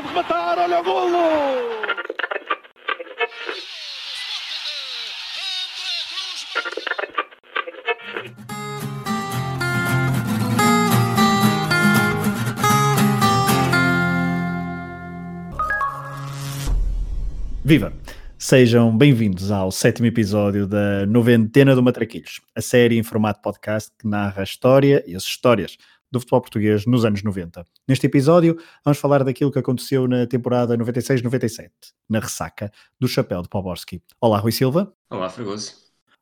pode rematar, olha o golo! Viva! Sejam bem-vindos ao sétimo episódio da Noventena do Matraquilhos, a série em formato podcast que narra a história e as histórias do futebol português nos anos 90. Neste episódio, vamos falar daquilo que aconteceu na temporada 96-97, na ressaca do chapéu de Poborski. Olá, Rui Silva. Olá, Fragoso.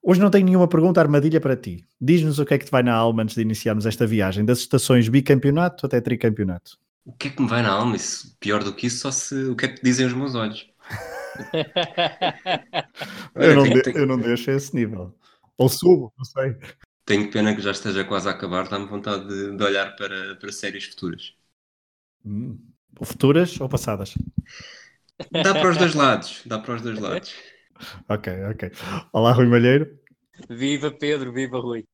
Hoje não tenho nenhuma pergunta armadilha para ti. Diz-nos o que é que te vai na alma antes de iniciarmos esta viagem, das estações bicampeonato até tricampeonato. O que é que me vai na alma? Isso, pior do que isso, só se o que é que dizem os meus olhos. eu, não de, eu não deixo esse nível. Ou subo, não sei. Tenho pena que já esteja quase a acabar, dá-me vontade de, de, olhar para, para séries futuras. Hum. Futuras ou passadas? Dá para os dois lados, dá para os dois lados. ok, ok. Olá, Rui Malheiro. Viva Pedro, viva Rui.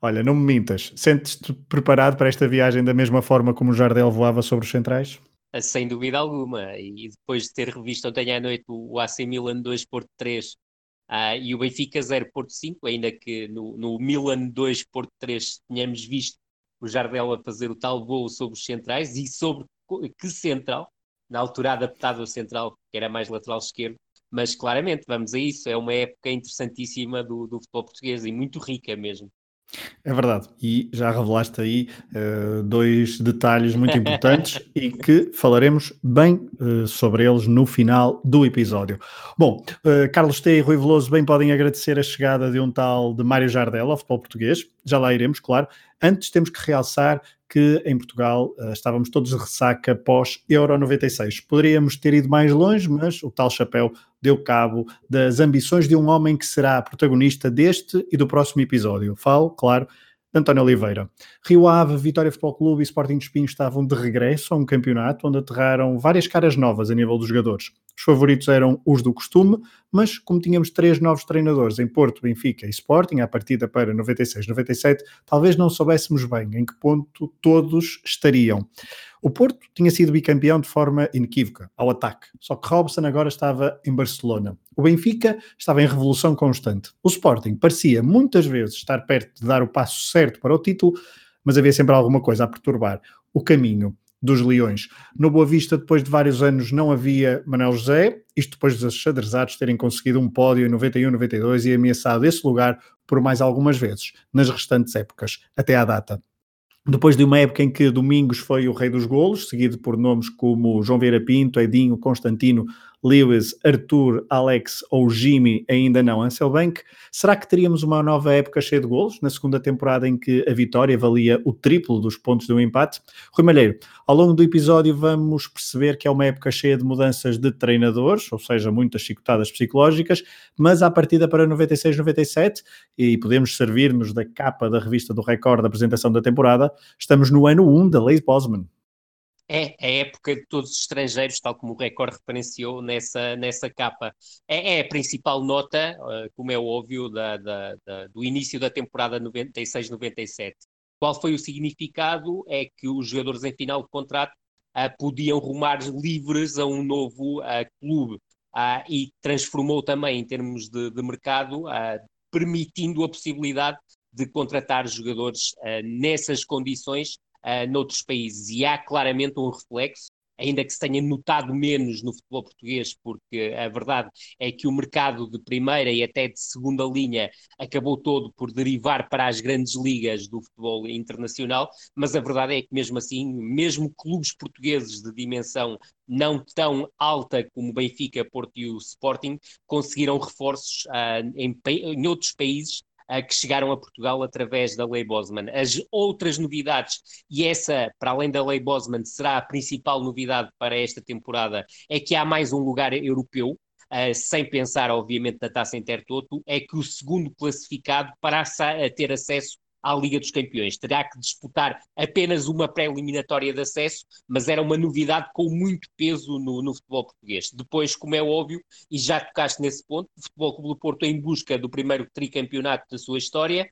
Olha, não me mintas, sentes-te preparado para esta viagem da mesma forma como o Jardel voava sobre os centrais? sem dúvida alguma. E depois de ter revisto ontem à noite o AC Milan 2 Porto 3 uh, e o Benfica 0 Porto 5, ainda que no, no Milan 2 Porto 3 tenhamos visto o Jardel a fazer o tal voo sobre os centrais e sobre que central, na altura adaptado ao central, que era mais lateral esquerdo, mas claramente vamos a isso, é uma época interessantíssima do, do futebol português e muito rica mesmo. É verdade, e já revelaste aí uh, dois detalhes muito importantes e que falaremos bem uh, sobre eles no final do episódio. Bom, uh, Carlos T e Rui Veloso bem podem agradecer a chegada de um tal de Mário Jardel ao futebol português, já lá iremos, claro. Antes temos que realçar que em Portugal estávamos todos de ressaca pós-Euro 96. Poderíamos ter ido mais longe, mas o tal chapéu deu cabo das ambições de um homem que será protagonista deste e do próximo episódio. Falo, claro, de António Oliveira. Rio Ave, Vitória Futebol Clube e Sporting de Espinho estavam de regresso a um campeonato onde aterraram várias caras novas a nível dos jogadores. Os favoritos eram os do costume, mas como tínhamos três novos treinadores em Porto, Benfica e Sporting, à partida para 96-97, talvez não soubéssemos bem em que ponto todos estariam. O Porto tinha sido bicampeão de forma inequívoca, ao ataque, só que Robson agora estava em Barcelona. O Benfica estava em revolução constante. O Sporting parecia muitas vezes estar perto de dar o passo certo para o título, mas havia sempre alguma coisa a perturbar o caminho dos Leões. No Boa Vista, depois de vários anos, não havia Manuel José, isto depois dos xadrezados terem conseguido um pódio em 91, 92 e ameaçado esse lugar por mais algumas vezes, nas restantes épocas, até à data. Depois de uma época em que Domingos foi o rei dos golos, seguido por nomes como João Vieira Pinto, Edinho, Constantino, Lewis, Arthur, Alex ou Jimmy, ainda não Anselbank, será que teríamos uma nova época cheia de golos, na segunda temporada em que a vitória valia o triplo dos pontos do empate? Rui Malheiro, ao longo do episódio vamos perceber que é uma época cheia de mudanças de treinadores, ou seja, muitas chicotadas psicológicas, mas à partida para 96-97, e podemos servir-nos da capa da revista do Record da apresentação da temporada, estamos no ano 1 da Lei Bosman é a época de todos os estrangeiros, tal como o Record referenciou nessa, nessa capa. É, é a principal nota, uh, como é óbvio, da, da, da, do início da temporada 96-97. Qual foi o significado? É que os jogadores em final de contrato uh, podiam rumar livres a um novo uh, clube e transformou também em termos de, de mercado, permitindo a possibilidade de contratar jogadores nessas condições uh, noutros países. E há claramente um reflexo, ainda que se tenha notado menos no futebol português, porque a verdade é que o mercado de primeira e até de segunda linha acabou todo por derivar para as grandes ligas do futebol internacional, mas a verdade é que mesmo assim, mesmo clubes portugueses de dimensão não tão alta como Benfica, Porto e o Sporting, conseguiram reforços uh, em, em outros países que chegaram a Portugal através da Lei Bosman. As outras novidades, e essa, para além da Lei Bosman, será a principal novidade para esta temporada, é que há mais um lugar europeu, Uh, sem pensar, obviamente, na taça Intertoto, é que o segundo classificado passará a ter acesso à Liga dos Campeões. Terá que disputar apenas uma pré-eliminatória de acesso, mas era uma novidade com muito peso no, no, futebol português. Depois, como é óbvio, e já tocaste nesse ponto, o Futebol Clube do Porto em busca do primeiro tricampeonato da sua história,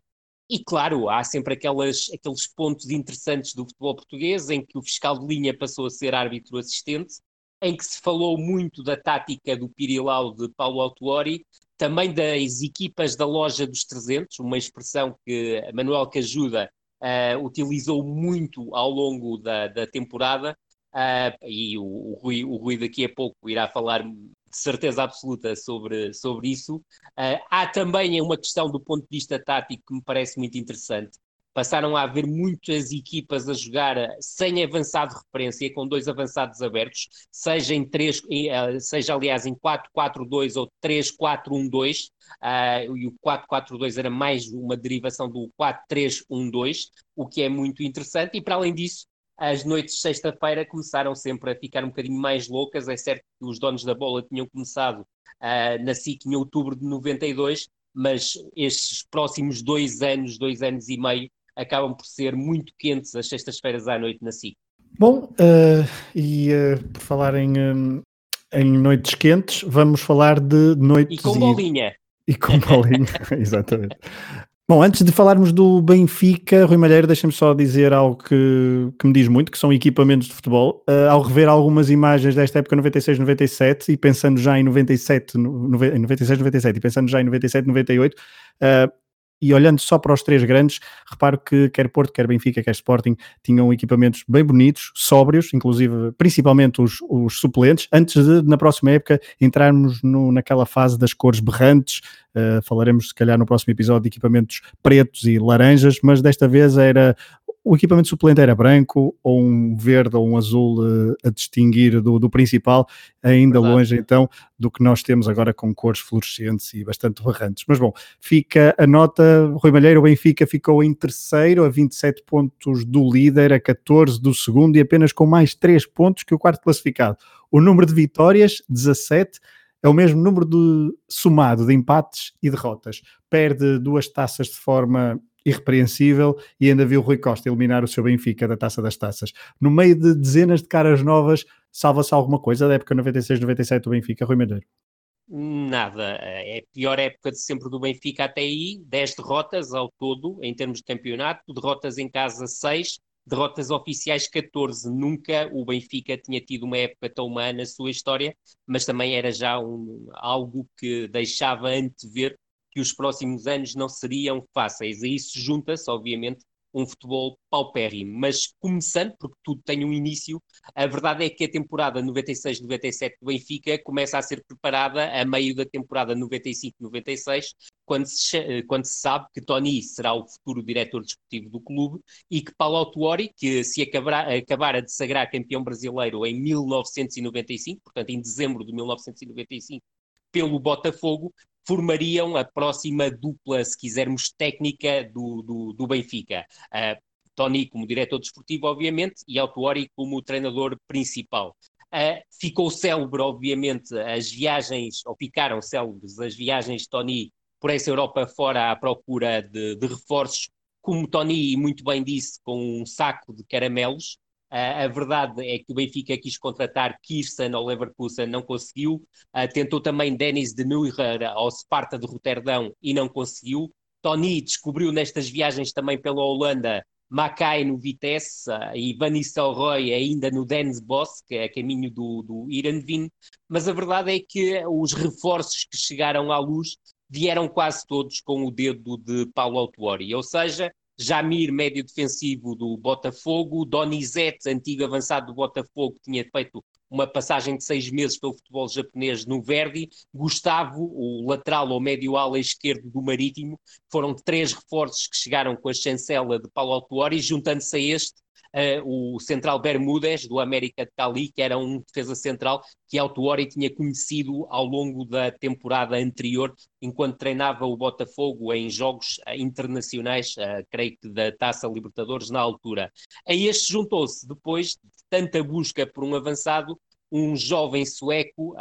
e claro, há sempre aquelas, aqueles pontos interessantes do futebol português em que o fiscal de linha passou a ser árbitro assistente, em que se falou muito da tática do Pirilau de Paulo Autuori, também das equipas da loja dos 300, uma expressão que Manuel Cajuda uh, utilizou muito ao longo da, da temporada, uh, e o, o, Rui, o Rui daqui a pouco irá falar de certeza absoluta sobre, sobre isso. Uh, há também uma questão do ponto de vista tático que me parece muito interessante, passaram a haver muitas equipas a jogar sem avançado de referência, com dois avançados abertos, seja em três, eh, seja aliás em 4-4-2 ou 3-4-1-2, uh, ah, e o 4-4-2 era mais uma derivação do 4-3-1-2, o que é muito interessante, e para além disso, as noites de sexta-feira começaram sempre a ficar um bocadinho mais loucas, é certo que os donos da bola tinham começado uh, na SIC em outubro de 92, mas estes próximos dois anos, dois anos e meio, acabam por ser muito quentes as sextas-feiras à noite na SIC. Bom, uh, e uh, por falar em, um, em noites quentes, vamos falar de noites. E com bolinha. E, e com bolinha, exatamente. Bom, antes de falarmos do Benfica, Rui Malheiro, deixa-me só dizer algo que, que me diz muito, que são equipamentos de futebol. Uh, ao rever algumas imagens desta época 96-97 e pensando já em 97, no, 96-97 e pensando já em 97-98, uh, e olhando só para os três grandes, reparo que quer Porto, quer Benfica, quer Sporting tinham equipamentos bem bonitos, sóbrios, inclusive principalmente os, os suplentes, antes de na próxima época entrarmos no, naquela fase das cores berrantes. Uh, falaremos se calhar no próximo episódio de equipamentos pretos e laranjas, mas desta vez era o equipamento suplente era branco ou um verde ou um azul uh, a distinguir do, do principal, ainda Verdade. longe então do que nós temos agora com cores fluorescentes e bastante barrantes. Mas bom, fica a nota, Rui Malheiro, o Benfica ficou em terceiro, a 27 pontos do líder, a 14 do segundo e apenas com mais 3 pontos que o quarto classificado. O número de vitórias, 17, é o mesmo número de somado de empates e derrotas. Perde duas taças de forma irrepreensível e ainda viu Rui Costa eliminar o seu Benfica da Taça das Taças. No meio de dezenas de caras novas, salva-se alguma coisa da época 96-97 do Benfica, Rui Madeiro? Nada. É a pior época de sempre do Benfica até aí. 10 derrotas ao todo, em termos de campeonato. Derrotas em casa, 6. Derrotas oficiais, 14. Nunca o Benfica tinha tido uma época tão má na sua história, mas também era já um, algo que deixava antever que os próximos anos não seriam fáceis. A isso junta-se, obviamente, um futebol paupérrimo. Mas começando, porque tudo tem um início, a verdade é que a temporada 96-97 do Benfica começa a ser preparada a meio da temporada 95-96, quando se, quando se sabe que Tony será o futuro diretor desportivo do clube e que Paulo Autuori, que se acabará, acabara de sagrar campeão brasileiro em 1995, portanto em dezembro de 1995, pelo Botafogo, formariam a próxima dupla, se quisermos, técnica do, do, do Benfica. Uh, Tony como diretor desportivo, obviamente, e Autuori como treinador principal. Uh, ficou célebre, obviamente, as viagens, ou ficaram célebres as viagens de Tony por essa Europa fora à procura de, de reforços, como Tony muito bem disse, com um saco de caramelos, a verdade é que o Benfica quis contratar Kirsten ao Leverkusen, não conseguiu. Tentou também Denis de Neuer ao Sparta de Roterdão e não conseguiu. Tony descobriu nestas viagens também pela Holanda Mackay no Vitesse e Van Nistelrooy ainda no Dens Boss, que é a caminho do, do. Mas a verdade é que os reforços que chegaram à luz vieram quase todos com o dedo de Paulo Autuori, ou seja, Jamir, médio defensivo do Botafogo, Donizete, antigo avançado do Botafogo, que tinha feito uma passagem de seis meses pelo futebol japonês no Verdi, Gustavo, o lateral ou médio ala esquerdo do Marítimo, foram três reforços que chegaram com a chancela de Paulo Autuori, juntando-se a este uh, o central Bermúdez, do América de Cali, que era um defesa central que Autuori tinha conhecido ao longo da temporada anterior, enquanto treinava o Botafogo em jogos uh, internacionais, uh, creio que da Taça Libertadores na altura. A este juntou-se, depois de tanta busca por um avançado, um jovem sueco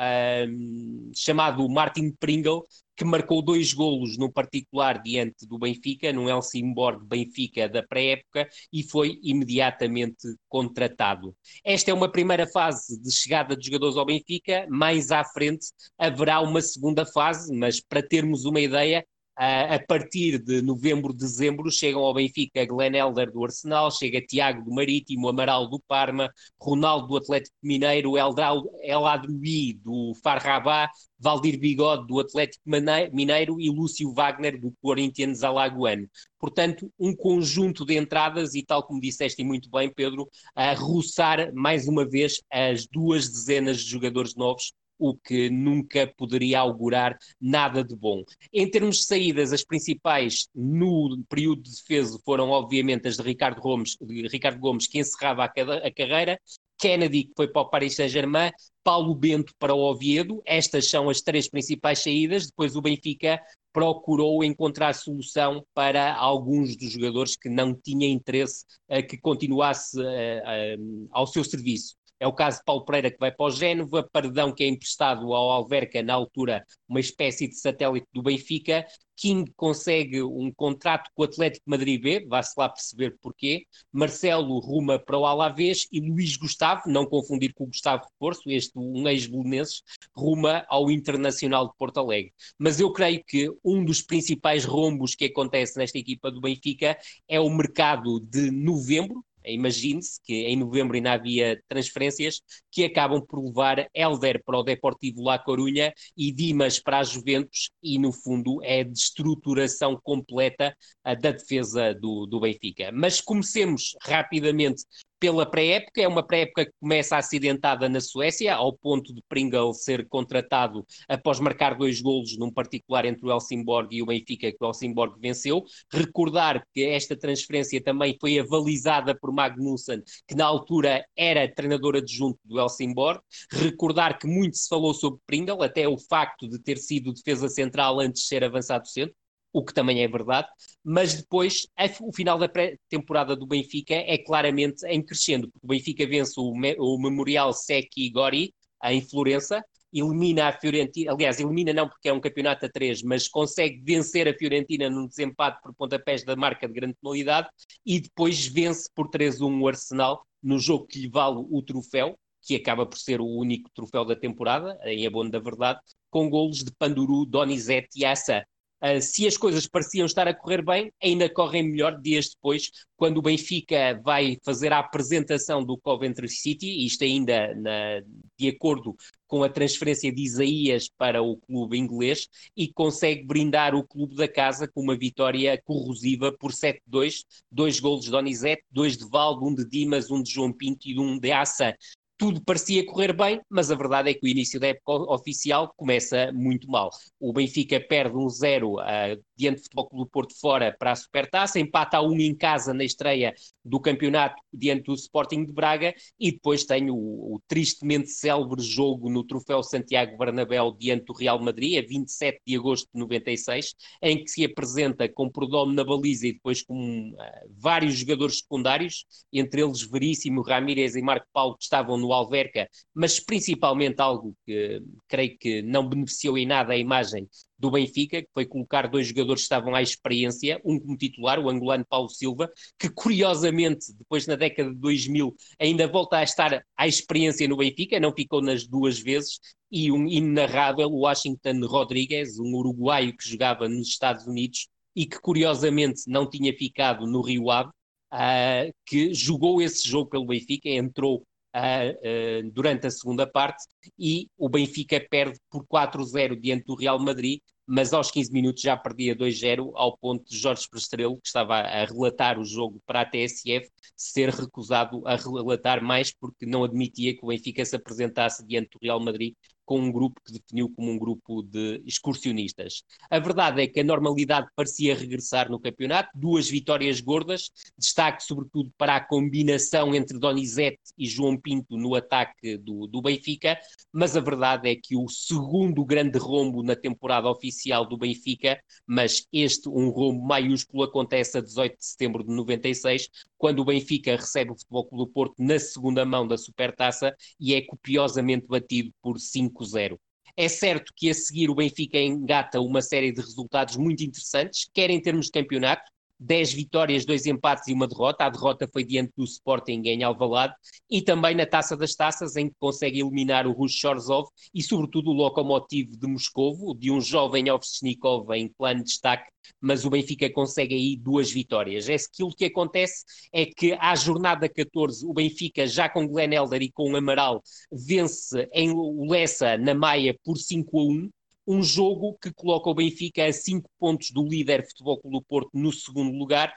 chamado Martin Pringle, que marcou dois golos no particular diante do Benfica, no Helsingborg Benfica da pré-época, e foi imediatamente contratado. Esta é uma primeira fase de chegada de jogadores ao Benfica, mais à frente haverá uma segunda fase, mas para termos uma ideia, a partir de novembro, dezembro, chegam ao Benfica Glenn Elder do Arsenal, chega Tiago do Marítimo, Amaral do Parma, Ronaldo do Atlético Mineiro, El Adui do Farrabá, Valdir Bigode do Atlético Mineiro e Lúcio Wagner do Corinthians Alagoano. Portanto, um conjunto de entradas e, tal como disseste muito bem, Pedro, a roçar mais uma vez as duas dezenas de jogadores novos o que nunca poderia augurar nada de bom. Em termos de saídas, as principais no período de defesa foram, obviamente, as de Ricardo Gomes, de Ricardo Gomes que encerrava a, carreira, Kennedy, que foi para o Paris Saint-Germain, Paulo Bento para o Oviedo. Estas são as três principais saídas. Depois o Benfica procurou encontrar solução para alguns dos jogadores que não tinham interesse uh, que continuasse uh, uh, ao seu serviço. É o caso de Paulo Pereira, que vai para o Génova, Pardão, que é emprestado ao Alverca, na altura uma espécie de satélite do Benfica. King consegue um contrato com o Atlético Madrid B, vá-se lá perceber porquê. Marcelo ruma para o Alavés e Luís Gustavo, não confundir com o Gustavo Reforço, este um ex-bolonenses, ruma ao Internacional de Porto Alegre. Mas eu creio que um dos principais rombos que acontece nesta equipa do Benfica é o mercado de novembro, Imagine-se que em novembro ainda havia transferências que acabam por levar Helder para o Deportivo La Corunha e Dimas para a Juventus e no fundo é a destruturação completa da defesa do, do Benfica. Mas comecemos rapidamente pela pré-época. É uma pré-época que começa acidentada na Suécia, ao ponto de Pringle ser contratado após marcar dois golos, num particular entre o Helsingborg e o Benfica, que o Helsingborg venceu. Recordar que esta transferência também foi avalizada por Magnussen, que na altura era treinador adjunto do Helsingborg. Recordar que muito se falou sobre Pringle, até o facto de ter sido defesa central antes de ser avançado centro o que também é verdade, mas depois a, o final da pré-temporada do Benfica é claramente em crescendo, o Benfica vence o, o Memorial Secchi Gori em Florença, elimina a Fiorentina, aliás, elimina não porque é um campeonato a três, mas consegue vencer a Fiorentina num desempate por pontapés da marca de grande penalidade e depois vence por 3-1 o Arsenal no jogo que lhe vale o troféu, que acaba por ser o único troféu da temporada, em abono da verdade, com golos de Panduru, Donizete e Assa. Uh, se as coisas pareciam estar a correr bem, ainda correm melhor dias depois, quando o Benfica vai fazer a apresentação do Coventry City, isto ainda na, de acordo com a transferência de Isaías para o clube inglês, e consegue brindar o clube da casa com uma vitória corrosiva por 7-2, dois golos de Donizete, dois de Valdo, um de Dimas, um de João Pinto e um de Assa tudo parecia correr bem, mas a verdade é que o início da época oficial começa muito mal. O Benfica perde um zero uh, diante do Futebol Clube do Porto fora para a Supertaça, empata a um em casa na estreia do campeonato diante do Sporting de Braga e depois tem o, o tristemente célebre jogo no Troféu Santiago Bernabéu diante do Real Madrid, a 27 de agosto de 96, em que se apresenta com Prodome na baliza e depois com uh, vários jogadores secundários, entre eles Veríssimo, Ramírez e Marco Paulo, que estavam no Alverca, mas principalmente algo que creio que não beneficiou em nada a imagem do Benfica, que foi colocar dois jogadores que estavam à experiência, um como titular, o angolano Paulo Silva, que curiosamente, depois na década de 2000, ainda volta a estar à experiência no Benfica, não ficou nas duas vezes, e um inarrável Washington Rodrigues, um uruguaio que jogava nos Estados Unidos e que curiosamente não tinha ficado no Rio Ave, uh, que jogou esse jogo pelo Benfica, entrou uh, durante a segunda parte e o Benfica perde por 4-0 diante do Real Madrid, mas aos 15 minutos já perdia 2-0 ao ponto de Jorge Prestrelo, que estava a relatar o jogo para a TSF, ser recusado a relatar mais porque não admitia que o Benfica se apresentasse diante do Real Madrid com um grupo que definiu como um grupo de excursionistas. A verdade é que a normalidade parecia regressar no campeonato, duas vitórias gordas, destaque sobretudo para a combinação entre Donizete e João Pinto no ataque do, do Benfica, mas a verdade é que o segundo grande rombo na temporada oficial do Benfica, mas este um rombo maiúsculo acontece a 18 de setembro de 96, quando o Benfica recebe o Futebol Clube do Porto na segunda mão da Supertaça e é copiosamente batido por 5-0. É certo que a seguir o Benfica engata uma série de resultados muito interessantes, quer em termos de campeonato, 10 vitórias, 2 empates e uma derrota. A derrota foi diante do Sporting em Alvalade e também na Taça das Taças, em que consegue eliminar o Rus Chorzov e, sobretudo, o Lokomotiv de Moscovo, de um jovem Ovsnikov em plano de destaque, mas o Benfica consegue aí duas vitórias. É aquilo que acontece é que à jornada 14 o Benfica, já com Glenn Elder e com Amaral, vence em Lessa, na Maia, por 5 a 1 um jogo que coloca o Benfica a 5 pontos do líder Futebol Clube do Porto no segundo lugar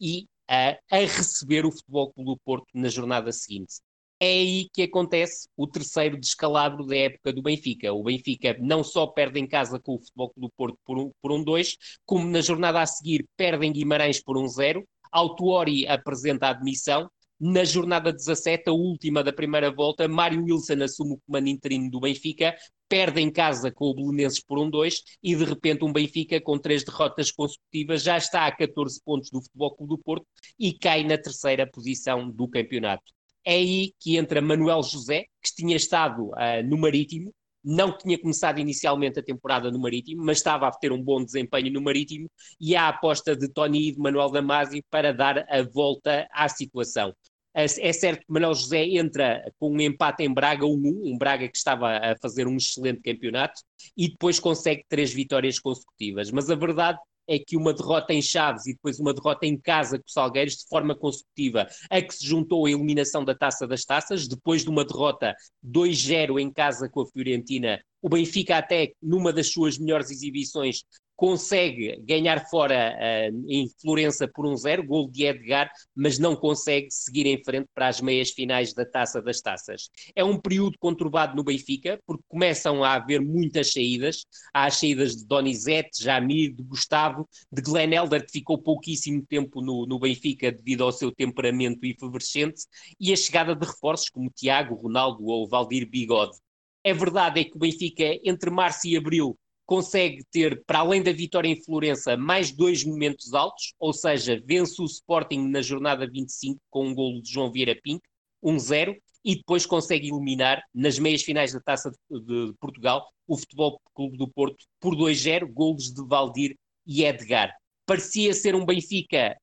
e a, a receber o Futebol Clube do Porto na jornada seguinte. É aí que acontece o terceiro descalabro da época do Benfica. O Benfica não só perde em casa com o Futebol Clube do Porto por um, por um 2, como na jornada a seguir perde em Guimarães por um 0. Autuori apresenta a admissão na jornada 17, a última da primeira volta, Mário Wilson assume o comando interino do Benfica, perde em casa com o Belenenses por um 2 e de repente um Benfica com três derrotas consecutivas já está a 14 pontos do Futebol Clube do Porto e cai na terceira posição do campeonato. É aí que entra Manuel José, que tinha estado uh, no Marítimo, não tinha começado inicialmente a temporada no Marítimo, mas estava a ter um bom desempenho no Marítimo, e a aposta de Tony e de Manuel Damasio para dar a volta à situação. É certo que Manuel José entra com um empate em Braga 1-1, um Braga que estava a fazer um excelente campeonato, e depois consegue três vitórias consecutivas. Mas a verdade é que uma derrota em Chaves e depois uma derrota em casa com o Salgueiros de forma consecutiva, a que se juntou a eliminação da Taça das Taças, depois de uma derrota 2-0 em casa com a Fiorentina, o Benfica até numa das suas melhores exibições consegue ganhar fora uh, em Florença por um zero, gol de Edgar, mas não consegue seguir em frente para as meias finais da Taça das Taças. É um período conturbado no Benfica, porque começam a haver muitas saídas. Há as saídas de Donizete, Jamir, de Gustavo, de Glenn Elder, que ficou pouquíssimo tempo no, no Benfica devido ao seu temperamento efervescente, e a chegada de reforços como Tiago, Ronaldo ou Valdir Bigode. É verdade é que o Benfica, entre março e abril, consegue ter, para além da vitória em Florença, mais dois momentos altos, ou seja, vence o Sporting na jornada 25 com um golo de João Vieira Pink, 1-0, e depois consegue eliminar nas meias finais da Taça de, Portugal o Futebol Clube do Porto por 2-0, golos de Valdir e Edgar. Parecia ser um Benfica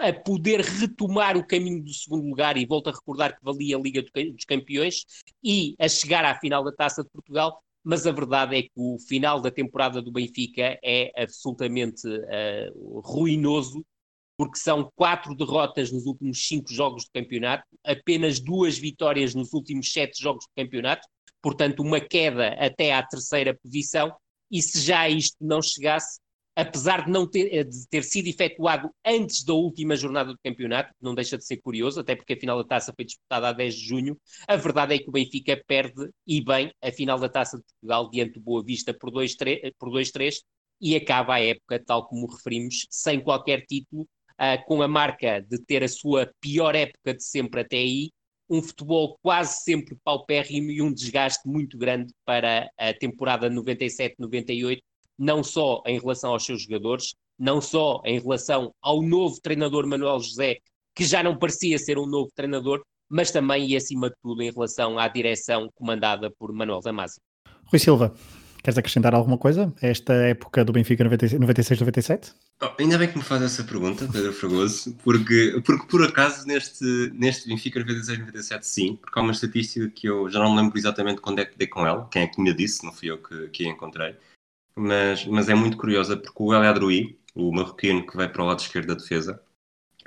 a poder retomar o caminho do segundo lugar e volto a recordar que valia a Liga dos Campeões e a chegar à final da Taça de Portugal, mas a verdade é que o final da temporada do Benfica é absolutamente uh, ruinoso, porque são quatro derrotas nos últimos cinco jogos de campeonato, apenas duas vitórias nos últimos sete jogos de campeonato, portanto, uma queda até à terceira posição. E se já isto não chegasse, apesar de não ter, eh, de ter sido efetuado antes da última jornada do campeonato, não deixa de ser curioso, até porque a final da taça foi disputada a 10 de junho, a verdade é que o Benfica perde e bem a final da taça de Portugal diante do Boa Vista por 2-3 e acaba a época, tal como referimos, sem qualquer título, uh, com a marca de ter a sua pior época de sempre até aí, um futebol quase sempre paupérrimo e um desgaste muito grande para a temporada 97-98, não só em relação aos seus jogadores, não só em relação ao novo treinador Manuel José, que já não parecia ser um novo treinador, mas também e acima de tudo em relação à direção comandada por Manuel Damasio. Rui Silva, queres acrescentar alguma coisa a esta época do Benfica 96-97? Oh, ainda bem que me faz essa pergunta, Pedro Fragoso, porque, porque por acaso neste, neste Benfica 96-97 sim, porque há uma estatística que eu já não me lembro exatamente quando é que dei com ela, quem é que me disse, não fui eu que, que a encontrei, mas, mas é muito curiosa porque o El Adroui, o marroquino que vai para o lado esquerdo da defesa,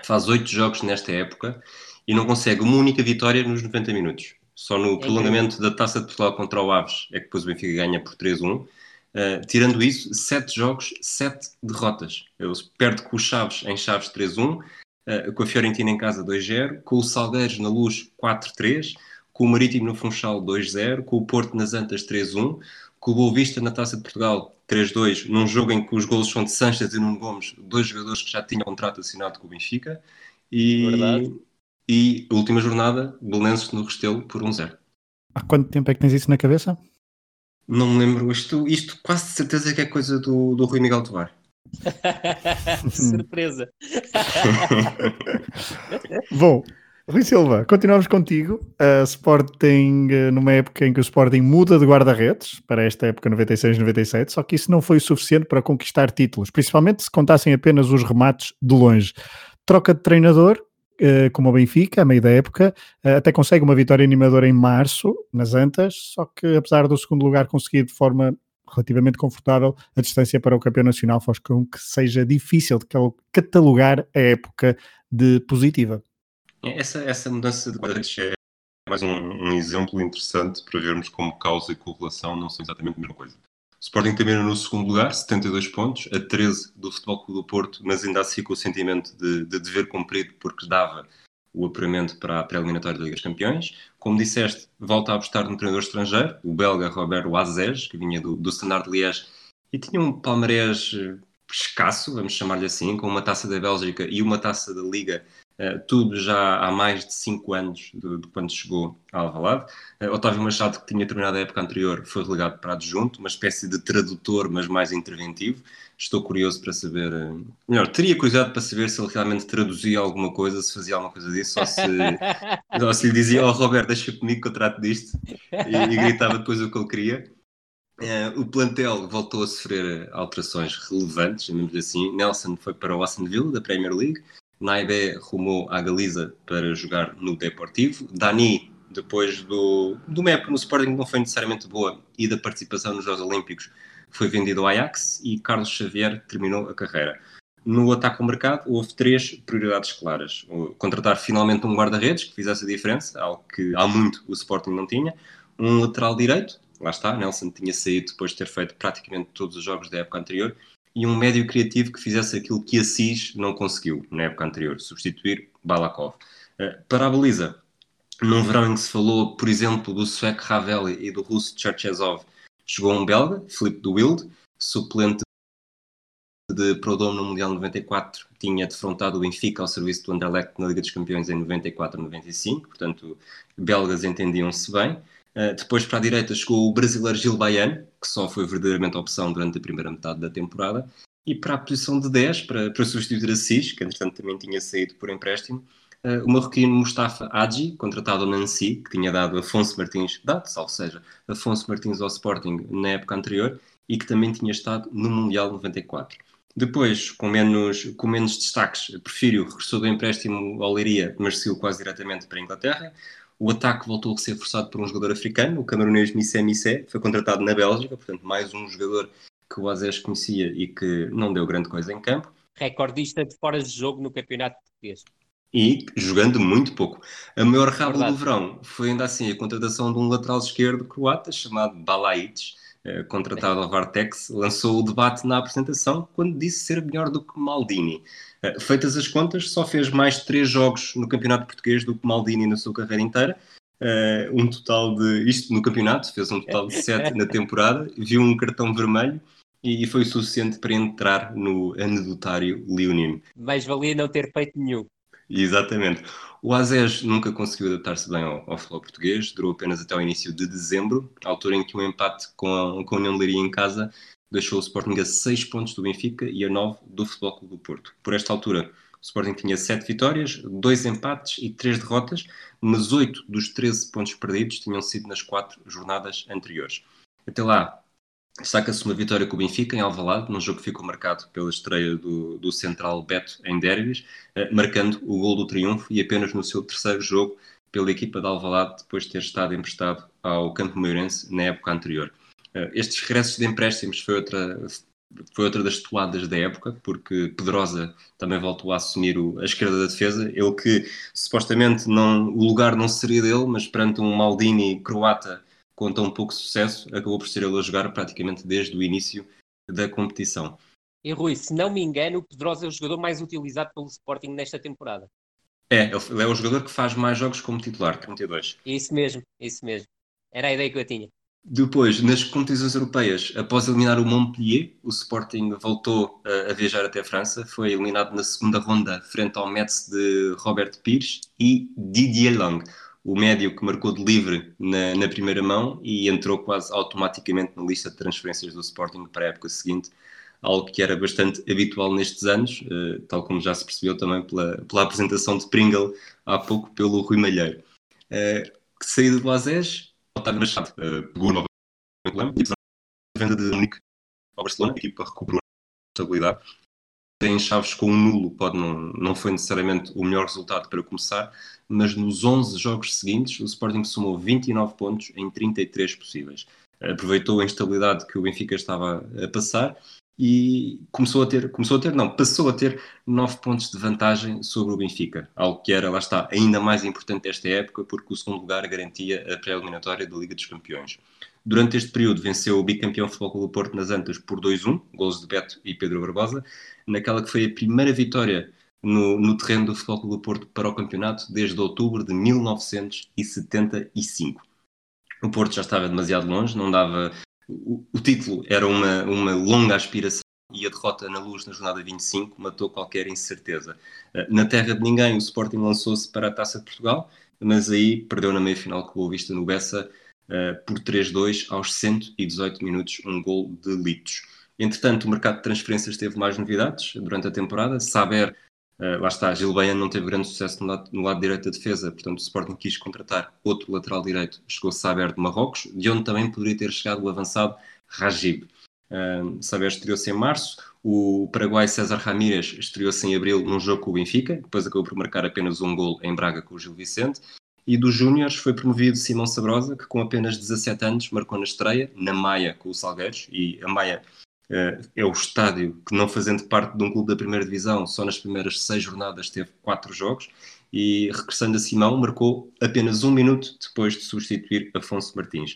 faz oito jogos nesta época e não consegue uma única vitória nos 90 minutos. Só no é prolongamento da Taça de Portugal contra o Aves é que depois o Benfica ganha por 3-1. Uh, eh, tirando isso, sete jogos, sete derrotas. Ele perde com o Chaves em Chaves 3-1, uh, eh, com a Fiorentina em casa 2-0, com o Salgueiros na Luz 4-3, com o Marítimo no Funchal 2-0, com o Porto nas Antas 3-1, com o Boa Vista na Taça de Portugal 3-2, num jogo em que os golos são de Sanches e Nuno Gomes, dois jogadores que já tinham contrato assinado com o Benfica. E, Verdade. e a última jornada, Belenenses no Restelo por 1-0. Há quanto tempo é que tens isso na cabeça? Não me lembro. Isto, isto quase de certeza que é coisa do, do Rui Miguel Tovar. Surpresa! Bom, Rui Silva, continuamos contigo. A Sporting, eh, numa época em que o Sporting muda de guarda-redes, para esta época 96-97, só que isso não foi o suficiente para conquistar títulos, principalmente se contassem apenas os remates de longe. Troca de treinador, eh, como o Benfica, a meio da época, eh, até consegue uma vitória animadora em março, nas Antas, só que apesar do segundo lugar conseguido de forma relativamente confortável, a distância para o campeão nacional faz com que seja difícil de catalogar a época de positiva. Essa, essa mudança de guarda-redes é mais um, um, exemplo interessante para vermos como causa e correlação não são exatamente a mesma coisa. Sporting termina no segundo lugar, 72 pontos, a 13 do Futebol Clube do Porto, mas ainda assim com o sentimento de, de dever cumprido porque dava o apuramento para a pré-eliminatória da Liga dos Campeões. Como disseste, volta a apostar no treinador estrangeiro, o belga Robert Wazes, que vinha do, do Standard Liège e tinha um palmarés eh, escasso, vamos chamar-lhe assim, com uma taça da Bélgica e uma taça da Liga tudo já há mais de 5 anos de, de, quando chegou a Alvalade. Uh, Otávio Machado, que tinha terminado a época anterior, foi relegado para adjunto, uma espécie de tradutor, mas mais interventivo. Estou curioso para saber, uh, melhor, teria curiosidade para saber se ele realmente traduzia alguma coisa, se fazia alguma coisa disso, ou se, ou se lhe dizia, oh Roberto, deixa comigo que eu trato disto, e, e gritava depois o que ele queria. Uh, o plantel voltou a sofrer alterações relevantes, chamemos assim. Nelson foi para o Aston Villa, da Premier League. Naibé rumou à Galiza para jogar no Deportivo. Dani, depois do, do MEP no Sporting, não foi necessariamente boa e da participação nos Jogos Olímpicos, foi vendido ao Ajax e Carlos Xavier terminou a carreira. No ataque ao mercado, houve três prioridades claras. Contratar finalmente um guarda-redes que fizesse a diferença, algo que há muito o Sporting não tinha. Um lateral direito, lá está, Nelson tinha saído depois de ter feito praticamente todos os jogos da época anterior e um médio criativo que fizesse aquilo que Assis não conseguiu na época anterior, substituir Balakov. Uh, para a baliza, num verão em que se falou, por exemplo, do sueco Ravelli e do russo Cherchezov, chegou um belga, Filipe de Wild, suplente de Prodome no Mundial 94, tinha defrontado o Benfica ao serviço do Anderlecht na Liga dos Campeões em 94-95, portanto, belgas entendiam-se bem. Uh, depois para a direita chegou o brasileiro Gil Baiano, que só foi verdadeiramente opção durante a primeira metade da temporada. E para a posição de 10, para, para substituir a Cis, que entretanto também tinha saído por empréstimo, uh, o marroquino Mustafa Hadji, contratado ao Nancy, que tinha dado Afonso Martins, dado, ou seja, Afonso Martins ao Sporting na época anterior, e que também tinha estado no Mundial 94. Depois, com menos, com menos destaques, prefiro regressou do empréstimo ao Leiria, mas saiu quase diretamente para a Inglaterra. O ataque voltou a ser forçado por um jogador africano, o camerunês Missé Missé, foi contratado na Bélgica, portanto, mais um jogador que o Azés conhecia e que não deu grande coisa em campo. Recordista de fora de jogo no campeonato português. E jogando muito pouco. A maior rabo do verão foi ainda assim a contratação de um lateral esquerdo croata chamado Balaites, contratado ao Vartex, lançou o debate na apresentação quando disse ser melhor do que Maldini. Eh, feitas as contas, só fez mais três jogos no Campeonato Português do que Maldini na sua carreira inteira. Uh, um total de. Isto no campeonato, fez um total de sete na temporada, viu um cartão vermelho e foi suficiente para entrar no anedotário leonino. Mais valia não ter feito nenhum. Exatamente. O Azés nunca conseguiu adaptar-se bem ao, ao futebol português, durou apenas até o início de dezembro, altura em que um empate com a, com a União de Leiria em casa deixou o Sporting a 6 pontos do Benfica e a 9 do Futebol Clube do Porto. Por esta altura, o Sporting tinha 7 vitórias, 2 empates e 3 derrotas, mas 8 dos 13 pontos perdidos tinham sido nas 4 jornadas anteriores. Até lá, saca-se uma vitória com o Benfica em Alvalade, num jogo que ficou marcado pela estreia do, do central Beto em derbys, eh, marcando o gol do triunfo e apenas no seu terceiro jogo pela equipa de Alvalade, depois de ter estado emprestado ao Campo Maiorense na época anterior. Uh, estes regressos de empréstimos foi outra, foi outra das toadas da época, porque Pedrosa também voltou a assumir o, a esquerda da defesa. Ele que supostamente não, o lugar não seria dele, mas perante um Maldini croata com tão pouco sucesso, acabou por ser ele a jogar praticamente desde o início da competição. E Rui, se não me engano, o Pedrosa é o jogador mais utilizado pelo Sporting nesta temporada. É, ele é o jogador que faz mais jogos como titular, 32. Isso mesmo, isso mesmo. Era a ideia que eu tinha. Depois, nas competições europeias, após eliminar o Montpellier, o Sporting voltou a, a, viajar até a França. Foi eliminado na segunda ronda, frente ao Metz de Robert Pires e Didier Lang, o médio que marcou de livre na, na, primeira mão e entrou quase automaticamente na lista de transferências do Sporting para a época seguinte. algo que era bastante habitual nestes anos, uh, tal como já se percebeu também pela, pela apresentação de Pringle há pouco pelo Rui Malheiro. Uh, saída do Azés, Otávio Machado uh, pegou novamente a venda de Munique ao Barcelona, a equipa recuperou a estabilidade. Em Chaves com um nulo pode não, não foi necessariamente o melhor resultado para começar, mas nos 11 jogos seguintes o Sporting somou 29 pontos em 33 possíveis. Aproveitou a instabilidade que o Benfica estava a passar e começou a ter, começou a ter, não, passou a ter 9 pontos de vantagem sobre o Benfica, algo que era, lá está, ainda mais importante esta época, porque o segundo lugar garantia a pré-eliminatória da Liga dos Campeões. Durante este período venceu o bicampeão Futebol do Porto nas Antas por 2-1, gols de Beto e Pedro Barbosa, naquela que foi a primeira vitória no, no terreno do Futebol do Porto para o campeonato desde outubro de 1975. O Porto já estava demasiado longe, não dava o, o título era uma, uma longa aspiração e a derrota na luz na jornada 25 matou qualquer incerteza. Eh, na terra de ninguém, o Sporting lançou-se para a Taça de Portugal, mas aí perdeu na meia-final com o Vista no Bessa uh, por 3-2 aos 118 minutos, um gol de litos. Entretanto, o mercado de transferências teve mais novidades durante a temporada. Saber Uh, lá está, Gil Bayan não teve grande sucesso no lado, no lado direito da defesa, portanto o Sporting quis contratar outro lateral direito, chegou Saber de Marrocos, de onde também poderia ter chegado o avançado Rajib. Uh, Saber estreou-se em março, o Paraguai César Ramírez estreou-se em abril num jogo com o Benfica, depois acabou por marcar apenas um gol em Braga com o Gil Vicente, e dos Júniores foi promovido Simão Sabrosa, que com apenas 17 anos marcou na estreia, na Maia com o Salgueiros, e a Maia Uh, é o estádio que, não fazendo parte de um clube da primeira divisão, só nas primeiras seis jornadas teve quatro jogos. E, regressando a Simão, marcou apenas um minuto depois de substituir Afonso Martins.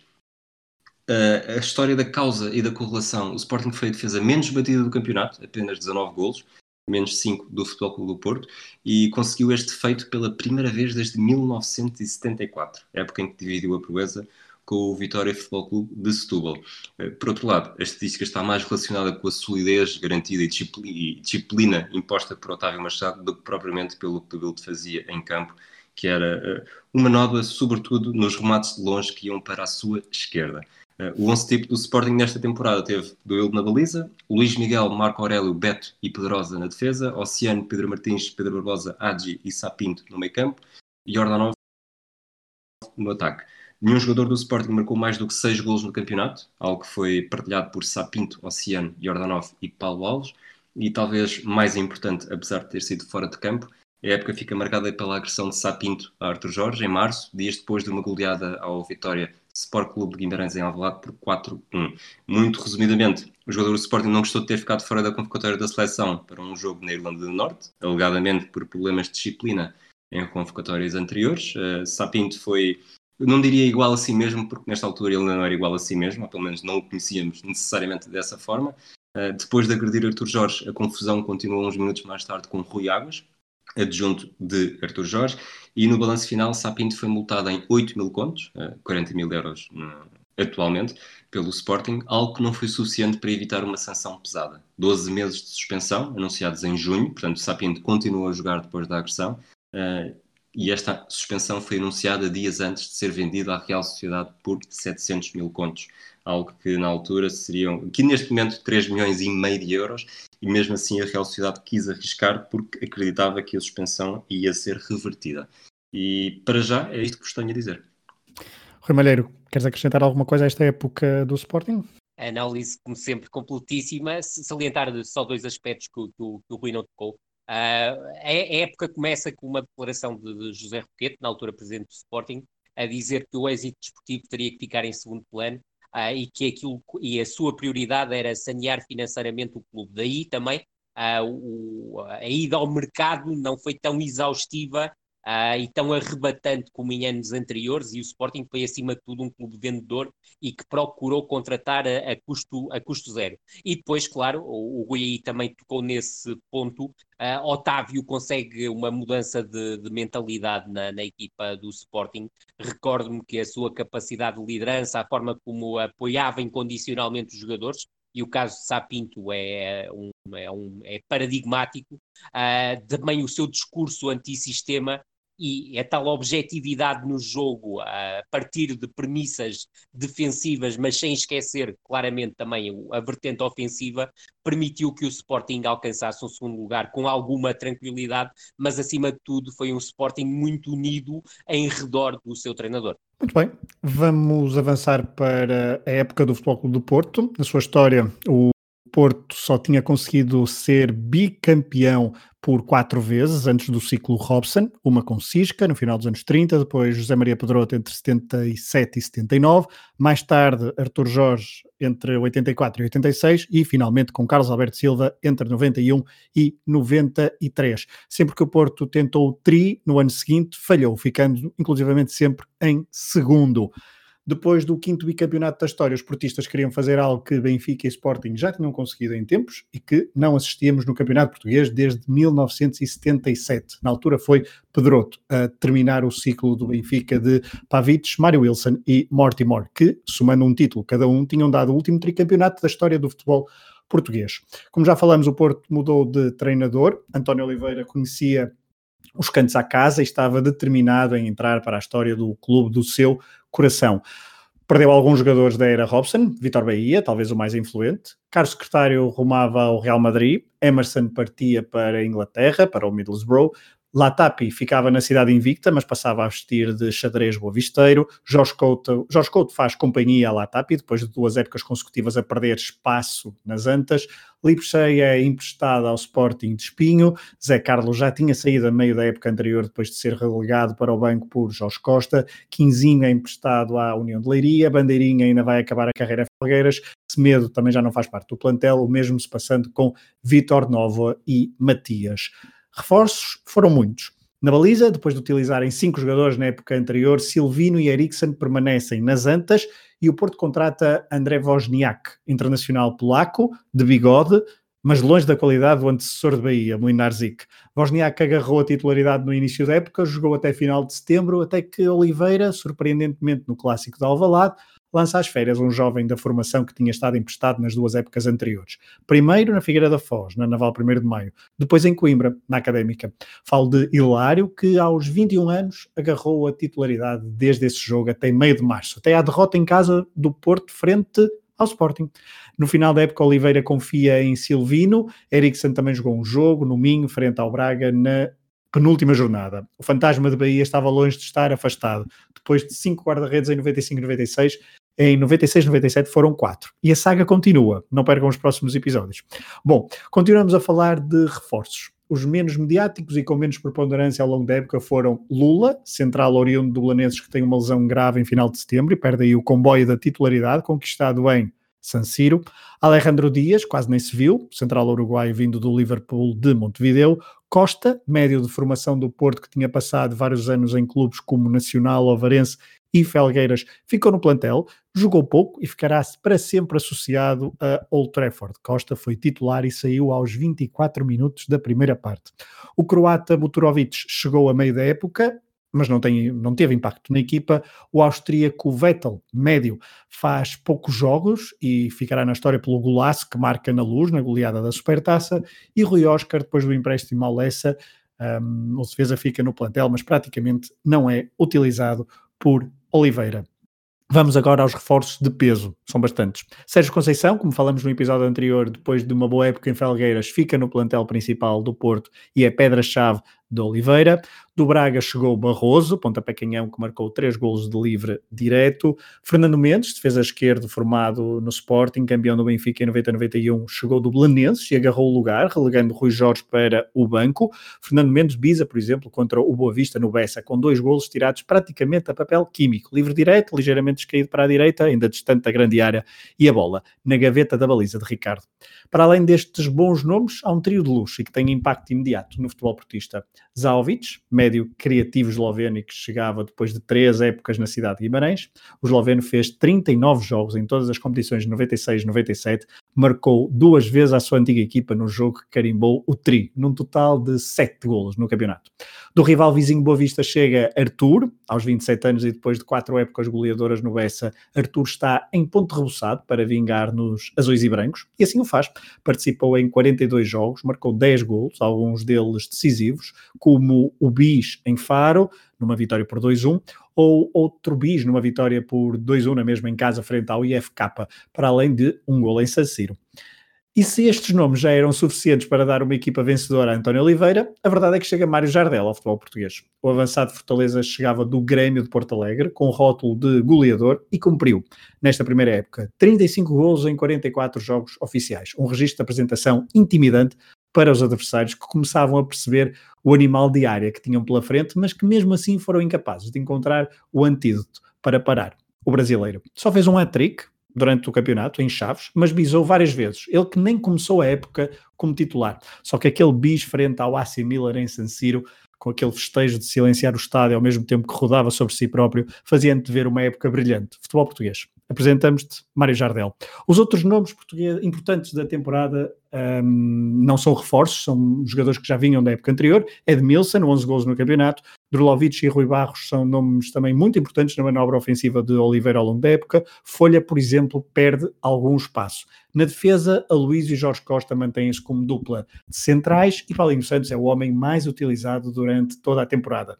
Uh, a história da causa e da correlação: o Sporting foi a defesa menos batida do campeonato, apenas 19 golos, menos 5 do Futebol Clube do Porto, e conseguiu este feito pela primeira vez desde 1974, época em que dividiu a proeza com o Vitória Futebol Clube de Setúbal. Eh, por outro lado, a estatística está mais relacionada com a solidez garantida e disciplina imposta por Otávio Machado do que propriamente pelo que o Bilde fazia em campo, que era eh, uma nódoa, sobretudo nos remates de longe que iam para a sua esquerda. Eh, o 11 tipo do Sporting nesta temporada teve Doyle na baliza, Luís Miguel, Marco Aurélio, Beto e Pedrosa na defesa, Oceano, Pedro Martins, Pedro Barbosa, Agi e Sapinto no meio campo, e Jordanov no ataque. Nenhum jogador do Sporting marcou mais do que 6 golos no campeonato, algo que foi partilhado por Sapinto, Oceano, Jordanov e Paulo Alves. E talvez mais importante, apesar de ter sido fora de campo, a época fica marcada pela agressão de Sapinto a Arthur Jorge em março, dias depois de uma goleada ao Vitória Sport Clube de Guimarães em Alvalade por 4-1. Muito resumidamente, o jogador do Sporting não gostou de ter ficado fora da convocatória da seleção para um jogo na Irlanda do Norte, alegadamente por problemas de disciplina em convocatórias anteriores. Uh, Sapinto foi não diria igual a si mesmo, porque nesta altura ele não era igual a si mesmo, ou pelo menos não o conhecíamos necessariamente dessa forma. Uh, depois de agredir Arthur Jorge, a confusão continuou uns minutos mais tarde com Rui Águas, adjunto de Arthur Jorge, e no balanço final Sapinto foi multado em 8 mil contos, uh, 40 mil euros uh, atualmente, pelo Sporting, algo que não foi suficiente para evitar uma sanção pesada. 12 meses de suspensão, anunciados em junho, portanto Sapinto continuou a jogar depois da agressão, uh, e esta suspensão foi anunciada dias antes de ser vendida à Real Sociedade por 700 mil contos, algo que na altura seriam, que neste momento 3 milhões e meio de euros, e mesmo assim a Real Sociedade quis arriscar porque acreditava que a suspensão ia ser revertida. E para já é isto que vos tenho a dizer. Rui Malheiro, queres acrescentar alguma coisa a esta época do Sporting? A análise, como sempre, completíssima. Salientar só dois aspectos que, que, que o Rui não tocou. Uh, a, época começa com uma declaração de, de José Roquete, na altura presidente do Sporting, a dizer que o êxito desportivo teria que ficar em segundo plano uh, e que aquilo e a sua prioridade era sanear financeiramente o clube. Daí também uh, o, a ida ao mercado não foi tão exaustiva uh, e tão arrebatante como em anos anteriores, e o Sporting foi, acima de tudo, um clube vendedor e que procurou contratar a, a custo, a custo zero. E depois, claro, o, o Rui aí também tocou nesse ponto, uh, Otávio consegue uma mudança de, de mentalidade na, na, equipa do Sporting. Recordo-me que a sua capacidade de liderança, a forma como apoiava incondicionalmente os jogadores, e o caso de Sapinto é, um, é, um, é paradigmático, uh, também o seu discurso antissistema e a tal objetividade no jogo, a partir de premissas defensivas, mas sem esquecer claramente também a vertente ofensiva, permitiu que o Sporting alcançasse um segundo lugar com alguma tranquilidade, mas acima de tudo foi um Sporting muito unido em redor do seu treinador. Muito bem, vamos avançar para a época do Futebol Clube do Porto. Na sua história, o Porto só tinha conseguido ser bicampeão por quatro vezes antes do ciclo Robson, uma com Cisca no final dos anos 30, depois José Maria Pedroto entre 77 e 79, mais tarde Artur Jorge entre 84 e 86 e finalmente com Carlos Alberto Silva entre 91 e 93. Sempre que o Porto tentou o tri no ano seguinte, falhou, ficando inclusivamente sempre em segundo. Depois do quinto bicampeonato da história, os portistas queriam fazer algo que Benfica e Sporting já tinham conseguido em tempos e que não assistíamos no campeonato português desde 1977. Na altura foi Pedroto a terminar o ciclo do Benfica de Pavic, Mário Wilson e Mortimer, que, somando um título cada um, tinham dado o último tricampeonato da história do futebol português. Como já falamos, o Porto mudou de treinador. António Oliveira conhecia os cantos à casa e estava determinado em entrar para a história do clube do seu coração. Perdeu alguns jogadores da era Robson, Vitor Bahia, talvez o mais influente. Carlos Secretário rumava ao Real Madrid, Emerson partia para a Inglaterra, para o Middlesbrough, Latapi ficava na cidade invicta, mas passava a vestir de xadrez boavisteiro. Jorge Couto, Jorge Couto faz companhia a Latapi, depois de duas épocas consecutivas a perder espaço nas antas. Lipsey é emprestado ao Sporting de Espinho. Zé Carlos já tinha saído a meio da época anterior, depois de ser relegado para o banco por Jorge Costa. Quinzinho é emprestado à União de Leiria. Bandeirinha ainda vai acabar a carreira em Falgueiras. Semedo também já não faz parte do plantel, o mesmo se passando com Vitor Nova e Matias. Reforços foram muitos. Na baliza, depois de utilizarem cinco jogadores na época anterior, Silvino e Eriksen permanecem nas Antas e o Porto contrata André Wozniak, internacional polaco, de bigode, mas longe da qualidade do antecessor de Bahia, Molinar Zic. Wozniak agarrou a titularidade no início da época, jogou até final de setembro, até que Oliveira, surpreendentemente no clássico de Alvalade, lança às férias um jovem da formação que tinha estado emprestado nas duas épocas anteriores. Primeiro na Figueira da Foz, na Naval 1 de Maio, depois em Coimbra, na Académica. Falo de Hilário, que aos 21 anos agarrou a titularidade desde esse jogo até meio de março, até à derrota em casa do Porto frente ao Sporting. No final da época, Oliveira confia em Silvino, Eriksen também jogou um jogo no Minho, frente ao Braga, na penúltima jornada. O fantasma de Bahia estava longe de estar afastado. Depois de cinco guarda-redes em 95 e 96, em 96, 97 foram quatro. E a saga continua. Não percam os próximos episódios. Bom, continuamos a falar de reforços. Os menos mediáticos e com menos preponderância ao longo da época foram Lula, central oriundo do Belenenses que tem uma lesão grave em final de setembro e perde aí o comboio da titularidade, conquistado em San Siro. Alejandro Dias, quase nem se viu, central uruguaio vindo do Liverpool de Montevideo. Costa, médio de formação do Porto, que tinha passado vários anos em clubes como Nacional, Ovarense e Felgueiras ficou no plantel, jogou pouco e ficará para sempre associado a Old Trafford. Costa foi titular e saiu aos 24 minutos da primeira parte. O croata Buturovic chegou a meio da época, mas não, tem, não teve impacto na equipa. O austríaco Vettel, médio, faz poucos jogos e ficará na história pelo golaço que marca na luz, na goleada da Supertaça. E Rui Oscar, depois do empréstimo ao Lessa, um, o defesa fica no plantel, mas praticamente não é utilizado por Oliveira. Vamos agora aos reforços de peso, são bastantes. Sérgio Conceição, como falamos no episódio anterior, depois de uma boa época em Felgueiras, fica no plantel principal do Porto e é pedra-chave de Oliveira. Do Braga chegou Barroso, pontapé canhão, que marcou três golos de livre direto. Fernando Mendes, defesa esquerdo, formado no Sporting, campeão do Benfica em 90-91, chegou do Belenenses e agarrou o lugar, relegando Rui Jorge para o banco. Fernando Mendes bisa, por exemplo, contra o Boa Vista no Bessa, com dois golos tirados praticamente a papel químico. Livre direto, ligeiramente descaído para a direita, ainda distante da grande área, e a bola na gaveta da baliza de Ricardo. Para além destes bons nomes, há um trio de luxo e que tem impacto imediato no futebol portista. Zaovic, médio criativo esloveno que chegava depois de três épocas na cidade de Guimarães. O esloveno fez 39 jogos em todas as competições de 96 e 97, marcou duas vezes a sua antiga equipa no jogo que carimbou o tri, num total de sete golos no campeonato. Do rival vizinho Boa Vista chega Arthur, aos 27 anos e depois de quatro épocas goleadoras no Bessa, Arthur está em ponto rebuçado para vingar nos azuis e brancos, e assim o faz. Participou em 42 jogos, marcou 10 golos, alguns deles decisivos, como o bi bis em Faro, numa vitória por 2-1, ou outro bis numa vitória por 2-1 na mesma em casa frente ao IFK, para além de um gol em San Siro. E se estes nomes já eram suficientes para dar uma equipa vencedora a António Oliveira, a verdade é que chega Mário Jardel ao futebol português. O avançado de Fortaleza chegava do Grêmio de Porto Alegre, com rótulo de goleador, e cumpriu, nesta primeira época, 35 golos em 44 jogos oficiais. Um registro de apresentação intimidante para os adversários que começavam a perceber o animal de área que tinham pela frente, mas que mesmo assim foram incapazes de encontrar o antídoto para parar. O brasileiro só fez um hat-trick, durante o campeonato, em Chaves, mas bisou várias vezes. Ele que nem começou a época como titular. Só que aquele bis frente ao AC Miller em San Siro, com aquele festejo de silenciar o estádio ao mesmo tempo que rodava sobre si próprio, fazia-te ver uma época brilhante. Futebol português. Apresentamos-te Mário Jardel. Os outros nomes importantes da temporada um, não são reforços, são jogadores que já vinham da época anterior. Edmilson, 11 gols no campeonato. Drulovic e Rui Barros são nomes também muito importantes na manobra ofensiva de Oliveira ao longo da época. Folha, por exemplo, perde algum espaço. Na defesa, a Luís e Jorge Costa mantêm-se como dupla de centrais e Paulinho Santos é o homem mais utilizado durante toda a temporada.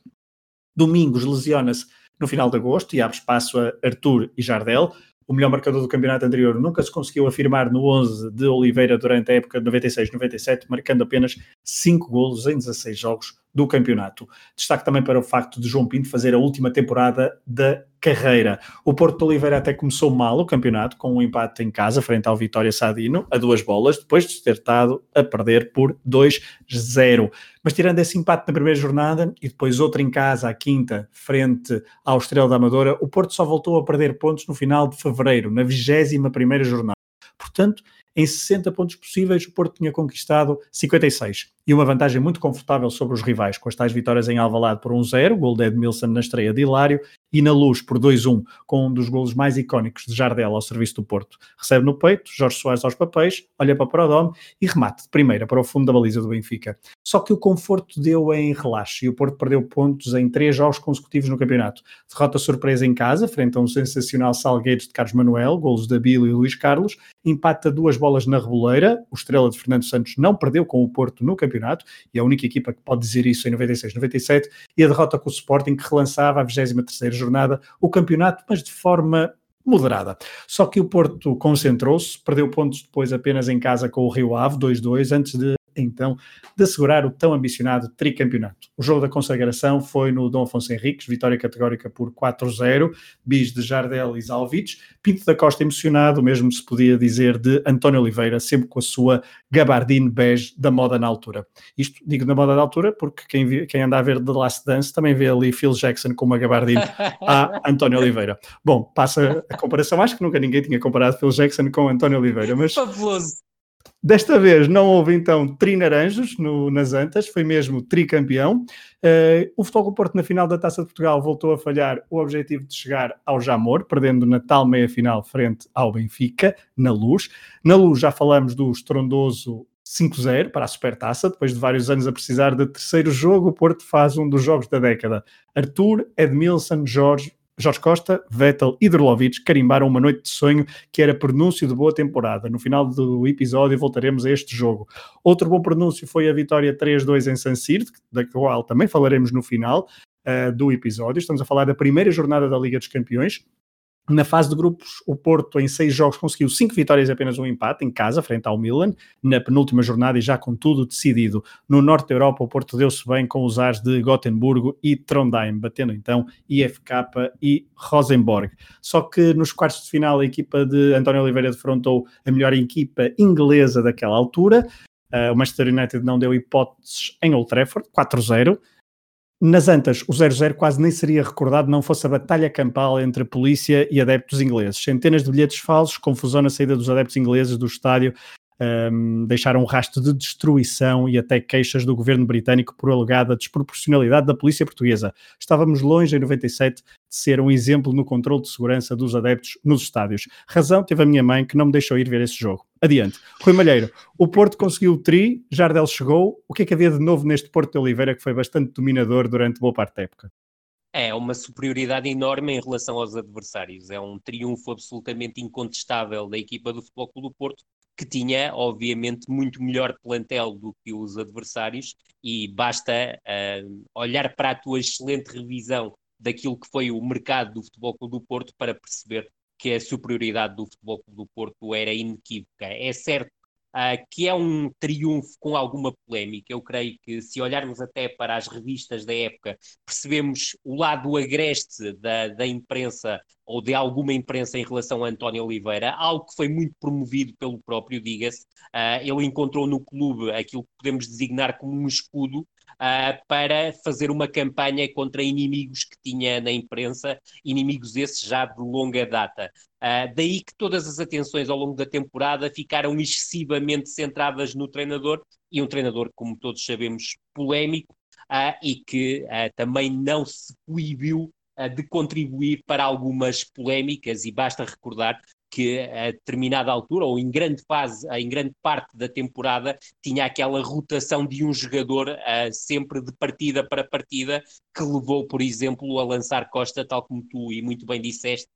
Domingos lesiona-se no final de agosto e abre espaço a Arthur e Jardel. O melhor marcador do campeonato anterior nunca se conseguiu afirmar no 11 de Oliveira durante a época de 96-97, marcando apenas 5 golos em 16 jogos do campeonato. Destaque também para o facto de João Pinto fazer a última temporada da carreira. O Porto de Oliveira até começou mal o campeonato, com um empate em casa frente ao Vitória Sadino, a duas bolas, depois de ter estado a perder por 2-0. Mas tirando esse empate na primeira jornada e depois outro em casa, à quinta, frente ao Estrela da Amadora, o Porto só voltou a perder pontos no final de fevereiro, na 21 primeira jornada. Portanto, em 60 pontos possíveis, o Porto tinha conquistado 56 e uma vantagem muito confortável sobre os rivais, com as tais vitórias em Alvalade por 1-0, gol de Edmilson na estreia de Hilário, e na Luz por 2-1, com um dos golos mais icónicos de Jardel ao serviço do Porto. Recebe no peito, Jorge Soares aos papéis, olha para o Prodome e remate de primeira para o fundo da baliza do Benfica. Só que o conforto deu em relaxo e o Porto perdeu pontos em três jogos consecutivos no campeonato. Derrota surpresa em casa, frente a um sensacional Salgueiros de Carlos Manuel, golos de Abílio e Luís Carlos, empata duas bolas na reboleira, o Estrela de Fernando Santos não perdeu com o Porto no campeonato, e a única equipa que pode dizer isso em 96, 97, e a derrota com o Sporting, que relançava a 23 jornada o campeonato, mas de forma moderada. Só que o Porto concentrou-se, perdeu pontos depois apenas em casa com o Rio Ave, 2-2, antes de então de assegurar o tão ambicionado tricampeonato. O jogo da consagração foi no Dom Afonso Henriques, vitória categórica por 4-0, bis de Jardel e Zalvic, Pinto da Costa emocionado, mesmo se podia dizer de António Oliveira, sempre com a sua gabardine bege da moda na altura. Isto digo da moda na altura porque quem, vi, quem anda a ver The Last Dance também vê ali Phil Jackson com uma gabardine a António Oliveira. Bom, passa a comparação, acho que nunca ninguém tinha comparado Phil Jackson com António Oliveira, mas... Fabuloso. Desta vez não houve então trinaranjos nas Antas, foi mesmo tricampeão. Uh, o Futebol Porto na final da Taça de Portugal voltou a falhar o objetivo de chegar ao Jamor, perdendo na tal meia-final frente ao Benfica, na Luz. Na Luz já falamos do estrondoso 5-0 para a Supertaça, depois de vários anos a precisar de terceiro jogo, o Porto faz um dos jogos da década. Arthur, Edmilson, Jorge, Jorge Costa, Vettel e Drolovic carimbaram uma noite de sonho que era pronúncio de boa temporada. No final do episódio voltaremos a este jogo. Outro bom pronúncio foi a vitória 3-2 em San Siro, da qual também falaremos no final uh, do episódio. Estamos a falar da primeira jornada da Liga dos Campeões. Na fase de grupos, o Porto, em seis jogos, conseguiu cinco vitórias e apenas um empate em casa, frente ao Milan, na penúltima jornada e já com tudo decidido. No norte da Europa, o Porto deu-se bem com os ares de Gotemburgo e Trondheim, batendo então IFK e Rosenborg. Só que nos quartos de final, a equipa de António Oliveira defrontou a melhor equipa inglesa daquela altura. Uh, o Manchester United não deu hipóteses em Old Trafford, 4-0. Nas Antas, o 00 quase nem seria recordado não fosse a batalha campal entre polícia e adeptos ingleses. Centenas de bilhetes falsos, confusão na saída dos adeptos ingleses do estádio, um, deixaram um rastro de destruição e até queixas do governo britânico por alegada desproporcionalidade da polícia portuguesa. Estávamos longe, em 97, de ser um exemplo no controle de segurança dos adeptos nos estádios. Razão teve a minha mãe que não me deixou ir ver esse jogo. Adiante. Rui Malheiro, o Porto conseguiu o tri, Jardel chegou. O que é que havia de novo neste Porto de Oliveira que foi bastante dominador durante boa parte da época? É uma superioridade enorme em relação aos adversários. É um triunfo absolutamente incontestável da equipa do Futebol Clube do Porto, que tinha, obviamente, muito melhor plantel do que os adversários, e basta uh, olhar para a tua excelente revisão daquilo que foi o mercado do Futebol Clube do Porto para perceber que a superioridade do Futebol Clube do Porto era inequívoca. É certo uh, que é um triunfo com alguma polémica. Eu creio que, se olharmos até para as revistas da época, percebemos o lado agreste da, da imprensa ou de alguma imprensa em relação a António Oliveira, algo que foi muito promovido pelo próprio, diga-se. Uh, ele encontrou no clube aquilo que podemos designar como um escudo, uh, para fazer uma campanha contra inimigos que tinha na imprensa, inimigos esses já de longa data. Uh, daí que todas as atenções ao longo da temporada ficaram excessivamente centradas no treinador, e um treinador, como todos sabemos, polémico, uh, e que também não se coibiu de contribuir para algumas polémicas, e basta recordar que a determinada altura, ou em grande fase, em grande parte da temporada, tinha aquela rotação de um jogador uh, sempre de partida para partida, que levou, por exemplo, a lançar Costa, tal como tu e muito bem disseste,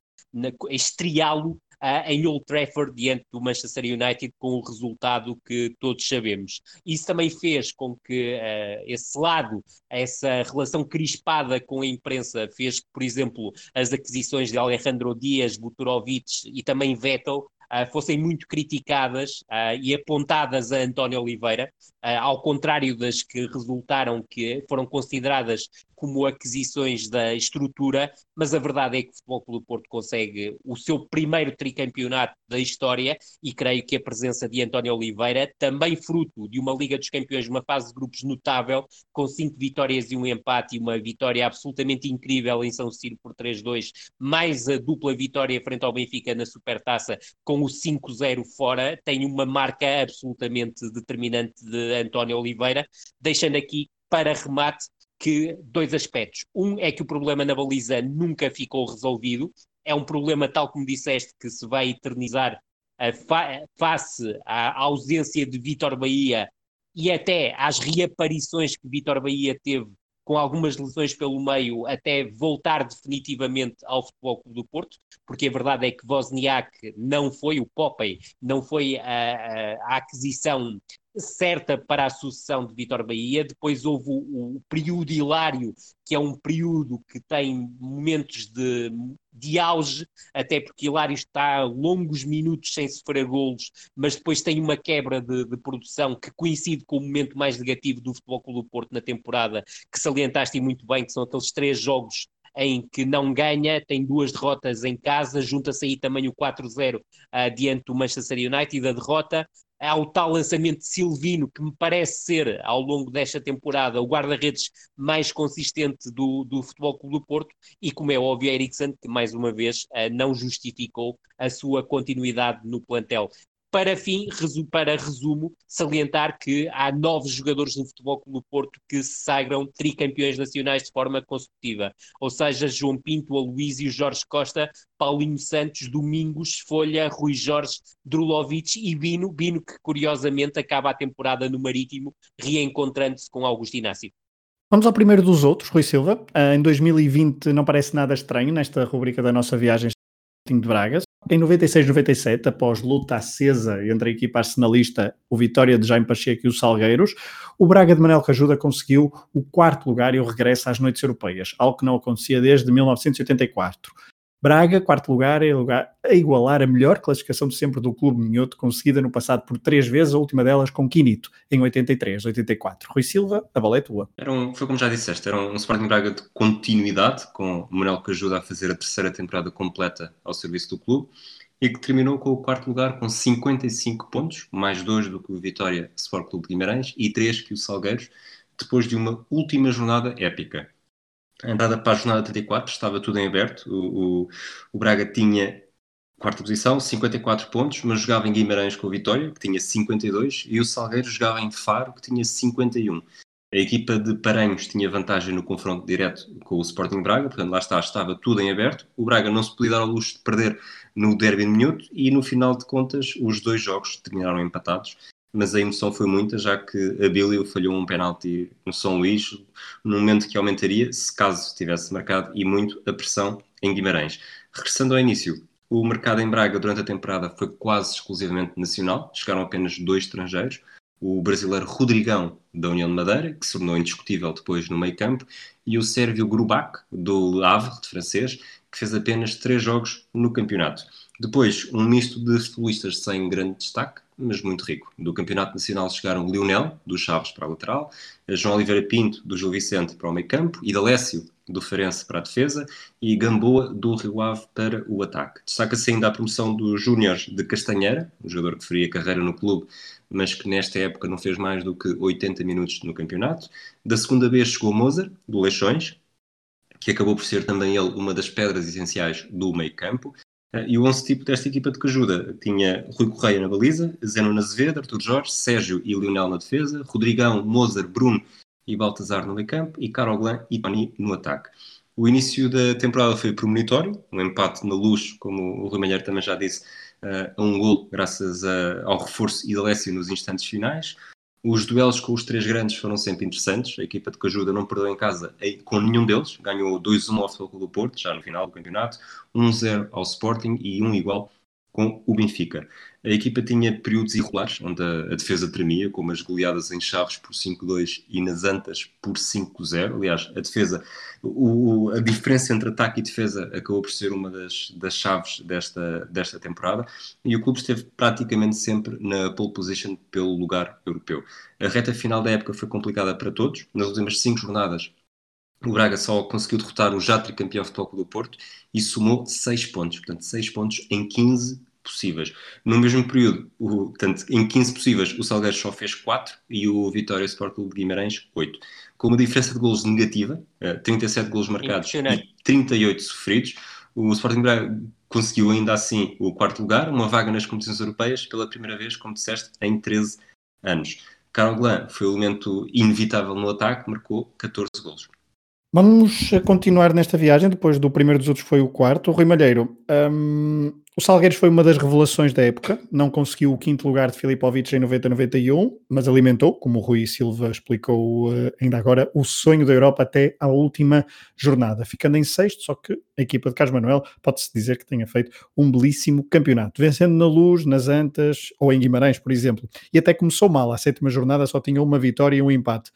estreá-lo em Old Trafford diante do Manchester United com o resultado que todos sabemos. Isso também fez com que uh, esse lado, essa relação crispada com a imprensa, fez que, por exemplo, as aquisições de Alejandro Dias, Buturovic e também Vettel Uh, fossem muito criticadas uh, e apontadas a António Oliveira, uh, ao contrário das que resultaram que foram consideradas como aquisições da estrutura, mas a verdade é que o Futebol Clube do Porto consegue o seu primeiro tricampeonato da história e creio que a presença de António Oliveira, também fruto de uma Liga dos Campeões, uma fase de grupos notável, com cinco vitórias e um empate e uma vitória absolutamente incrível em São Ciro por 3-2, mais a dupla vitória frente ao Benfica na Supertaça com o 5-0 fora, tem uma marca absolutamente determinante de António Oliveira, deixando aqui para remate que dois aspectos. Um é que o problema na baliza nunca ficou resolvido, é um problema, tal como disseste, que se vai eternizar fa face à ausência de Vitor Bahia e até às reaparições que Vitor Bahia teve com algumas lesões pelo meio, até voltar definitivamente ao Futebol Clube do Porto, porque a verdade é que Wozniak não foi, o Popey, não foi a, a, a aquisição certa para a sucessão de Vitor Bahia. Depois houve o, o, período hilário, que é um período que tem momentos de, de auge, até porque Hilário está longos minutos sem sofrer golos, mas depois tem uma quebra de, de, produção que coincide com o momento mais negativo do Futebol Clube do Porto na temporada, que salientaste muito bem, que são aqueles três jogos em que não ganha, tem duas derrotas em casa, junta-se aí também o 4-0 uh, diante do Manchester United, a derrota, ao tal lançamento de Silvino, que me parece ser, ao longo desta temporada, o guarda-redes mais consistente do, do Futebol Clube do Porto, e como é óbvio, Eriksen, que mais uma vez uh, não justificou a sua continuidade no plantel. Para fim, para resumo, salientar que há nove jogadores do Futebol Clube Porto que se sagram tricampeões nacionais de forma consecutiva. Ou seja, João Pinto, Aloísio, Jorge Costa, Paulinho Santos, Domingos, Folha, Rui Jorge, Drulovic e Bino. Bino que, curiosamente, acaba a temporada no Marítimo, reencontrando-se com Augusto Inácio. Vamos ao primeiro dos outros, Rui Silva. Uh, em 2020 não parece nada estranho nesta rubrica da nossa viagem de Bragas. Em 96-97, após luta acesa entre a equipa arsenalista, o Vitória de Jaime Pacheco e os Salgueiros, o Braga de Manel Cajuda conseguiu o quarto lugar e o regresso às noites europeias, algo que não acontecia desde 1984. Braga, quarto lugar, é lugar a igualar a melhor classificação de sempre do clube minhoto, conseguida no passado por três vezes, a última delas com Quinito, em 83, 84. Rui Silva, a bola é tua. Era um, foi como já disseste, era um Sporting Braga de continuidade, com o Manuel que ajuda a fazer a terceira temporada completa ao serviço do clube, e que terminou com o quarto lugar com 55 pontos, mais dois do que o Vitória Sport Clube de Guimarães e três que o Salgueiros, depois de uma última jornada épica a entrada para a jornada 34 estava tudo em aberto. O, o, o, Braga tinha quarta posição, 54 pontos, mas jogava em Guimarães com o Vitória, que tinha 52, e o Salgueiro jogava em Faro, que tinha 51. A equipa de Paranhos tinha vantagem no confronto direto com o Sporting Braga, portanto lá está, estava tudo em aberto. O Braga não se podia dar ao luxo de perder no derby de minuto e no final de contas os dois jogos terminaram empatados mas a emoção foi muita, já que a Billy falhou um penalti no São Luís, no momento que aumentaria, se caso tivesse marcado, e muito a pressão em Guimarães. Regressando ao início, O mercado em Braga durante a temporada foi quase exclusivamente nacional, chegaram apenas dois estrangeiros. O brasileiro Rodrigão, da União de Madeira, que se tornou indiscutível depois no meio campo, e o sérvio Grubac, do Havre, de francês, que fez apenas três jogos no campeonato. Depois, um misto de futebolistas sem grande destaque, mas muito rico. Do Campeonato Nacional chegaram Lionel, do Chaves para a lateral, João Oliveira Pinto, do Gil Vicente para o meio campo, e Dalécio, do Farense para a defesa, e Gamboa, do Rio Ave para o ataque. Destaca-se ainda a promoção dos Júniores de Castanheira, um jogador que faria carreira no clube, mas que nesta época não fez mais do que 80 minutos no campeonato. Da segunda vez chegou Mozart, do Leixões, que acabou por ser também ele uma das pedras essenciais do meio campo. Uh, e o 11 tipo desta equipa de que ajuda tinha Rui Correia na baliza, Zeno Azevedo, Artur Jorge, Sérgio e Lionel na defesa, Rodrigão, Mozart, Bruno e Baltazar no meio campo e Caroglan e Tony no ataque. O início da temporada foi premonitório, um empate na luz, como o Rui Malheiro também já disse, uh, a um gol graças ao reforço Alessio nos instantes finais. Os duelos com os três grandes foram sempre interessantes. A equipa de Cajuda não perdeu em casa com nenhum deles. Ganhou 2-1 ao Futebol do Porto, já no final do campeonato, 1-0 ao Sporting e 1 igual com o Benfica. A equipa tinha períodos irregulares, onde a, a defesa tremia, como as goleadas em Chaves por 5-2 e nas Antas por 5-0. Aliás, a defesa, o, a diferença entre ataque e defesa acabou por ser uma das, das chaves desta, desta temporada e o clube esteve praticamente sempre na pole position pelo lugar europeu. A reta final da época foi complicada para todos. Nas últimas cinco jornadas, o Braga só conseguiu derrotar o já tricampeão Futebol do Porto e somou 6 pontos. Portanto, 6 pontos em 15 possíveis. No mesmo período, o, portanto, em 15 possíveis, o Salgueiros só fez 4 e o Vitória Sport Clube de Guimarães 8. Com uma diferença de golos negativa, 37 eh, golos marcados e 38 sofridos, o Sporting Braga conseguiu ainda assim o quarto lugar, uma vaga nas competições europeias pela primeira vez, como disseste, em 13 anos. Carol Glan foi o elemento inevitável no ataque, marcou 14 golos. Vamos continuar nesta viagem, depois do primeiro dos outros foi o quarto. O Rui Malheiro, um, o Salgueiros foi uma das revelações da época, não conseguiu o quinto lugar de Filipovic em 90-91, mas alimentou, como o Rui Silva explicou uh, ainda agora, o sonho da Europa até à última jornada, ficando em sexto, só que a equipa de Carlos Manuel pode-se dizer que tenha feito um belíssimo campeonato, vencendo na Luz, nas Antas ou em Guimarães, por exemplo, e até começou mal, a sétima jornada só tinha uma vitória e um empate.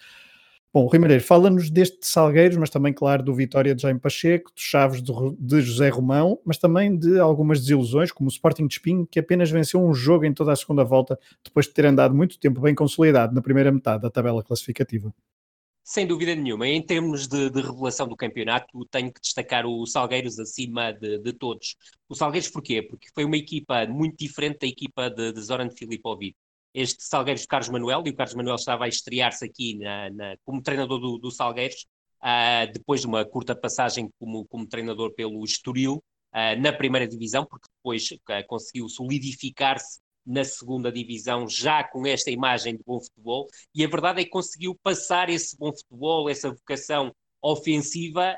Bom, Rui fala-nos deste Salgueiros, mas também, claro, do Vitória de Jaime Pacheco, dos Chaves de José Romão, mas também de algumas desilusões, como o Sporting de Espinho, que apenas venceu um jogo em toda a segunda volta, depois de ter andado muito tempo bem consolidado na primeira metade da tabela classificativa. Sem dúvida nenhuma. Em termos de, de, revelação do campeonato, tenho que destacar o Salgueiros acima de, de, todos. O Salgueiros porquê? Porque foi uma equipa muito diferente da equipa de, de Zoran Filipovic este Salgueiros de Carlos Manuel, e o Carlos Manuel estava a estrear-se aqui na, na, como treinador do, do Salgueiros, uh, depois de uma curta passagem como, como treinador pelo Estoril, uh, na primeira divisão, porque depois uh, conseguiu solidificar-se na segunda divisão, já com esta imagem de bom futebol, e a verdade é que conseguiu passar esse bom futebol, essa vocação ofensiva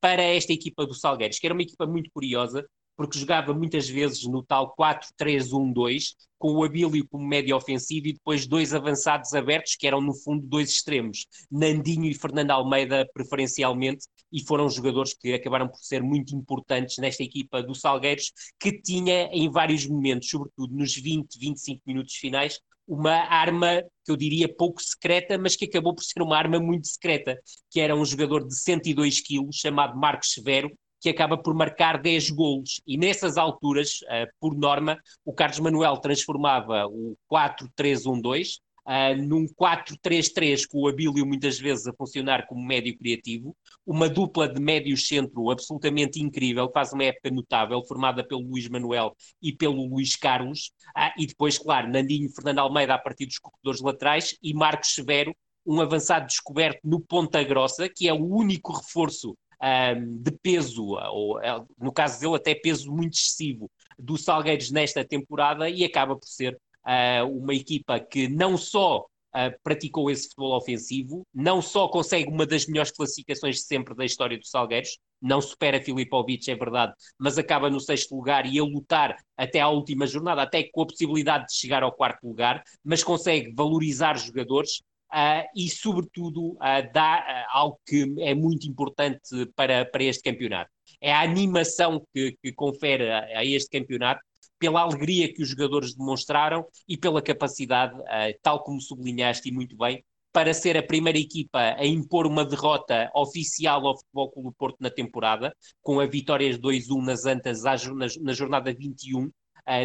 para esta equipa do Salgueiros, que era uma equipa muito curiosa, porque jogava muitas vezes no tal 4-3-1-2, com o Abílio como médio ofensivo e depois dois avançados abertos, que eram no fundo dois extremos, Nandinho e Fernando Almeida preferencialmente, e foram jogadores que acabaram por ser muito importantes nesta equipa do Salgueiros, que tinha em vários momentos, sobretudo nos 20, 25 minutos finais, uma arma que eu diria pouco secreta, mas que acabou por ser uma arma muito secreta, que era um jogador de 102 quilos, chamado Marcos Severo, que acaba por marcar 10 golos. E nessas alturas, uh, por norma, o Carlos Manuel transformava o 4-3-1-2 uh, eh, num 4-3-3, com o Abílio muitas vezes a funcionar como médio criativo, uma dupla de médio centro absolutamente incrível, faz uma época notável, formada pelo Luís Manuel e pelo Luís Carlos, uh, e depois, claro, Nandinho Fernando Almeida a partir dos corredores laterais e Marcos Severo, um avançado descoberto no Ponta Grossa, que é o único reforço um, de peso, ou é, no caso dele, até peso muito excessivo do Salgueiros nesta temporada e acaba por ser uh, uma equipa que não só Uh, praticou esse futebol ofensivo, não só consegue uma das melhores classificações de sempre da história dos Salgueiros, não supera Filipovic, é verdade, mas acaba no sexto lugar e a lutar até à última jornada, até com a possibilidade de chegar ao quarto lugar, mas consegue valorizar jogadores e, sobretudo, uh, dá uh, algo que é muito importante para, para este campeonato. é a animação que, que confere a, a, este campeonato, pela alegria que os jogadores demonstraram e pela capacidade, tal como sublinhaste e muito bem, para ser a primeira equipa a impor uma derrota oficial ao Futebol Clube Porto na temporada, com a vitória 2-1 nas Antas na, na jornada 21, uh,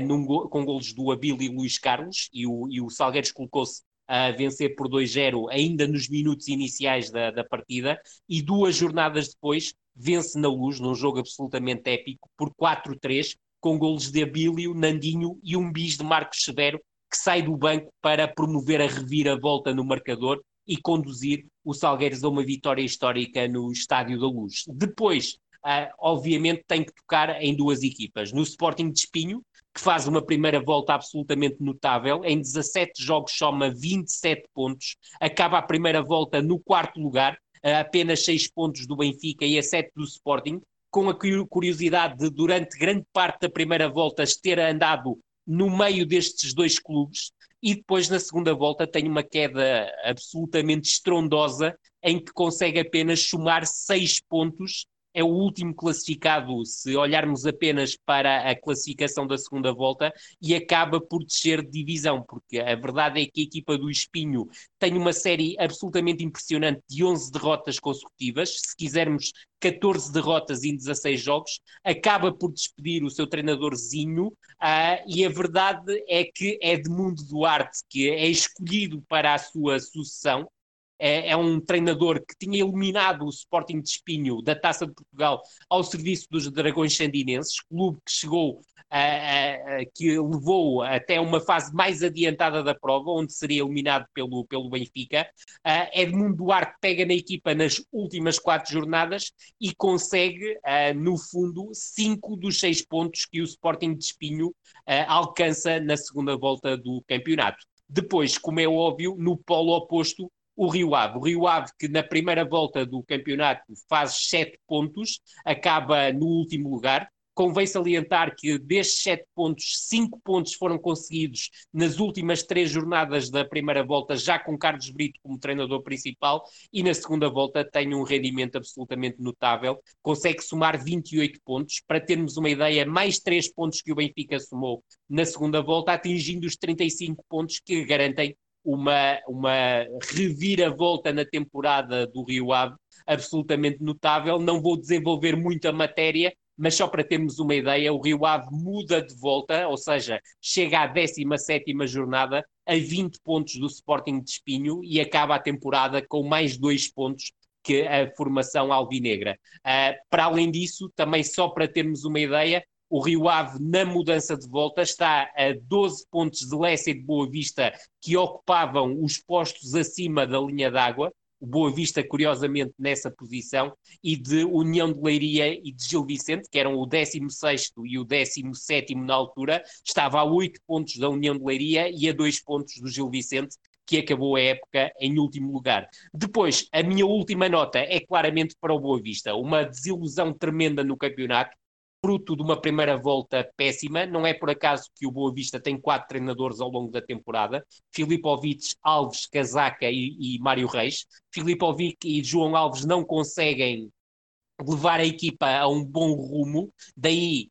num, com golos do Abílio e Luís Carlos, e o, e o Salgueiros colocou-se a vencer por 2-0 ainda nos minutos iniciais da, da partida, e duas jornadas depois vence na luz, num jogo absolutamente épico, por 4-3, com golos de Abílio, Nandinho e um bis de Marcos Severo, que sai do banco para promover a reviravolta no marcador e conduzir o Salgueiros a uma vitória histórica no Estádio da Luz. Depois, uh, obviamente, tem que tocar em duas equipas. No Sporting de Espinho, que faz uma primeira volta absolutamente notável, em 17 jogos soma 27 pontos, acaba a primeira volta no quarto lugar, a apenas 6 pontos do Benfica e a 7 do Sporting, com a curiosidade de, durante grande parte da primeira volta, ter andado no meio destes dois clubes e depois na segunda volta tem uma queda absolutamente estrondosa em que consegue apenas somar seis pontos é o último classificado, se olharmos apenas para a classificação da segunda volta, e acaba por descer de divisão, porque a verdade é que a equipa do Espinho tem uma série absolutamente impressionante de 11 derrotas consecutivas, se quisermos 14 derrotas em 16 jogos, acaba por despedir o seu treinadorzinho, uh, e a verdade é que é Edmundo Duarte, que é escolhido para a sua sucessão, é, é, um treinador que tinha eliminado o Sporting de Espinho da Taça de Portugal ao serviço dos Dragões Sandinenses, clube que chegou a, a, a, que levou até uma fase mais adiantada da prova, onde seria eliminado pelo, pelo Benfica. Uh, Edmundo Duarte pega na equipa nas últimas quatro jornadas e consegue, no fundo, cinco dos seis pontos que o Sporting de Espinho alcança na segunda volta do campeonato. Depois, como é óbvio, no polo oposto, o Rio Ave. O Rio Ave, que na primeira volta do campeonato faz sete pontos, acaba no último lugar. Convém salientar que destes sete pontos, cinco pontos foram conseguidos nas últimas três jornadas da primeira volta, já com Carlos Brito como treinador principal, e na segunda volta tem um rendimento absolutamente notável, consegue somar 28 pontos. Para termos uma ideia, mais três pontos que o Benfica somou na segunda volta, atingindo os 35 pontos que garantem uma, uma reviravolta na temporada do Rio Ave absolutamente notável. Não vou desenvolver muita matéria, mas só para termos uma ideia, o Rio Ave muda de volta, ou seja, chega à 17 jornada a 20 pontos do Sporting de Espinho e acaba a temporada com mais dois pontos que a formação alvinegra. Uh, para além disso, também só para termos uma ideia, o Rio Ave, na mudança de volta, está a 12 pontos de Lécia e de Boa Vista, que ocupavam os postos acima da linha d'água. O Boa Vista, curiosamente, nessa posição, e de União de Leiria e de Gil Vicente, que eram o 16 e o 17 na altura, estava a 8 pontos da União de Leiria e a 2 pontos do Gil Vicente, que acabou a época em último lugar. Depois, a minha última nota é claramente para o Boa Vista. Uma desilusão tremenda no campeonato fruto de uma primeira volta péssima. Não é por acaso que o Boa Vista tem quatro treinadores ao longo da temporada: Filipovic, Alves, Casaca e, e Mário Reis. Filipovic e João Alves não conseguem levar a equipa a um bom rumo, daí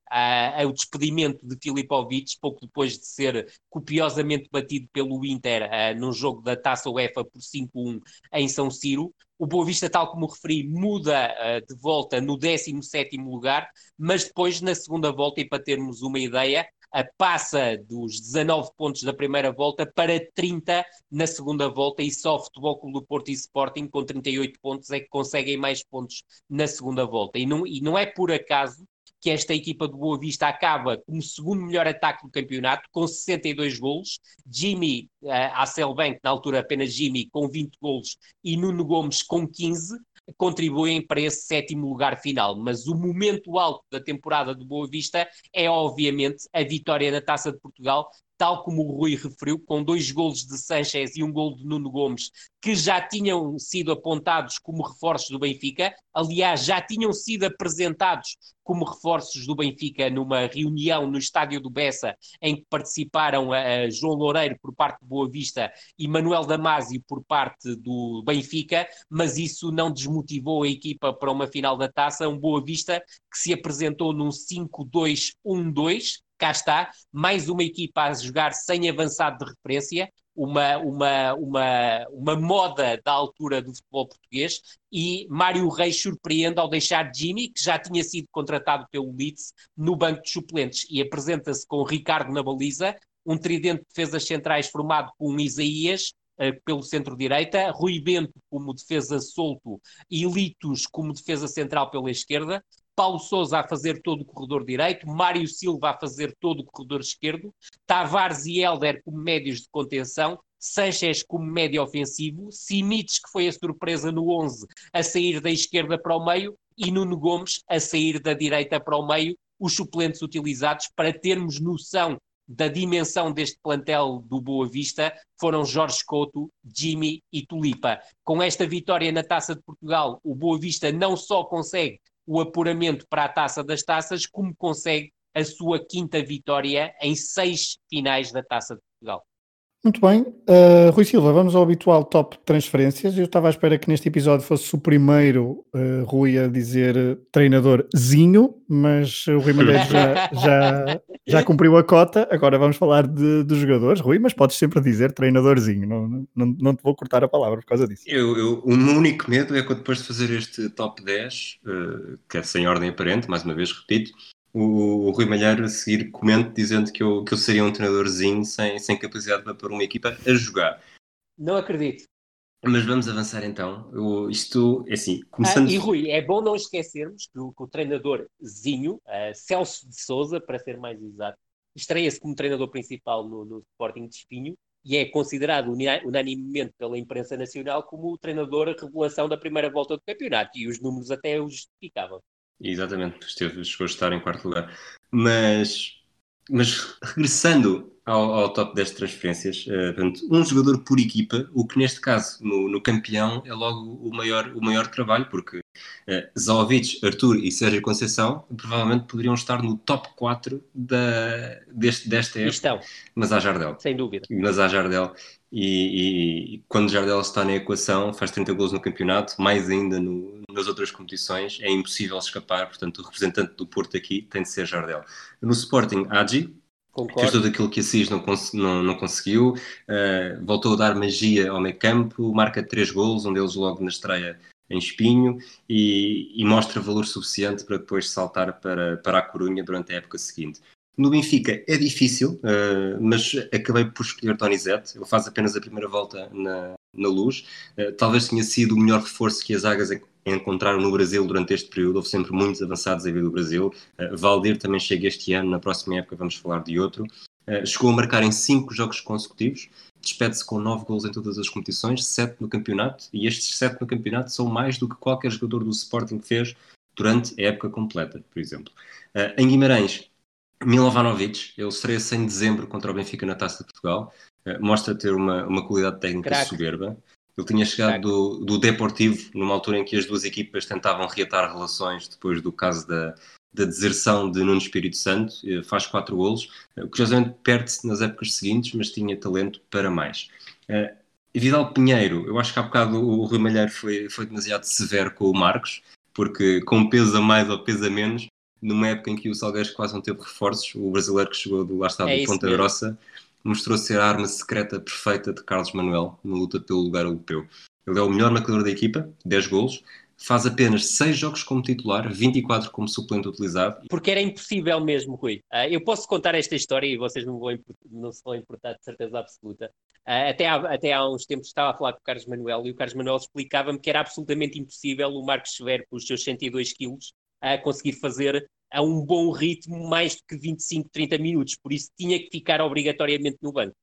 o despedimento de Filipovic, pouco depois de ser copiosamente batido pelo Inter uh, num jogo da Taça UEFA por 5-1 em São Siro. O Boa Vista, tal como referi, muda uh, de volta no 17º lugar, mas depois na segunda volta, e para termos uma ideia, passa dos 19 pontos da primeira volta para 30 na segunda volta e só o Futebol Clube do Porto e Sporting com 38 pontos é que conseguem mais pontos na segunda volta. E não, e não é por acaso que esta equipa do Boa Vista acaba como segundo melhor ataque do campeonato, com 62 golos. Jimmy uh, Hasselbank, na altura apenas Jimmy, com 20 golos, e Nuno Gomes com 15 contribuem para esse sétimo lugar final. Mas o momento alto da temporada do Boa Vista é, obviamente, a vitória da Taça de Portugal, tal como o Rui referiu, com dois golos de Sanchez e um gol de Nuno Gomes, que já tinham sido apontados como reforços do Benfica, aliás, já tinham sido apresentados como reforços do Benfica numa reunião no estádio do Bessa, em que participaram a, João Loureiro por parte do Boa Vista e Manuel Damasio por parte do Benfica, mas isso não desmotivou a equipa para uma final da taça, um Boa Vista que se apresentou num 5-2-1-2, cá está, mais uma equipa a jogar sem avançado de referência, uma, uma, uma, uma moda da altura do futebol português e Mário Reis surpreende ao deixar Jimmy, que já tinha sido contratado pelo Leeds, no banco de suplentes. E apresenta-se com Ricardo na baliza, um tridente de defesas centrais formado com Isaías, uh, pelo centro-direita, Rui Bento como defesa solto e Litos como defesa central pela esquerda, Paulo Souza a fazer todo o corredor direito, Mário Silva a fazer todo o corredor esquerdo, Tavares e Helder como médios de contenção, Sanchez como médio ofensivo, Simites, que foi a surpresa no 11, a sair da esquerda para o meio, e Nuno Gomes a sair da direita para o meio, os suplentes utilizados para termos noção da dimensão deste plantel do Boa Vista foram Jorge Couto, Jimmy e Tulipa. Com esta vitória na Taça de Portugal, o Boa Vista não só consegue o apuramento para a taça das taças, como consegue a sua quinta vitória em seis finais da taça de Portugal. Muito bem. Uh, Rui Silva, vamos ao habitual top transferências. Eu estava à espera que neste episódio fosse o primeiro uh, Rui a dizer uh, treinadorzinho, mas o Rui Malheiro já, já, já cumpriu a cota. Agora vamos falar de, de jogadores, Rui, mas podes sempre dizer treinadorzinho. Não, não, não te vou cortar a palavra por causa disso. Eu, eu, o meu único medo é que depois de fazer este top 10, uh, que é sem ordem aparente, mais uma vez repito, o, o Rui Malheiro a seguir comente dizendo que eu, que eu seria um treinadorzinho sem, sem capacidade para pôr uma equipa a jogar. Não acredito. Mas vamos avançar então. Eu, isto é assim, começando. Ah, e Rui, é bom não esquecermos que o, que o treinadorzinho, uh, Celso de Souza, para ser mais exato, estreia-se como treinador principal no, no Sporting de Espinho e é considerado unanimemente pela imprensa nacional como o treinador revelação da primeira volta do campeonato e os números até o justificavam. Exatamente, esteve, chegou a estar em quarto lugar. Mas, mas regressando ao, ao top 10 transferências, uh, portanto, um jogador por equipa, o que neste caso, no, no campeão, é logo o maior, o maior trabalho, porque uh, Zaovic, Arthur e Sérgio Conceição provavelmente poderiam estar no top 4 da, deste, desta época. Estão. Mas há Jardel. Sem dúvida. Mas há Jardel. E, e, quando Jardel está na equação, faz 30 gols no campeonato, mais ainda no, nas outras competições, é impossível escapar. Portanto, o representante do Porto aqui tem de ser Jardel. No Sporting, Agi, Concordo. fez tudo aquilo que Assis não, cons não, não conseguiu, uh, voltou a dar magia ao meio campo, marca três gols, um deles logo na estreia em Espinho, e, e mostra valor suficiente para depois saltar para, para a Corunha durante a época seguinte. No Benfica é difícil, uh, mas acabei por escolher Donizete. Ele faz apenas a primeira volta na, na luz. Uh, talvez tenha sido o melhor reforço que as Águias encontraram no Brasil durante este período. Houve sempre muitos avançados a vir do Brasil. Uh, Valdir também chega este ano. Na próxima época vamos falar de outro. chegou a marcar em cinco jogos consecutivos. Despede-se com nove gols em todas as competições, sete no campeonato. E estes sete no campeonato são mais do que qualquer jogador do Sporting fez durante a época completa, por exemplo. em Guimarães, Milovanovic, ele estreia-se em dezembro contra o Benfica na Taça de Portugal, uh, mostra ter uma, uma qualidade técnica Crack. soberba. Ele tinha chegado do, do Deportivo numa altura em que as duas equipas tentavam reatar relações depois do caso da, da deserção de Nuno Espírito Santo, uh, faz quatro golos, uh, curiosamente perde-se nas épocas seguintes, mas tinha talento para mais. Vidal Pinheiro, eu acho que há bocado o Rui Malheiro foi, foi demasiado severo com o Marcos, porque com peso a mais ou peso a menos, numa época em que o Salgueiros quase não teve reforços, o brasileiro que chegou do lá estava é Ponta mesmo. Grossa mostrou ser a arma secreta perfeita de Carlos Manuel na luta pelo lugar europeu. Ele é o melhor marcador da equipa, 10 golos, faz apenas 6 jogos como titular, 24 como suplente utilizado. Porque era impossível mesmo, Rui. Uh, eu posso contar esta história e vocês não, vão, não se vão importar de certeza absoluta. Uh, até, há, até há uns tempos estava a falar com o Carlos Manuel e o Carlos Manuel explicava-me que era absolutamente impossível o Marcos Severo, com os seus 102 quilos, a conseguir fazer a um bom ritmo mais do que 25, 30 minutos, por isso tinha que ficar obrigatoriamente no banco.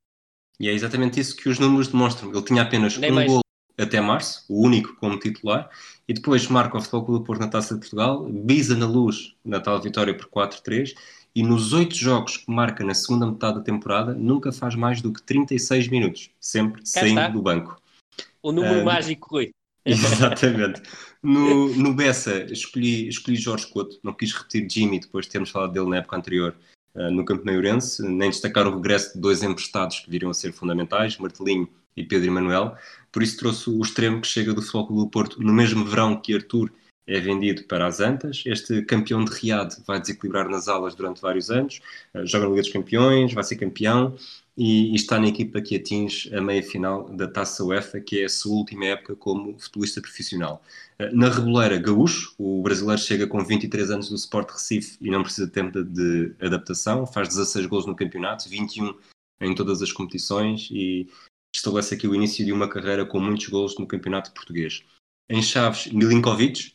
E é exatamente isso que os números demonstram. Ele tinha apenas Nem um mais. gol até março, o único como titular, e depois marca o Futebol Clube Porto na Taça de Portugal, bisa na luz na tal vitória por 4-3, e nos oito jogos que marca na segunda metade da temporada, nunca faz mais do que 36 minutos, sempre saindo do banco. O número uh, mágico, Rui. Exatamente. No, no Bessa escolhi, escolhi Jorge Couto, não quis repetir Jimmy depois de termos falado dele na época anterior uh, no Campo Maiorense, nem destacar o regresso de dois emprestados que viriam a ser fundamentais, Martelinho e Pedro Emanuel. Por isso trouxe o extremo que chega do Futebol Clube do Porto no mesmo verão que Arthur é vendido para as Antas. Este campeão de Riad vai desequilibrar nas alas durante vários anos, uh, joga na Liga dos Campeões, vai ser campeão e, e, está na equipa que atinge a meia-final da Taça UEFA, que é a sua última época como futebolista profissional. Uh, na Reboleira, Gaúcho, o brasileiro chega com 23 anos do Sport Recife e não precisa de tempo de, de adaptação, faz 16 gols no campeonato, 21 em todas as competições e estabelece aqui o início de uma carreira com muitos gols no campeonato português. Em Chaves, Milinkovic,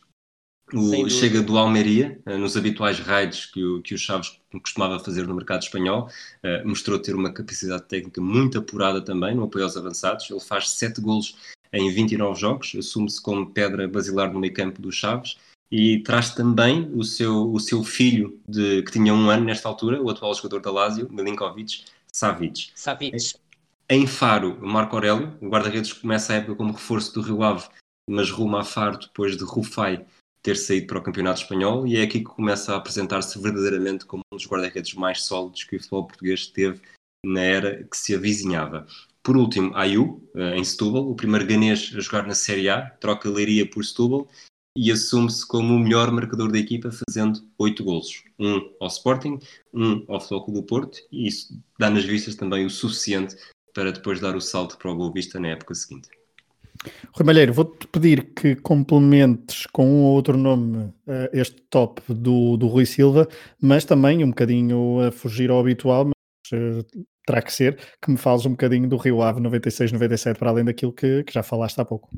o, chega do Almeria, uh, nos habituais raids que o, que o Chaves costumava fazer no mercado espanhol, uh, mostrou ter uma capacidade técnica muito apurada também no apoio aos avançados. Ele faz 7 golos em 29 jogos, assume-se como pedra basilar no meio campo do Chaves e traz também o seu, o seu filho, de, que tinha um ano nesta altura, o atual jogador da Lazio, Milinkovic Savic. Savic. Em Faro, Marco Aurélio, o guarda-redes começa a época como reforço do Rio Ave, mas ruma a Faro depois de Rufai ter saído para o Campeonato Espanhol e é aqui que começa a apresentar-se verdadeiramente como um dos guarda-redes mais sólidos que o futebol português teve na era que se avizinhava. Por último, Ayu, eh, em Setúbal, o primeiro ganês a jogar na Série A, troca Leiria por Setúbal e assume-se como o melhor marcador da equipa, fazendo oito golos. Um ao Sporting, um ao Futebol Clube do Porto, e isso dá nas vistas também o suficiente para depois dar o salto para o Boa Vista na época seguinte. Rui Malheiro, vou-te pedir que complementes com um ou outro nome uh, este top do, do Rui Silva, mas também um bocadinho a fugir ao habitual, mas uh, terá que ser que me fales um bocadinho do Rio Ave 96-97, para além daquilo que, que já falaste há pouco.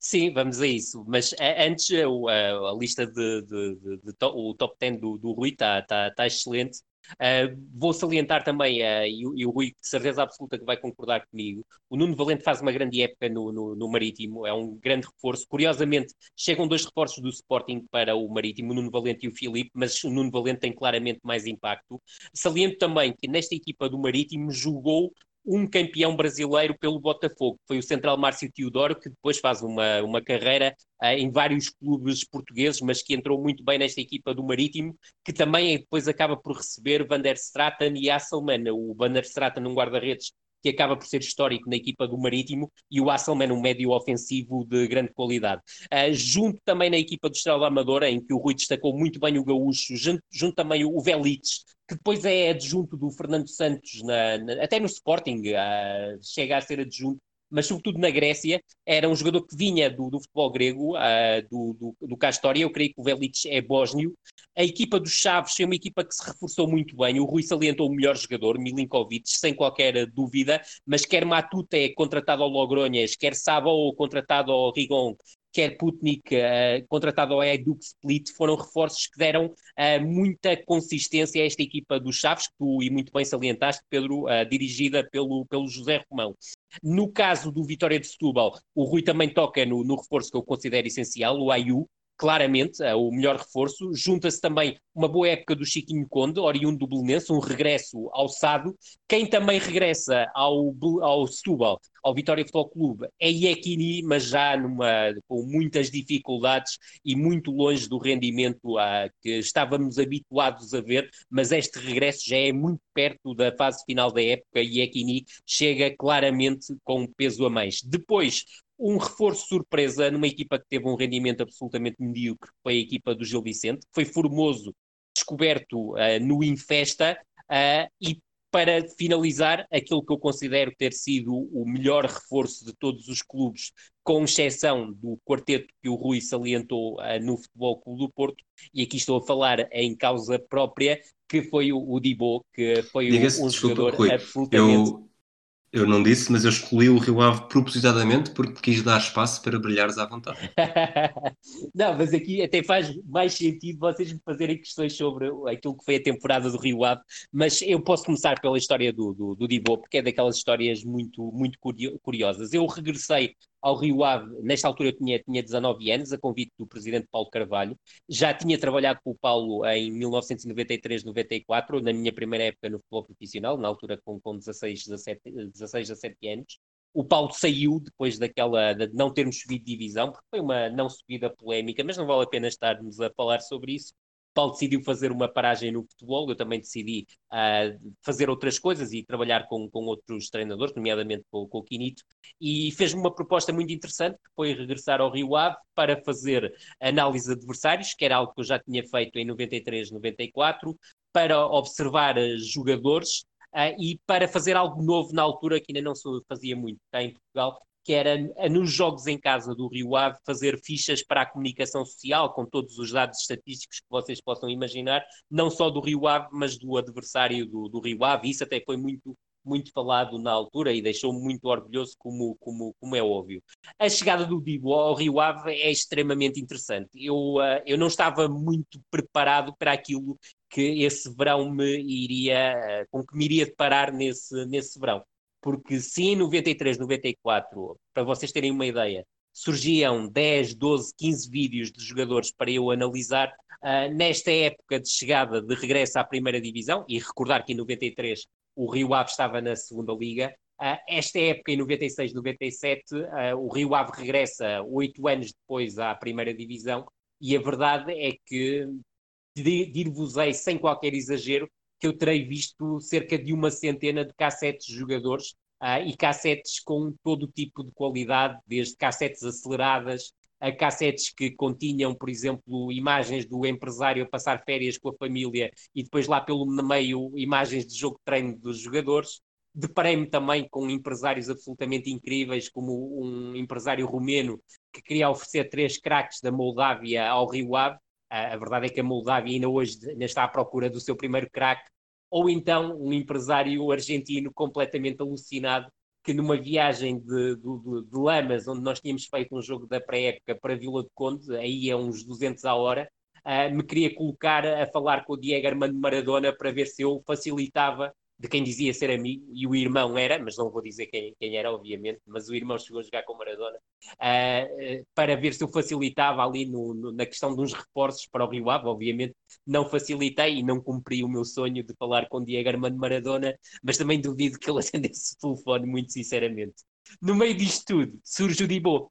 Sim, vamos a isso. Mas antes, a, a, lista de, de, de, de, o top 10 do, do Rui está tá, tá excelente. Uh, vou salientar também, uh, e, e, o Rui, de certeza absoluta que vai concordar comigo, o Nuno Valente faz uma grande época no, no, no, Marítimo, é um grande reforço. Curiosamente, chegam dois reforços do Sporting para o Marítimo, o Nuno Valente e o Filipe, mas o Nuno Valente tem claramente mais impacto. Saliento também que nesta equipa do Marítimo jogou um campeão brasileiro pelo Botafogo, foi o central Márcio Teodoro, que depois faz uma, uma carreira uh, em vários clubes portugueses, mas que entrou muito bem nesta equipa do Marítimo, que também depois acaba por receber Van der Straten e Hasselmann. O Van der Straten, um guarda-redes que acaba por ser histórico na equipa do Marítimo, e o Hasselmann, um médio ofensivo de grande qualidade. Uh, junto também na equipa do Estrela Amadora, em que o Rui destacou muito bem o Gaúcho, junto, junto também o Velites, que depois é adjunto do Fernando Santos, na, na, até no Sporting, uh, chega a ser adjunto mas sobretudo na Grécia, era um jogador que vinha do, do futebol grego, uh, do, do, do Castória, eu creio que o Velic é bósnio. A equipa dos Chaves é uma equipa que se reforçou muito bem, o Rui salientou o melhor jogador, Milinkovic, sem qualquer dúvida, mas quer Matute contratado ao Logronhas, quer Sabo contratado ao Rigon, quer Putnik, uh, contratado ao Eduk Split, foram reforços que deram uh, muita consistência a esta equipa dos Chaves, que tu e muito bem salientaste, Pedro, uh, dirigida pelo, pelo José Romão. No caso do Vitória de Setúbal, o Rui também toca no, no reforço que eu considero essencial, o Ayu, claramente é o melhor reforço. Junta-se também uma boa época do Chiquinho Conde, oriundo do Belenense, um regresso ao Sado. Quem também regressa ao, ao Setúbal, ao Vitória Futebol Clube, é Iekini, mas já numa, com muitas dificuldades e muito longe do rendimento a, que estávamos habituados a ver, mas este regresso já é muito perto da fase final da época e Iekini chega claramente com peso a mais. Depois, um reforço surpresa numa equipa que teve um rendimento absolutamente medíocre, foi a equipa do Gil Vicente, foi Formoso descoberto uh, no Infesta uh, e para finalizar, aquilo que eu considero ter sido o melhor reforço de todos os clubes, com exceção do quarteto que o Rui salientou uh, no Futebol Clube do Porto, e aqui estou a falar em causa própria, que foi o, o Dibo, que foi um, um desculpa, jogador Rui, absolutamente... Eu eu não disse, mas eu escolhi o Rio Ave propositadamente porque quis dar espaço para brilhares à vontade. não, mas aqui até faz mais sentido vocês me fazerem questões sobre aquilo que foi a temporada do Rio Ave, mas eu posso começar pela história do, do, do porque é daquelas histórias muito, muito curiosas. Eu regressei ao Rio Ave, nesta altura eu tinha, tinha 19 anos, a convite do presidente Paulo Carvalho. Já tinha trabalhado com o Paulo em 1993-94, na minha primeira época no futebol profissional, na altura com, com 16, 17, 16, 17 anos. O Paulo saiu depois daquela de não termos subido divisão, porque foi uma não subida polémica, mas não vale a pena estarmos a falar sobre isso. Paulo decidiu fazer uma paragem no futebol, eu também decidi uh, fazer outras coisas e trabalhar com, com outros treinadores, nomeadamente com, com o Quinito, e fez-me uma proposta muito interessante, que foi regressar ao Rio Ave para fazer análise de adversários, que era algo que eu já tinha feito em 93, 94, para observar jogadores uh, e para fazer algo novo na altura que ainda não se fazia muito cá em Portugal, que era nos jogos em casa do Rio Ave fazer fichas para a comunicação social com todos os dados estatísticos que vocês possam imaginar, não só do Rio Ave, mas do adversário do, do Rio Ave. Isso até foi muito muito falado na altura e deixou-me muito orgulhoso, como, como, como é óbvio. A chegada do Dibo ao Rio Ave é extremamente interessante. Eu, uh, eu não estava muito preparado para aquilo que esse verão me iria, uh, com que me iria deparar nesse, nesse verão porque se em 93, 94, para vocês terem uma ideia, surgiam 10, 12, 15 vídeos de jogadores para eu analisar, uh, nesta época de chegada de regresso à primeira divisão, e recordar que em 93 o Rio Ave estava na segunda liga, Uh, esta época, em 96, 97, uh, o Rio Ave regressa oito anos depois à primeira divisão e a verdade é que, dir-vos-ei sem qualquer exagero, que eu terei visto cerca de uma centena de cassetes de jogadores uh, e cassetes com todo o tipo de qualidade, desde cassetes aceleradas a cassetes que continham, por exemplo, imagens do empresário a passar férias com a família e depois lá pelo meio imagens de jogo de treino dos jogadores. Deparei-me também com empresários absolutamente incríveis, como um empresário romeno que queria oferecer três craques da Moldávia ao Rio Ave a, verdade é que a Moldávia ainda hoje ainda está à procura do seu primeiro craque, ou então um empresário argentino completamente alucinado que numa viagem de, de, de, Lamas, onde nós tínhamos feito um jogo da pré-época para Vila de Conde, aí é uns 200 a hora, uh, me queria colocar a falar com o Diego Armando Maradona para ver se eu facilitava de quem dizia ser amigo, e o irmão era, mas não vou dizer quem, quem era, obviamente, mas o irmão chegou a jogar com Maradona, uh, para ver se eu facilitava ali no, no, na questão de uns reforços para o Rio Ave, obviamente não facilitei e não cumpri o meu sonho de falar com Diego Armando Maradona, mas também duvido que ele atendesse o telefone, muito sinceramente. No meio disto tudo, surge o Dibô.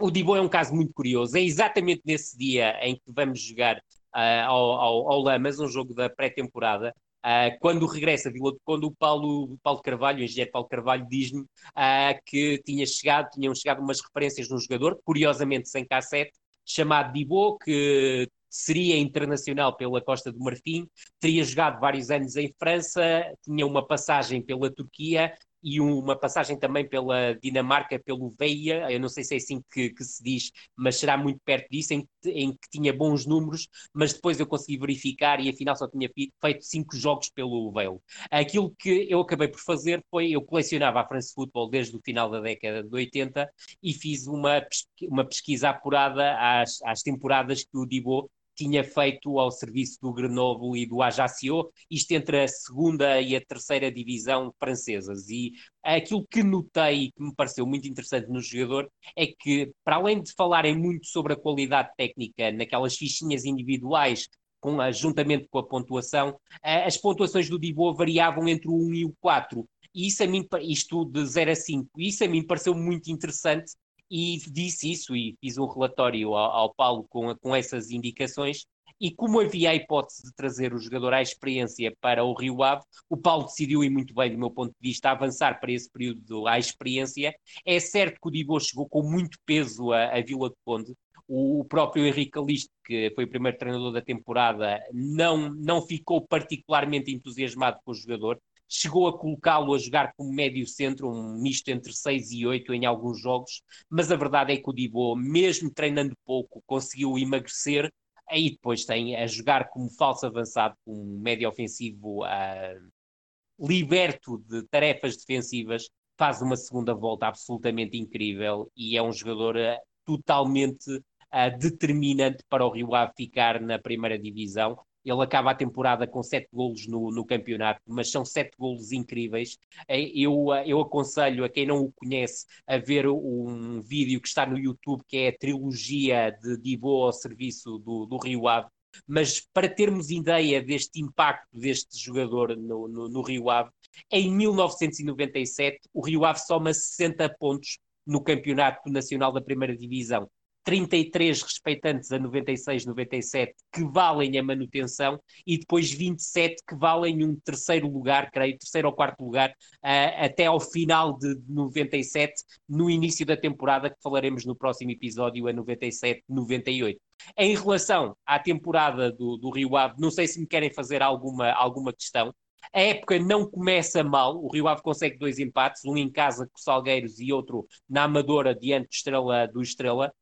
O Dibô é um caso muito curioso, é exatamente nesse dia em que vamos jogar uh, ao, ao, ao Lamas, um jogo da pré-temporada, Uh, quando regressa Conde, o Paulo, Paulo Carvalho, o engenheiro Paulo Carvalho, diz-me uh, que tinha chegado, tinham chegado umas referências num jogador, curiosamente sem cassete, chamado Dibô, que seria internacional pela Costa do Marfim, teria jogado vários anos em França, tinha uma passagem pela Turquia e uma passagem também pela Dinamarca, pelo Veia, eu não sei se é assim que, que se diz, mas será muito perto disso, em, em, que tinha bons números, mas depois eu consegui verificar e afinal só tinha feito cinco jogos pelo Veio. Aquilo que eu acabei por fazer foi, eu colecionava a France Football desde o final da década de 80 e fiz uma, uma pesquisa apurada às, às temporadas que o Dibo tinha feito ao serviço do Grenoble e do Ajaccio, isto entre a segunda e a terceira divisão francesas. E aquilo que notei e que me pareceu muito interessante no jogador é que, para além de falarem muito sobre a qualidade técnica naquelas fichinhas individuais com, juntamente com a pontuação, as pontuações do Dibo variavam entre o 1 e o 4. E isso a mim, isto de 0 a 5, isso a mim pareceu muito interessante e disse isso e fiz um relatório ao, ao Paulo com, com essas indicações. E como havia a hipótese de trazer o jogador à experiência para o Rio Ave, o Paulo decidiu, e muito bem do meu ponto de vista, avançar para esse período à experiência. É certo que o Dibo chegou com muito peso à, à Vila de Conde, o próprio Henrique Calixto, que foi o primeiro treinador da temporada, não, não ficou particularmente entusiasmado com o jogador chegou a colocá-lo a jogar como médio centro, um misto entre 6 e 8 em alguns jogos, mas a verdade é que o Dibo, mesmo treinando pouco, conseguiu emagrecer, aí depois tem a jogar como falso avançado, como médio ofensivo uh, liberto de tarefas defensivas, faz uma segunda volta absolutamente incrível e é um jogador uh, totalmente uh, determinante para o Rio Ave ficar na primeira divisão ele acaba a temporada com sete golos no, no campeonato, mas são sete golos incríveis. Eu, eu aconselho a quem não o conhece a ver um vídeo que está no YouTube, que é a trilogia de Divo ao serviço do, do Rio Ave. Mas para termos ideia deste impacto deste jogador no, no, no Rio Ave, em 1997 o Rio Ave soma 60 pontos no Campeonato Nacional da Primeira Divisão. 33 respeitantes a 96, 97 que valem a manutenção e depois 27 que valem um terceiro lugar, creio, terceiro ou quarto lugar, uh, até ao final de 97, no início da temporada, que falaremos no próximo episódio, a 97, 98. Em relação à temporada do, do Rio Ave, não sei se me querem fazer alguma, alguma questão. A época não começa mal, o Rio Ave consegue dois empates, um em casa com Salgueiros e outro na Amadora diante do Estrela, do Estrela.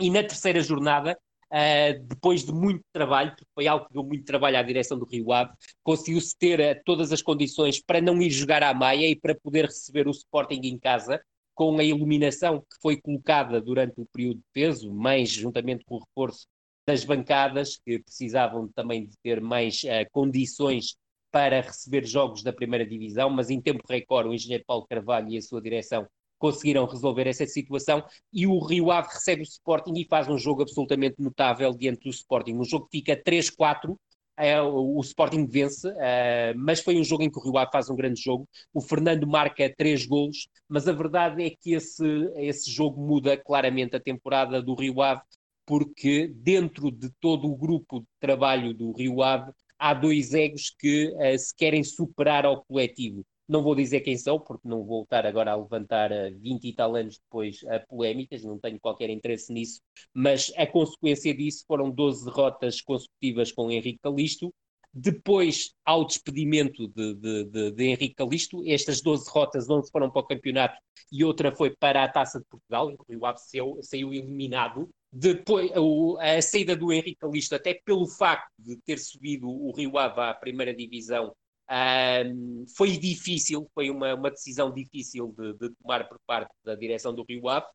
E na terceira jornada, uh, depois de muito trabalho, porque foi algo que deu muito trabalho à direção do Rio Ave, conseguiu-se ter uh, todas as condições para não ir jogar à Maia e para poder receber o Sporting em casa, com a iluminação que foi colocada durante o período de peso, mais juntamente com o reforço das bancadas, que precisavam também de ter mais uh, condições para receber jogos da primeira divisão, mas em tempo recorde o engenheiro Paulo Carvalho e a sua direção conseguiram resolver essa situação e o Rio Ave recebe o Sporting e faz um jogo absolutamente notável diante do Sporting. Um jogo que fica 3-4, é, o, Sporting vence, é, mas foi um jogo em que o Rio Ave faz um grande jogo. O Fernando marca três golos, mas a verdade é que esse, esse jogo muda claramente a temporada do Rio Ave, porque dentro de todo o grupo de trabalho do Rio Ave há dois egos que uh, se querem superar ao coletivo. Não vou dizer quem são, porque não vou estar agora a levantar 20 e tal anos depois a polémicas, não tenho qualquer interesse nisso, mas a consequência disso foram 12 derrotas consecutivas com Henrique Calisto. Depois, ao despedimento de, de, de, de Henrique Calisto, estas 12 derrotas, 11 foram para o campeonato e outra foi para a Taça de Portugal, em que o Ave saiu, saiu eliminado. Depois, a saída do Henrique Calisto, até pelo facto de ter subido o Rio Ave à primeira divisão, um, foi difícil, foi uma, uma decisão difícil de, de, tomar por parte da direção do Rio Ave.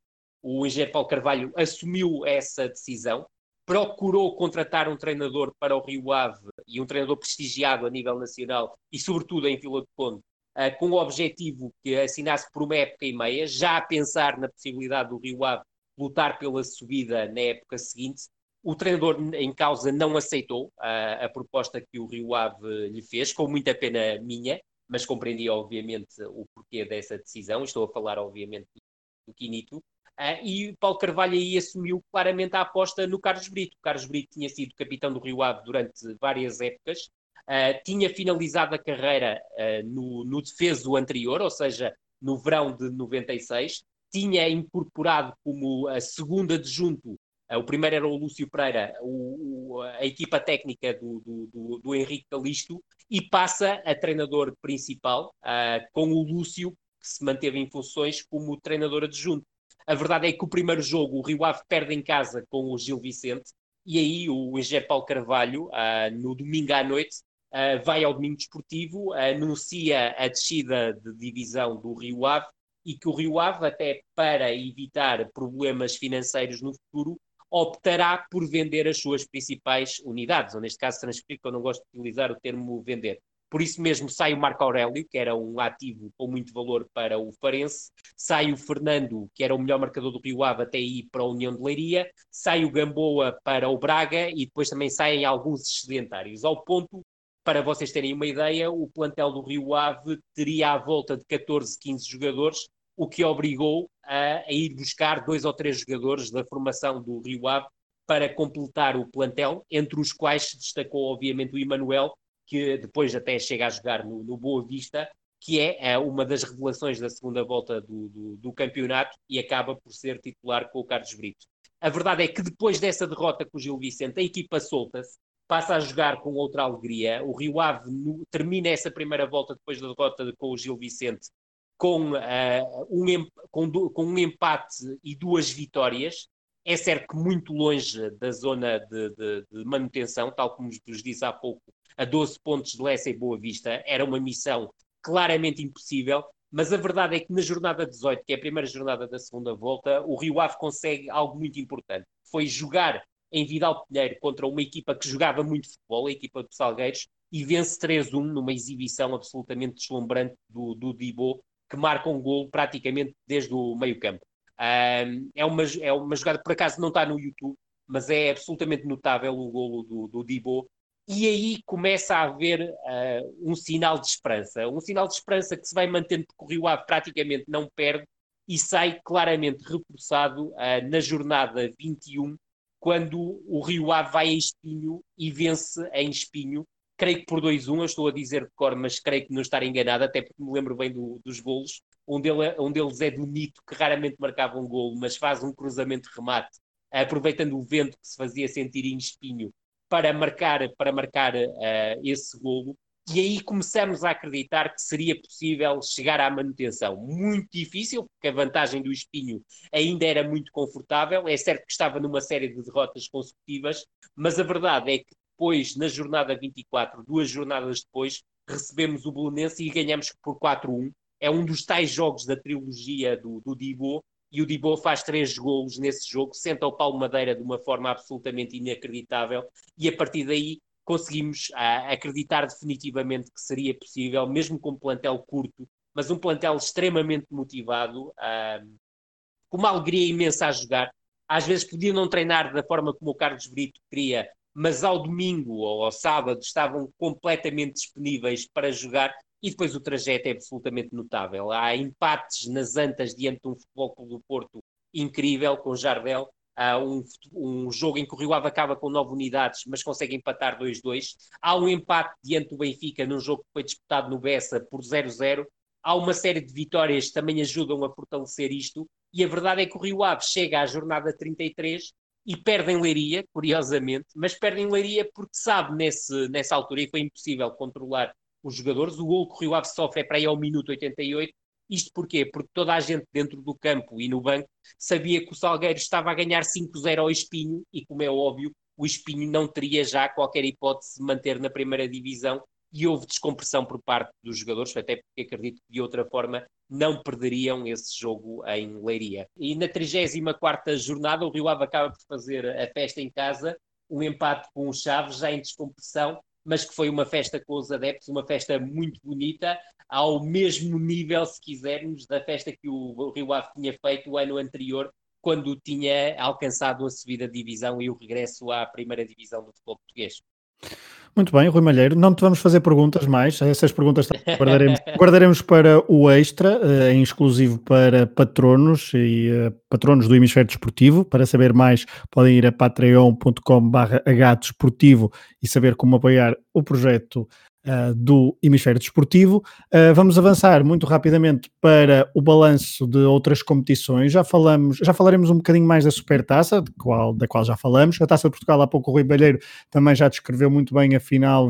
O engenheiro Paulo Carvalho assumiu essa decisão, procurou contratar um treinador para o Rio Ave e um treinador prestigiado a nível nacional e, sobretudo, em Vila de Conde, uh, com o objetivo que assinasse por uma época e meia, já a pensar na possibilidade do Rio Ave lutar pela subida na época seguinte. O treinador em causa não aceitou a, a, proposta que o Rio Ave lhe fez, com muita pena minha, mas compreendi obviamente o porquê dessa decisão. Estou a falar obviamente do Quinito. Uh, e Paulo Carvalho aí assumiu claramente a aposta no Carlos Brito. O Carlos Brito tinha sido capitão do Rio Ave durante várias épocas, uh, tinha finalizado a carreira uh, no, no defeso anterior, ou seja, no verão de 96, tinha incorporado como a segunda adjunto o primeiro era o Lúcio Pereira, o, o, a equipa técnica do, do, do, do, Henrique Calisto, e passa a treinador principal, uh, com o Lúcio, que se manteve em funções como treinador adjunto. A verdade é que o primeiro jogo, o Rio Ave perde em casa com o Gil Vicente, e aí o engenheiro Paulo Carvalho, uh, no domingo à noite, uh, vai ao domingo desportivo, anuncia a descida de divisão do Rio Ave, e que o Rio Ave, até para evitar problemas financeiros no futuro, optará por vender as suas principais unidades, ou neste caso transferir, eu não gosto de utilizar o termo vender. Por isso mesmo sai o Marco Aurélio, que era um ativo com muito valor para o Farense, sai o Fernando, que era o melhor marcador do Rio Ave até ir para a União de Leiria, sai o Gamboa para o Braga e depois também saem alguns excedentários, ao ponto para vocês terem uma ideia, o plantel do Rio Ave teria à volta de 14, 15 jogadores, o que obrigou a, a, ir buscar dois ou três jogadores da formação do Rio Ave para completar o plantel, entre os quais se destacou, obviamente, o Emanuel, que depois até chega a jogar no, no Boa Vista, que é, é, uma das revelações da segunda volta do, do, do, campeonato e acaba por ser titular com o Carlos Brito. A verdade é que depois dessa derrota com o Gil Vicente, a equipa solta-se, passa a jogar com outra alegria. O Rio Ave no, termina essa primeira volta depois da derrota com o Gil Vicente com, uh, um, com, com, um empate e duas vitórias. É certo que muito longe da zona de, de, de manutenção, tal como vos disse há pouco, a 12 pontos de Lessa e Boa Vista, era uma missão claramente impossível, mas a verdade é que na jornada 18, que é a primeira jornada da segunda volta, o Rio Ave consegue algo muito importante. Foi jogar em Vidal Pinheiro contra uma equipa que jogava muito futebol, a equipa do Salgueiros, e vence 3-1 numa exibição absolutamente deslumbrante do, do Dibo, que marca um gol praticamente desde o meio campo. Um, é, uma, é uma jogada, por acaso não está no YouTube, mas é absolutamente notável o golo do, do Dibo. E aí começa a haver uh, um sinal de esperança. Um sinal de esperança que se vai mantendo, porque o Rio Ave praticamente não perde e sai claramente reforçado uh, na jornada 21, quando o Rio Ave vai a Espinho e vence em Espinho. Creio que por 2-1, eu estou a dizer de cor, mas creio que não estar enganado, até porque me lembro bem do, dos golos. Um, dele, um deles é do Nito, que raramente marcava um golo, mas faz um cruzamento remate aproveitando o vento que se fazia sentir em espinho para marcar, para marcar uh, esse golo. E aí começamos a acreditar que seria possível chegar à manutenção. Muito difícil, porque a vantagem do Espinho ainda era muito confortável. É certo que estava numa série de derrotas consecutivas, mas a verdade é que depois, na jornada 24, duas jornadas depois, recebemos o Bolonense e ganhamos por 4-1. É um dos tais jogos da trilogia do, do Dibo, e o Dibo faz três golos nesse jogo, senta o Paulo Madeira de uma forma absolutamente inacreditável e a partir daí conseguimos uh, acreditar definitivamente que seria possível, mesmo com um plantel curto, mas um plantel extremamente motivado, uh, com uma alegria imensa a jogar. Às vezes podia não treinar da forma como o Carlos Brito queria, mas ao domingo ou ao sábado estavam completamente disponíveis para jogar e depois o trajeto é absolutamente notável. Há empates nas antas diante de um futebol do Porto incrível, com Jardel. Há um, um jogo em que o Rio Ave acaba com nove unidades, mas consegue empatar 2-2. Há um empate diante do Benfica num jogo que foi disputado no Bessa por 0-0. Há uma série de vitórias que também ajudam a fortalecer isto. E a verdade é que o Rio Ave chega à jornada 33 e perde em Leiria, curiosamente, mas perde em Leiria porque sabe nesse, nessa altura, e foi impossível controlar os jogadores. O gol que o Rio Ave sofre é para aí ao minuto 88. Isto porquê? Porque toda a gente dentro do campo e no banco sabia que o Salgueiro estava a ganhar 5-0 ao Espinho e, como é óbvio, o Espinho não teria já qualquer hipótese de manter na primeira divisão e houve descompressão por parte dos jogadores, até porque acredito que de outra forma não perderiam esse jogo em Leiria. E na 34ª jornada o Rio Ave acaba por fazer a festa em casa, um empate com o Chaves já em descompressão mas que foi uma festa com os adeptos, uma festa muito bonita, ao mesmo nível, se quisermos, da festa que o Rio Ave tinha feito o ano anterior, quando tinha alcançado a subida de divisão e o regresso à primeira divisão do futebol português. Muito bem, Rui Malheiro. Não te vamos fazer perguntas mais. Essas perguntas guardaremos, guardaremos para o extra, uh, em exclusivo para patronos e uh, patronos do Hemisfério Desportivo. Para saber mais, podem ir a patreon.com.br desportivo e saber como apoiar o projeto uh, do hemisfério desportivo. Uh, vamos avançar muito rapidamente para o balanço de outras competições. Já falamos, já falaremos um bocadinho mais da Supertaça, de qual, da qual já falamos. A Taça de Portugal, há pouco o Rui Balheiro também já descreveu muito bem a final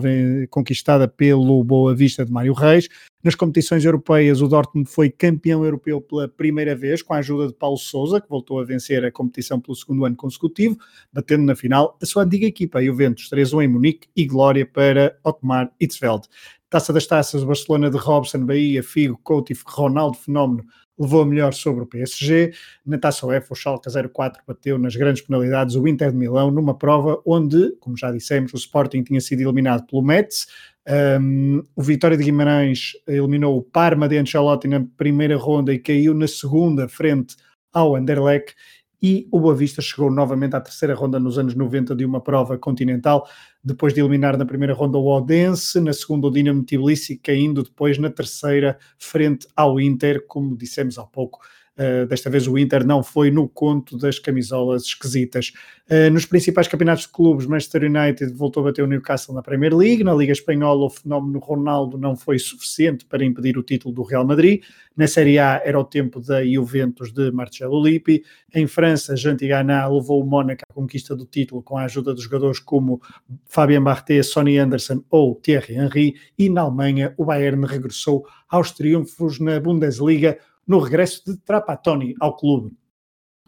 conquistada pelo Boa Vista de Mário Reis. Nas competições europeias, o Dortmund foi campeão europeu pela primeira vez, com a ajuda de Paulo Sousa, que voltou a vencer a competição pelo segundo ano consecutivo, batendo na final a sua antiga equipa, Juventus 3-1 em Munique e glória para Otmar Hitzfeld. Taça das Taças, Barcelona de Robson, Bahia, Figo, Couto e Ronaldo Fenómeno levou melhor sobre o PSG. Na Taça UEFA, o Schalke 04 bateu nas grandes penalidades o Inter de Milão numa prova onde, como já dissemos, o Sporting tinha sido eliminado pelo Metz. Um, o Vitória de Guimarães eliminou o Parma de Ancelotti na primeira ronda e caiu na segunda frente ao Anderlecht e o Boa Vista chegou novamente à terceira ronda nos anos 90 de uma prova continental, depois de eliminar na primeira ronda o Odense, na segunda o Dinamo Tbilisi, caindo depois na terceira frente ao Inter, como dissemos há pouco, Uh, desta vez o Inter não foi no conto das camisolas esquisitas. Uh, nos principais campeonatos de clubes, Manchester United voltou a bater o Newcastle na Premier League. Na Liga Espanhola, o fenómeno Ronaldo não foi suficiente para impedir o título do Real Madrid. Na Série A era o tempo da Juventus de Marcelo Lippi. Em França, Jantigana levou o Mónaco à conquista do título com a ajuda de jogadores como Fabien Barthez, Sonny Anderson ou Thierry Henry. E na Alemanha, o Bayern regressou aos triunfos na Bundesliga no regresso de Trapattoni ao clube.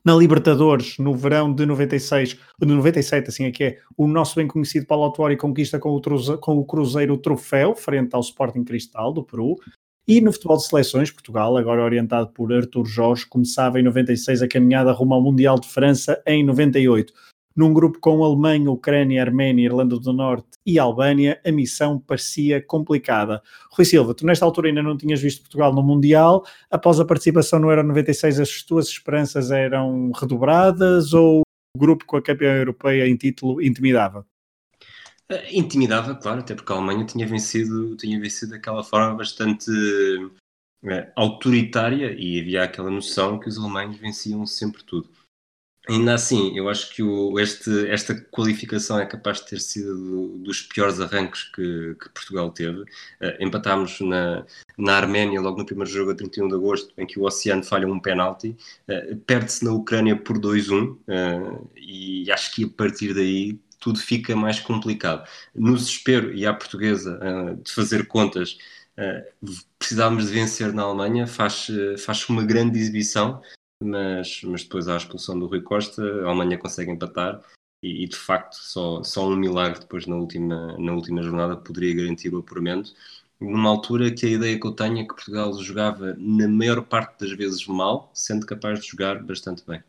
Na Libertadores, no verão de 96, de 97, assim é que é, o nosso bem conhecido Paulo Autuori conquista com o, com o Cruzeiro o troféu, frente ao Sporting Cristal do Peru. E no futebol de seleções, Portugal, agora orientado por Artur Jorge, começava em 96 a caminhada rumo ao Mundial de França em 98. Num grupo com Alemanha, Ucrânia, Arménia, Irlanda do Norte e Albânia, a missão parecia complicada. Rui Silva, tu nesta altura ainda não tinhas visto Portugal no Mundial, após a participação no Euro 96 as tuas esperanças eram redobradas ou o grupo com a campeã europeia em título intimidava? Eh, intimidava, claro, até porque a Alemanha tinha vencido, tinha vencido daquela forma bastante é, autoritária e havia aquela noção que os alemães venciam sempre tudo. Ainda assim, eu acho que o, este, esta qualificação é capaz de ter sido do, dos piores arranques que, que Portugal teve. Uh, empatámos na, na Arménia logo no primeiro jogo, a 31 de agosto, em que o Oceano falha um penalti. Uh, Perde-se na Ucrânia por 2-1 uh, e acho que a partir daí tudo fica mais complicado. No desespero e à portuguesa de fazer contas, precisávamos de vencer na Alemanha, faz, faz uma grande exibição, mas, mas depois à expulsão do Rui Costa, a Alemanha consegue empatar e, e, de facto só, só um milagre depois na última, na última jornada poderia garantir o apuramento. Numa altura que a ideia que eu tenho é que Portugal jogava na maior parte das vezes mal, sendo capaz de jogar bastante bem.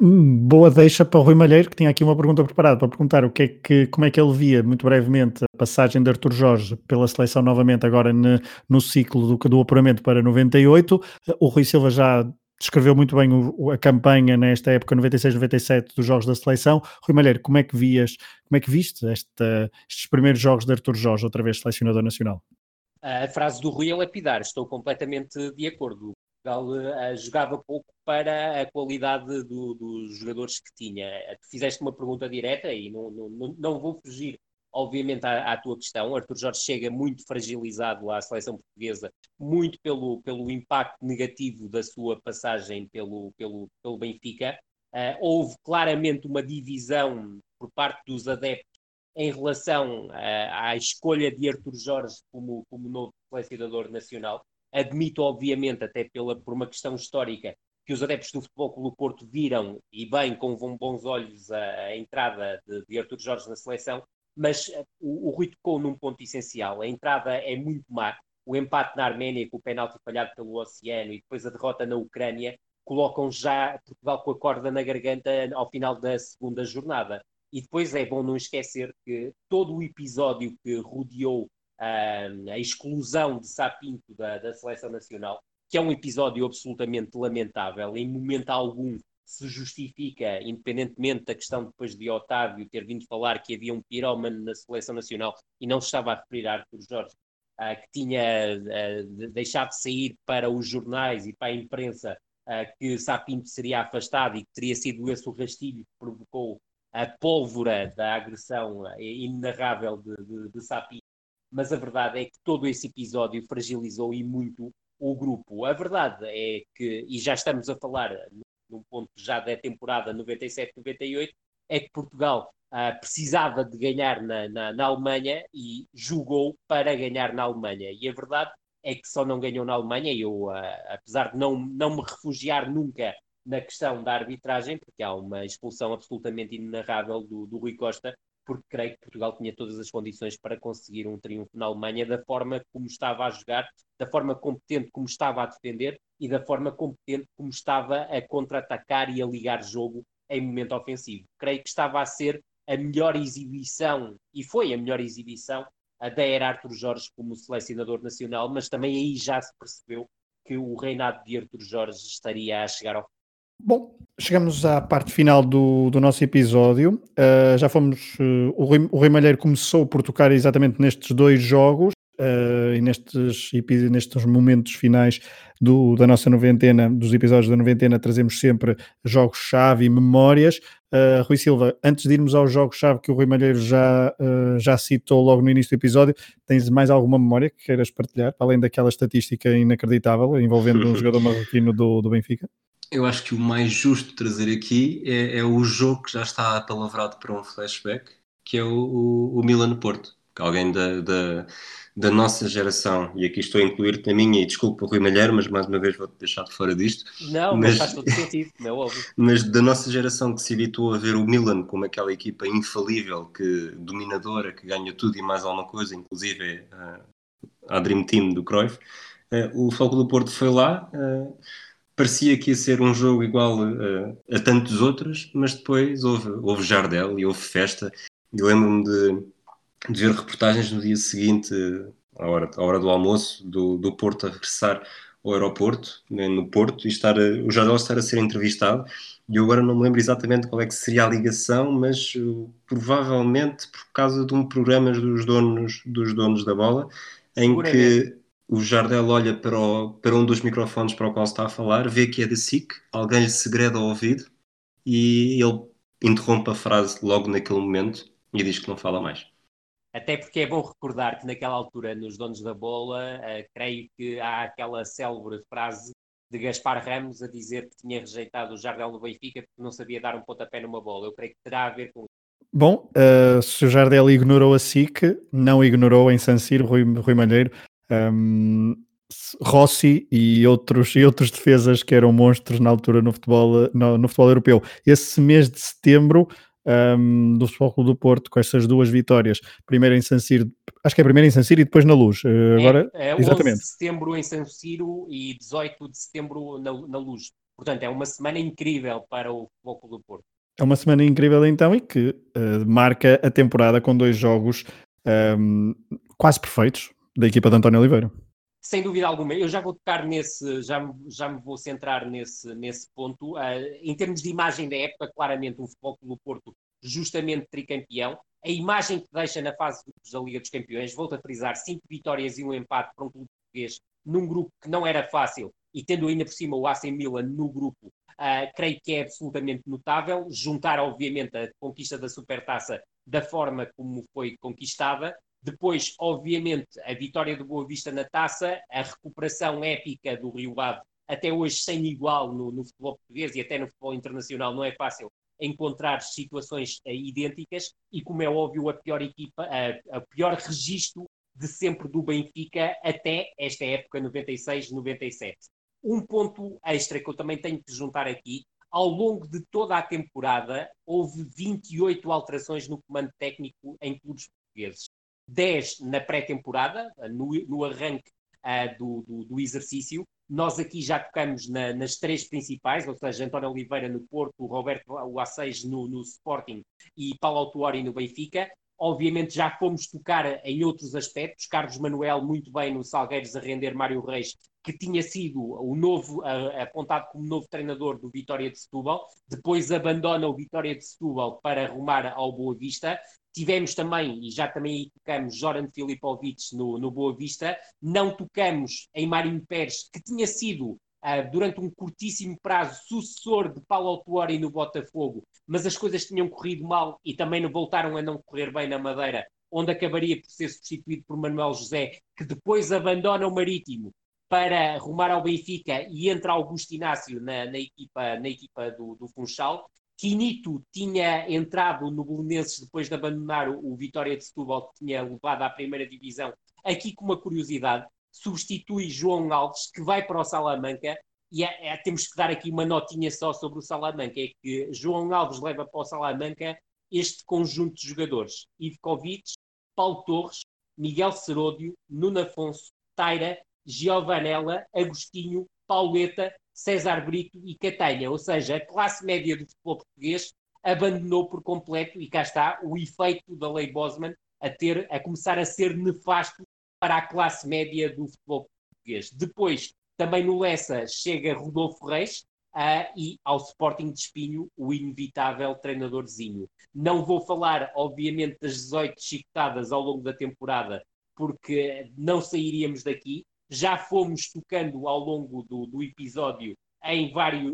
Boa deixa para o Rui Malheiro, que tinha aqui uma pergunta preparada para perguntar o que é que, como é que ele via, muito brevemente, a passagem de Artur Jorge pela seleção novamente agora no, no ciclo do, do apuramento para 98. O Rui Silva já descreveu muito bem o, a campanha nesta época 96-97 dos jogos da seleção. Rui Malheiro, como é que vias, como é que viste estes primeiros jogos de Artur Jorge, outra vez selecionador nacional? A frase do Rui é lapidar, estou completamente de acordo. Portugal uh, jogava pouco para a qualidade do, dos jogadores que tinha. Tu fizeste uma pergunta direta e não, não, não vou fugir, obviamente, à, à, tua questão. Arthur Jorge chega muito fragilizado à seleção portuguesa, muito pelo, pelo impacto negativo da sua passagem pelo, pelo, pelo Benfica. Uh, houve claramente uma divisão por parte dos adeptos em relação uh, à escolha de Arthur Jorge como, como novo selecionador nacional. Admito, obviamente, até pela, por uma questão histórica, que os adeptos do Futebol Clube Porto viram, e bem, com bons olhos, a, a entrada de, de Artur Jorge na seleção, mas uh, o, o Rui tocou num ponto essencial. A entrada é muito má. O empate na Arménia, com o penalti falhado pelo Oceano, e depois a derrota na Ucrânia, colocam já Portugal com a corda na garganta ao final da segunda jornada. E depois é bom não esquecer que todo o episódio que rodeou a exclusão de Sapinto da, da seleção nacional, que é um episódio absolutamente lamentável, em momento algum se justifica, independentemente da questão depois de Otávio ter vindo falar que havia um pirómano na seleção nacional e não se estava a referir a Arthur Jorge, uh, que tinha uh, deixado de sair para os jornais e para a imprensa uh, que Sapinto seria afastado e que teria sido esse o rastilho que provocou a pólvora da agressão inenarrável de, de, de Sapinto mas a verdade é que todo esse episódio fragilizou e muito o grupo. A verdade é que, e já estamos a falar num ponto já da temporada 97-98, é que Portugal uh, precisava de ganhar na, na, na, Alemanha e jogou para ganhar na Alemanha. E a verdade é que só não ganhou na Alemanha, e eu, uh, apesar de não, não me refugiar nunca na questão da arbitragem, porque há uma expulsão absolutamente inenarrável do, do Rui Costa, porque creio que Portugal tinha todas as condições para conseguir um triunfo na Alemanha da forma como estava a jogar, da forma competente como estava a defender e da forma competente como estava a contra-atacar e a ligar jogo em momento ofensivo. Creio que estava a ser a melhor exibição, e foi a melhor exibição, a da era Arthur Jorge como selecionador nacional, mas também aí já se percebeu que o reinado de Arthur Jorge estaria a chegar ao Bom, chegamos à parte final do, do nosso episódio. Uh, já fomos. Uh, o, Rui, o Rui Malheiro começou por tocar exatamente nestes dois jogos uh, e nestes, nestes momentos finais do, da nossa noventena, dos episódios da noventena, trazemos sempre jogos-chave e memórias. Rui Silva, antes de irmos aos jogos-chave que o Rui Malheiro já, já citou logo no início do episódio, tens mais alguma memória que queiras partilhar, além daquela estatística inacreditável envolvendo um jogador marroquino do, do Benfica? Eu acho que o mais justo trazer aqui é, é o jogo que já está apalavrado para um flashback, que é o, o, o Milan-Porto. Alguém da, da, da, nossa geração, e aqui estou a incluir-te na minha, e desculpa Rui Malheiro, mas mais uma vez vou-te deixar de fora disto. Não, mas, mas faz todo sentido, é óbvio. Mas da nossa geração que se habituou a ver o Milan como aquela equipa infalível, que dominadora, que ganha tudo e mais alguma coisa, inclusive a, a Dream Team do Cruyff, uh, o Foco do Porto foi lá... Uh, parecia que ia ser um jogo igual a, a tantos outros, mas depois houve, houve Jardel e houve festa. E lembro-me de, de, ver reportagens no dia seguinte, à hora, à hora do almoço, do, do Porto a regressar ao aeroporto, né, no Porto, e estar a, o Jardel estar a ser entrevistado. E eu agora não me lembro exatamente qual é que seria a ligação, mas provavelmente por causa de um programa dos donos, dos donos da bola, em que o Jardel olha para, o, para um dos microfones para o qual está a falar, vê que é da SIC, alguém lhe segreda ao ouvido e ele interrompe a frase logo naquele momento e diz que não fala mais. Até porque é bom recordar que naquela altura, nos donos da bola, uh, creio que há aquela célebre frase de Gaspar Ramos a dizer que tinha rejeitado o Jardel no Benfica porque não sabia dar um pontapé numa bola. Eu creio que terá a ver com isso. Bom, uh, se o Jardel ignorou a SIC, não ignorou em San Siro, Rui, Rui Malheiro, um, Rossi e outros, e outros defesas que eram monstros na altura no futebol, no, no futebol europeu. Esse mês de setembro um, do Futebol Clube do Porto, com essas duas vitórias, primeiro em San Siro, acho que é primeiro em San Siro e depois na Luz. Uh, agora, é, é exatamente. de setembro em San Siro e 18 de setembro na, na Luz. Portanto, é uma semana incrível para o Futebol Clube do Porto. É uma semana incrível então e que uh, marca a temporada com dois jogos um, quase perfeitos, da equipa de António Oliveira. Sem dúvida alguma, eu já vou tocar nesse, já, já me vou centrar nesse, nesse ponto. Uh, em termos de imagem da época, claramente um futebol do Porto justamente tricampeão. A imagem que deixa na fase da Liga dos Campeões, volto a frisar, cinco vitórias e um empate para um clube português num grupo que não era fácil e tendo ainda por cima o AC Milan no grupo, uh, creio que é absolutamente notável. Juntar, obviamente, a conquista da Supertaça da forma como foi conquistada depois, obviamente, a vitória do Boa Vista na taça, a recuperação épica do Rio Ave, até hoje sem igual no, no, futebol português e até no futebol internacional, não é fácil encontrar situações uh, idênticas e, como é óbvio, a pior equipa, pior registro de sempre do Benfica até esta época 96-97. Um ponto extra que eu também tenho que juntar aqui, ao longo de toda a temporada houve 28 alterações no comando técnico em clubes portugueses. 10 na pré-temporada, no, no, arranque uh, do, do, do, exercício. Nós aqui já tocamos na, nas três principais, ou seja, António Oliveira no Porto, Roberto o A6 no, no Sporting e Paulo Autuori no Benfica. Obviamente já fomos tocar em outros aspectos. Carlos Manuel muito bem no Salgueiros a render Mário Reis, que tinha sido o novo uh, apontado como novo treinador do Vitória de Setúbal. Depois abandona o Vitória de Setúbal para arrumar ao Boa Vista. Tivemos também, e já também aí tocamos, Joran Filipovic no, no Boa Vista. Não tocamos em Marinho Pérez, que tinha sido, uh, durante um curtíssimo prazo, sucessor de Paulo Autuori no Botafogo, mas as coisas tinham corrido mal e também não voltaram a não correr bem na Madeira, onde acabaria por ser substituído por Manuel José, que depois abandona o Marítimo para arrumar ao Benfica e entra Augusto Inácio na, na equipa, na equipa do, do Funchal. Quinito tinha entrado no Belenenses depois de abandonar o, o Vitória de Setúbal, que tinha levado à primeira divisão. Aqui, com uma curiosidade, substitui João Alves, que vai para o Salamanca, e é, é, temos que dar aqui uma notinha só sobre o Salamanca, é que João Alves leva para o Salamanca este conjunto de jogadores, Ivkovic, Paulo Torres, Miguel Seródio, Nuno Afonso, Taira, Giovanella, Agostinho, Pauleta, César Brito e Catanha, ou seja, a classe média do futebol português abandonou por completo e cá está o efeito da lei Bosman a ter a começar a ser nefasto para a classe média do futebol português. Depois, também no Lessa chega Rodolfo Reis uh, e ao Sporting de Espinho o inevitável treinadorzinho. Não vou falar, obviamente, das 18 chicotadas ao longo da temporada, porque não sairíamos daqui, já fomos tocando ao longo do, do episódio em,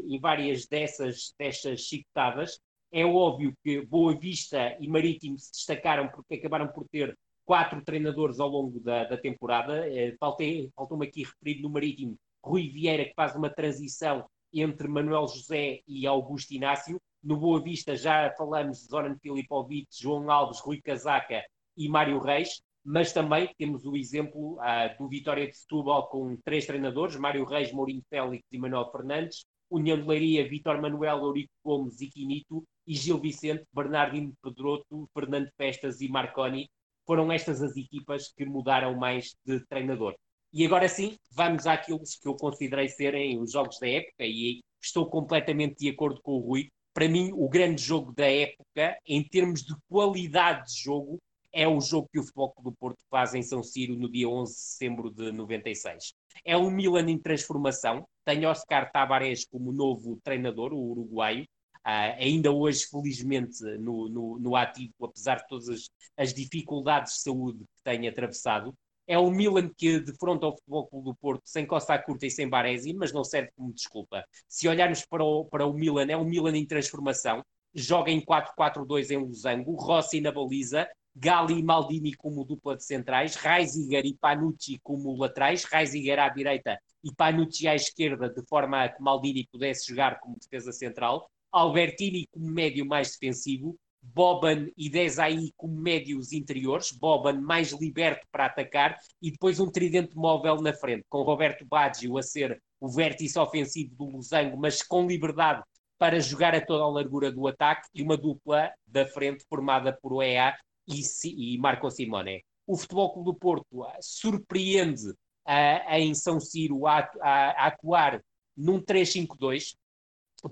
em várias dessas, dessas chicotadas. É óbvio que Boa Vista e Marítimo se destacaram porque acabaram por ter quatro treinadores ao longo da, da temporada. Eh, faltou-me aqui referido no Marítimo Rui Vieira, que faz uma transição entre Manuel José e Augusto Inácio. No Boa Vista já falamos de Zoran Filipovic, João Alves, Rui Casaca e Mário Reis mas também temos o exemplo uh, do Vitória de Setúbal com três treinadores, Mário Reis, Mourinho Félix e Manuel Fernandes, União de Leiria, Vitor Manuel, Eurico Gomes e Quinito, e Gil Vicente, Bernardino Pedroto, Fernando Festas e Marconi. Foram estas as equipas que mudaram mais de treinador. E agora sim, vamos àquilo que eu considerei serem os jogos da época, e estou completamente de acordo com o Rui. Para mim, o grande jogo da época, em termos de qualidade de jogo, é o jogo que o Futebol do Porto faz em São Ciro no dia 11 de setembro de 96. É um Milan em transformação, tem Oscar Tavares como novo treinador, o uruguaio, Uh, ainda hoje, felizmente, no, no, no, ativo, apesar de todas as, as, dificuldades de saúde que tem atravessado. É o Milan que defronta o Futebol Clube do Porto sem Costa Curta e sem Baresi, mas não serve como desculpa. Se olharmos para o, para o Milan, é um Milan em transformação, joga em 4-4-2 em Losango, Rossi na baliza, Gali e Maldini como dupla de centrais, Reisiger e Panucci como laterais, Reisiger à direita e Panucci à esquerda, de forma a que Maldini pudesse jogar como defesa central, Albertini como médio mais defensivo, Boban e Desai como médios interiores, Boban mais liberto para atacar e depois um tridente móvel na frente, com Roberto Baggio a ser o vértice ofensivo do Losango, mas com liberdade para jogar a toda a largura do ataque e uma dupla da frente formada por OEA e, e Marco Simone. O Futebol Clube do Porto uh, surpreende uh, em São Ciro a, a, a atuar num 3-5-2,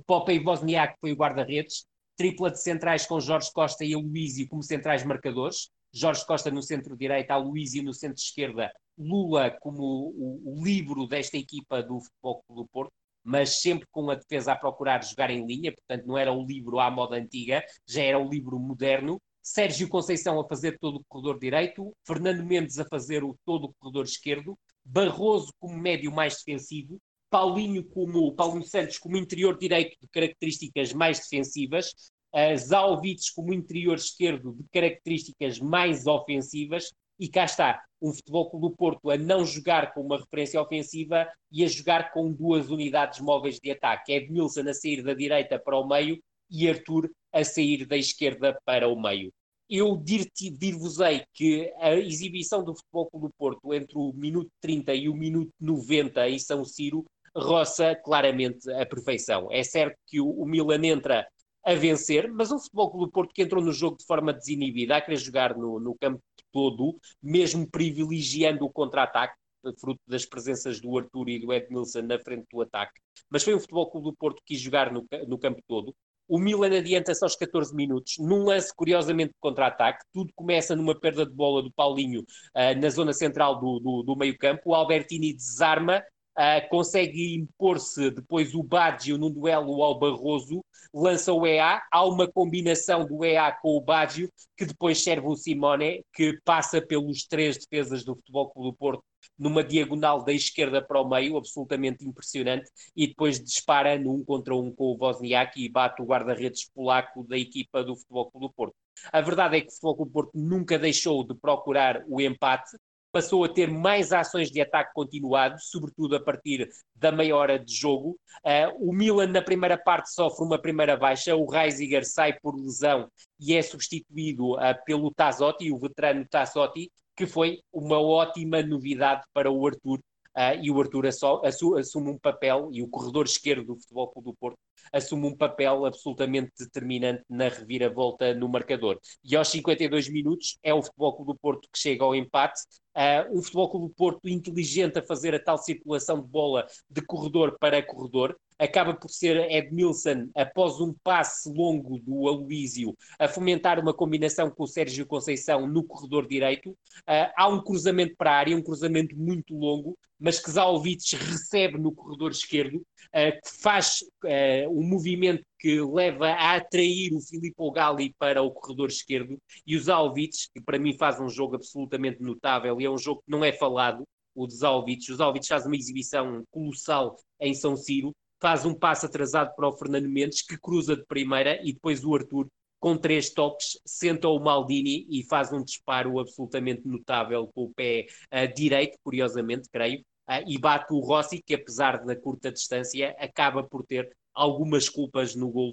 Popey Wozniak foi o guarda-redes, tripla de centrais com Jorge Costa e Aloísio como centrais marcadores, Jorge Costa no centro-direita, Aloísio no centro-esquerda, Lula como o, o livro desta equipa do Futebol Clube do Porto, mas sempre com a defesa a procurar jogar em linha, portanto não era o livro à moda antiga, já era o livro moderno. Sérgio Conceição a fazer todo o corredor direito, Fernando Mendes a fazer o, todo o corredor esquerdo, Barroso como médio mais defensivo, Paulinho como Paulinho Santos como interior direito de características mais defensivas, uh, Zalvites como interior esquerdo de características mais ofensivas, e cá está, um Futebol Clube do Porto a não jogar com uma referência ofensiva e a jogar com duas unidades móveis de ataque. Edmilson a sair da direita para o meio e Arthur a sair da esquerda para o meio. Eu dir-vos-ei que a exibição do Futebol Clube do Porto entre o minuto 30 e o minuto 90 em São Ciro roça claramente a perfeição. É certo que o, o Milan entra a vencer, mas o Futebol Clube do Porto que entrou no jogo de forma desinibida, a querer jogar no, no campo todo, mesmo privilegiando o contra-ataque, fruto das presenças do Arthur e do Edmilson na frente do ataque, mas foi o Futebol Clube do Porto que quis jogar no, no campo todo. O Milan adianta-se aos 14 minutos, num lance curiosamente de contra-ataque. Tudo começa numa perda de bola do Paulinho uh, na zona central do, do, do meio-campo. O Albertini desarma Uh, consegue impor-se depois o Baggio num duelo ao Barroso, lança o EA, há uma combinação do EA com o Baggio, que depois serve o Simone, que passa pelos três defesas do Futebol Clube do Porto numa diagonal da esquerda para o meio, absolutamente impressionante, e depois dispara num contra um com o Wozniak e bate o guarda-redes polaco da equipa do Futebol Clube do Porto. A verdade é que o Futebol Clube do Porto nunca deixou de procurar o empate, passou a ter mais ações de ataque continuado, sobretudo a partir da meia hora de jogo. Uh, o Milan, na primeira parte, sofre uma primeira baixa. O Reisiger sai por lesão e é substituído uh, pelo Tazotti, o veterano Tazotti, que foi uma ótima novidade para o Arthur. Uh, e o Arthur assume um papel, e o corredor esquerdo do Futebol Clube do Porto assume um papel absolutamente determinante na reviravolta no marcador. E aos 52 minutos é o Futebol Clube do Porto que chega ao empate, uh, um Futebol Clube do Porto inteligente a fazer a tal circulação de bola de corredor para corredor, acaba por ser Edmilson, após um passe longo do Aloísio, a fomentar uma combinação com o Sérgio Conceição no corredor direito. Uh, há um cruzamento para a área, um cruzamento muito longo, mas que Zalvites recebe no corredor esquerdo, que faz uh, um movimento que leva a atrair o Filippo Gali para o corredor esquerdo e o Zalvites, que para mim faz um jogo absolutamente notável e é um jogo que não é falado, o de Zalvites. O Zalvites faz uma exibição colossal em São Ciro, faz um passo atrasado para o Fernando Mendes, que cruza de primeira, e depois o Arthur, com três toques, senta o Maldini e faz um disparo absolutamente notável com o pé uh, direito, curiosamente, creio, e bate o Rossi, que apesar da curta distância, acaba por ter algumas culpas no gol.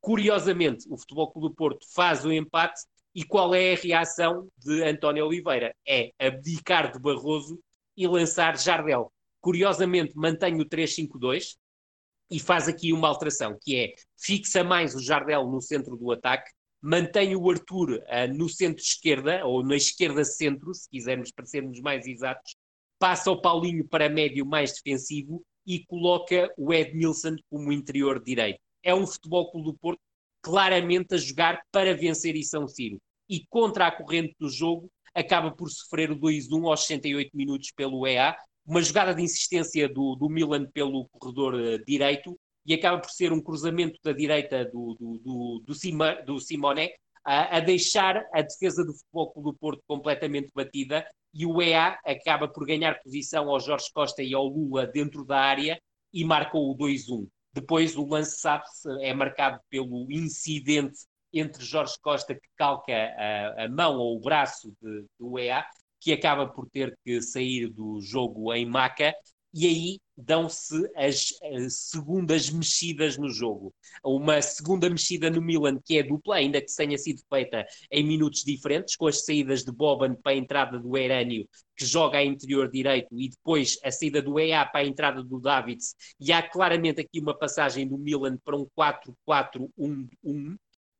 Curiosamente, o Futebol Clube do Porto faz o empate e qual é a reação de António Oliveira? É abdicar de Barroso e lançar Jardel curiosamente mantém o 3-5-2 e faz aqui uma alteração, que é fixa mais o Jardel no centro do ataque, mantém o Arthur uh, no centro-esquerda, ou na esquerda-centro, se quisermos parecermos mais exatos, passa o Paulinho para médio mais defensivo e coloca o Edmilson como interior direito. É um futebol clube do Porto claramente a jogar para vencer em São Ciro. E contra a corrente do jogo, acaba por sofrer o 2-1 aos 68 minutos pelo EA, uma jogada de insistência do, do Milan pelo corredor uh, direito, e acaba por ser um cruzamento da direita do, do, do, do, Cima, do Simone, a, a deixar a defesa do Futebol Clube do Porto completamente batida, e o EA acaba por ganhar posição ao Jorge Costa e ao Lula dentro da área e marcou o 2-1. Depois o lance sabe-se é marcado pelo incidente entre Jorge Costa que calca a, a mão ou o braço de, do EA, que acaba por ter que sair do jogo em maca e aí dão-se as, as, segundas mexidas no jogo. Uma segunda mexida no Milan, que é dupla, ainda que tenha sido feita em minutos diferentes, com as saídas de Boban para a entrada do Herânio, que joga a interior direito, e depois a saída do EA para a entrada do Davids. E há claramente aqui uma passagem do Milan para um 4-4-1-1,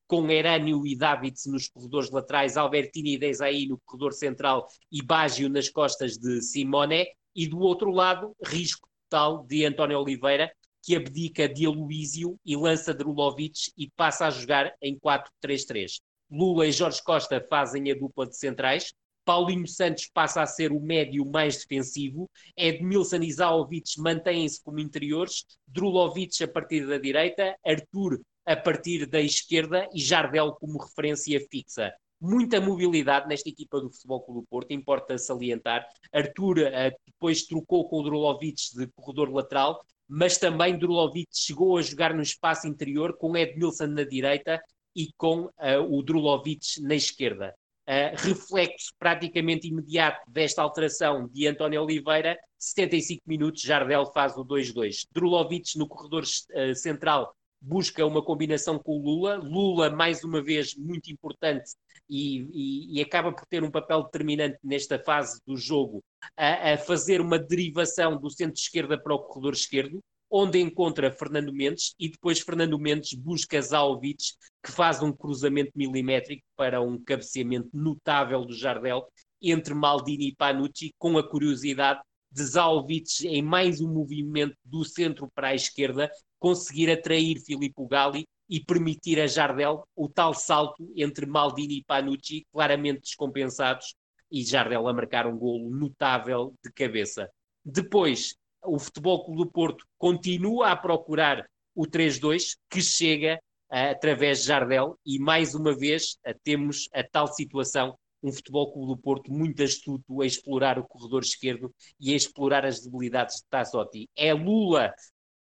com Herânio e Davids nos corredores laterais, Albertini e Desaí no corredor central e Baggio nas costas de Simone, e do outro lado, risco total de António Oliveira, que abdica de Aloísio e lança Drulovic e passa a jogar em 4-3-3. Lula e Jorge Costa fazem a dupla de centrais, Paulinho Santos passa a ser o médio mais defensivo, Edmilson e Zaovic mantêm-se como interiores, Drulovic a partir da direita, Arthur a partir da esquerda e Jardel como referência fixa muita mobilidade nesta equipa do Futebol Clube do Porto, importa salientar. Arthur uh, depois trocou com o Drulovic de corredor lateral, mas também Drulovic chegou a jogar no espaço interior com Edmilson na direita e com uh, o Drulovic na esquerda. Uh, reflexo praticamente imediato desta alteração de António Oliveira, 75 minutos, Jardel faz o 2-2. Drulovic no corredor uh, central busca uma combinação com o Lula. Lula, mais uma vez, muito importante e, e, e, acaba por ter um papel determinante nesta fase do jogo, a, a fazer uma derivação do centro-esquerda para o corredor esquerdo, onde encontra Fernando Mendes e depois Fernando Mendes busca Zaovic, que faz um cruzamento milimétrico para um cabeceamento notável do Jardel entre Maldini e Panucci, com a curiosidade de Zaovic em mais um movimento do centro para a esquerda, conseguir atrair Filippo Gali e permitir a Jardel o tal salto entre Maldini e Panucci, claramente descompensados, e Jardel a marcar um golo notável de cabeça. Depois, o Futebol Clube do Porto continua a procurar o 3-2, que chega uh, através de Jardel, e mais uma vez uh, temos a tal situação um Futebol Clube do Porto muito astuto a explorar o corredor esquerdo e a explorar as debilidades de Tassotti. É Lula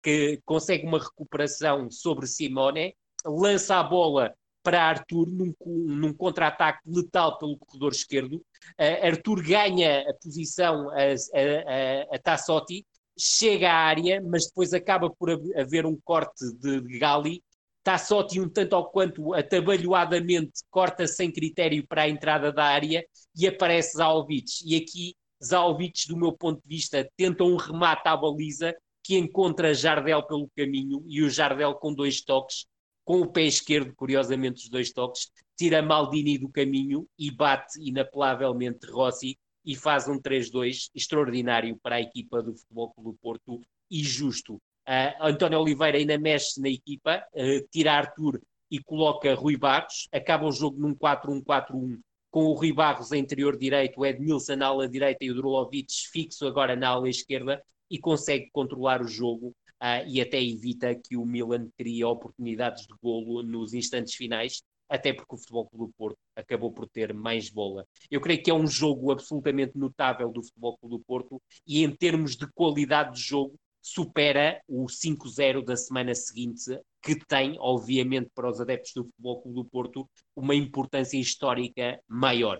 que consegue uma recuperação sobre Simone, lança a bola para Arthur num, num contra-ataque letal pelo corredor esquerdo. Uh, Arthur ganha a posição a, a, a, a Tassotti, chega à área, mas depois acaba por haver um corte de, Gali. Tassotti, um tanto ao quanto atabalhoadamente, corta sem critério para a entrada da área e aparece Zaovic. E aqui, Zaovic, do meu ponto de vista, tenta um remate à baliza que encontra Jardel pelo caminho e o Jardel com dois toques, com o pé esquerdo, curiosamente, os dois toques, tira Maldini do caminho e bate inapelavelmente Rossi e faz um 3-2 extraordinário para a equipa do Futebol Clube Porto e justo. Uh, António Oliveira ainda mexe na equipa, uh, tira Arthur e coloca Rui Barros, acaba o jogo num 4-1-4-1 com o Rui Barros em interior direito, o Edmilson na ala direita e o Drulovic fixo agora na ala esquerda, e consegue controlar o jogo uh, e até evita que o Milan crie oportunidades de golo nos instantes finais, até porque o Futebol Clube do Porto acabou por ter mais bola. Eu creio que é um jogo absolutamente notável do Futebol Clube do Porto e em termos de qualidade de jogo supera o 5-0 da semana seguinte, que tem, obviamente, para os adeptos do Futebol Clube do Porto, uma importância histórica maior.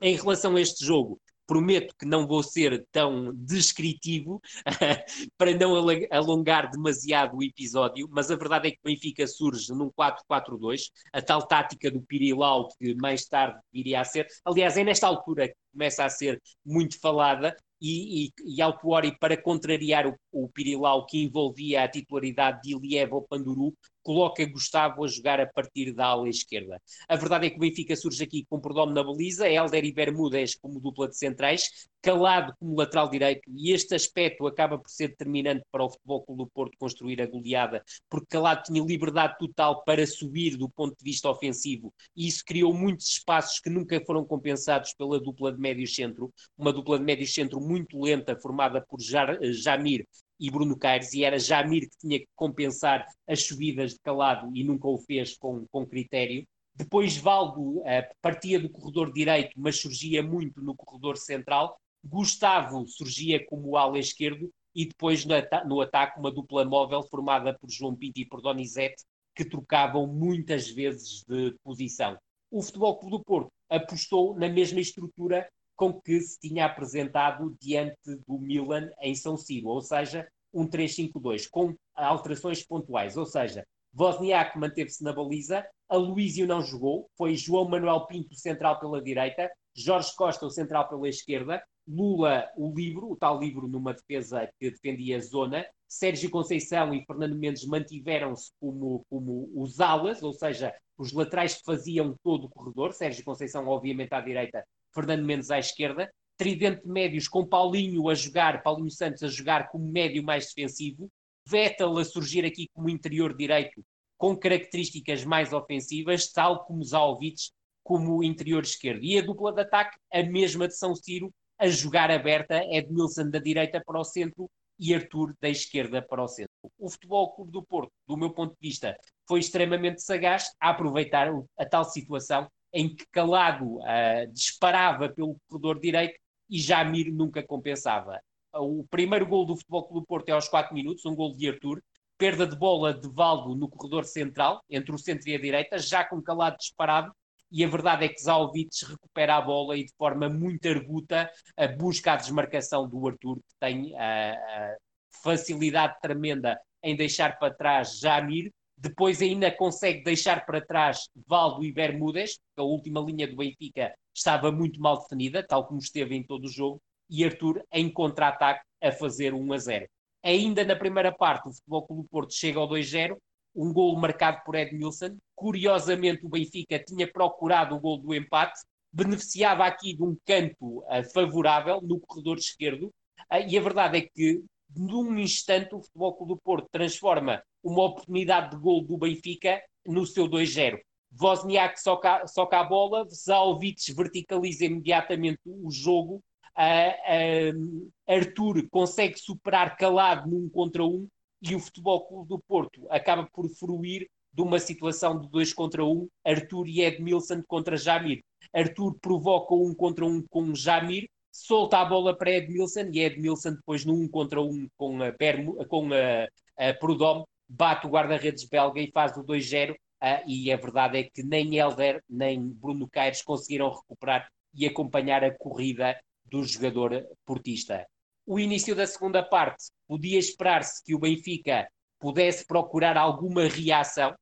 Em relação a este jogo, prometo que não vou ser tão descritivo para não alongar demasiado o episódio, mas a verdade é que o Benfica surge num 4-4-2, a tal tática do Pirilau que mais tarde viria a ser. Aliás, é nesta altura começa a ser muito falada, e, e, e para contrariar o, o Pirilau, que envolvia a titularidade de Iliev ou Panduru, coloca Gustavo a jogar a partir da ala esquerda. A verdade é que o Benfica surge aqui com Perdomo na baliza, Helder e Bermúdez como dupla de centrais, Calado como lateral direito, e este aspecto acaba por ser determinante para o Futebol Clube do Porto construir a goleada, porque Calado tinha liberdade total para subir do ponto de vista ofensivo, e isso criou muitos espaços que nunca foram compensados pela dupla de médio centro, uma dupla de médio centro muito lenta, formada por Jamir e Bruno Caires, e era Jamir que tinha que compensar as subidas de calado e nunca o fez com, com critério. Depois Valdo uh, partia do corredor direito, mas surgia muito no corredor central. Gustavo surgia como ala esquerdo e depois no, ata no ataque uma dupla móvel formada por João Pinto e por Donizete, que trocavam muitas vezes de posição. O Futebol Clube do Porto apostou na mesma estrutura com que se tinha apresentado diante do Milan em São Siro, ou seja, um 3-5-2, com alterações pontuais, ou seja, Wozniak manteve-se na baliza, Aloísio não jogou, foi João Manuel Pinto central pela direita, Jorge Costa o central pela esquerda, Lula o livro, o tal livro numa defesa que defendia a zona, Sérgio Conceição e Fernando Mendes mantiveram-se como, como os alas, ou seja, os laterais que faziam todo o corredor, Sérgio Conceição obviamente à direita, Fernando Mendes à esquerda, tridente médios com Paulinho a jogar, Paulinho Santos a jogar como médio mais defensivo, Vettel a surgir aqui como interior direito com características mais ofensivas, tal como Zalvic como interior esquerdo. E a dupla de ataque, a mesma de São Ciro, a jogar aberta, Edmilson da direita para o centro e Arthur da esquerda para o centro. O Futebol Clube do Porto, do meu ponto de vista, foi extremamente sagaz a aproveitar a tal situação em que Calado uh, disparava pelo corredor direito e Jamir nunca compensava. O primeiro gol do Futebol Clube Porto é aos 4 minutos, um gol de Arthur, perda de bola de Valdo no corredor central, entre o centro e a direita, já com Calado disparado, e a verdade é que Zalvic recupera a bola e de forma muito arguta busca a desmarcação do Arthur, que tem a, a facilidade tremenda em deixar para trás Jamir, depois ainda consegue deixar para trás Valdo e Bermúdez, a última linha do Benfica estava muito mal definida, tal como esteve em todo o jogo, e Arthur em contra-ataque a fazer 1 a 0. Ainda na primeira parte, o Futebol Clube Porto chega ao 2-0, um gol marcado por Edmilson. Curiosamente, o Benfica tinha procurado o gol do empate, beneficiava aqui de um canto uh, favorável no corredor esquerdo, uh, e a verdade é que num instante o Futebol Clube do Porto transforma uma oportunidade de gol do Benfica no seu 2-0. Wozniak soca, soca a bola, Zalvic verticaliza imediatamente o jogo, uh, uh, Arthur consegue superar calado num contra um e o Futebol Clube do Porto acaba por fruir de uma situação de dois contra um, Arthur e Edmilson contra Jamir. Arthur provoca um contra um com Jamir, solta a bola para Edmilson e Edmilson depois no um contra um com a, Bermo, com a, a Prudhomme bate o guarda-redes belga e faz o 2-0 uh, ah, e a verdade é que nem Helder nem Bruno Caires conseguiram recuperar e acompanhar a corrida do jogador portista. O início da segunda parte podia esperar-se que o Benfica pudesse procurar alguma reação.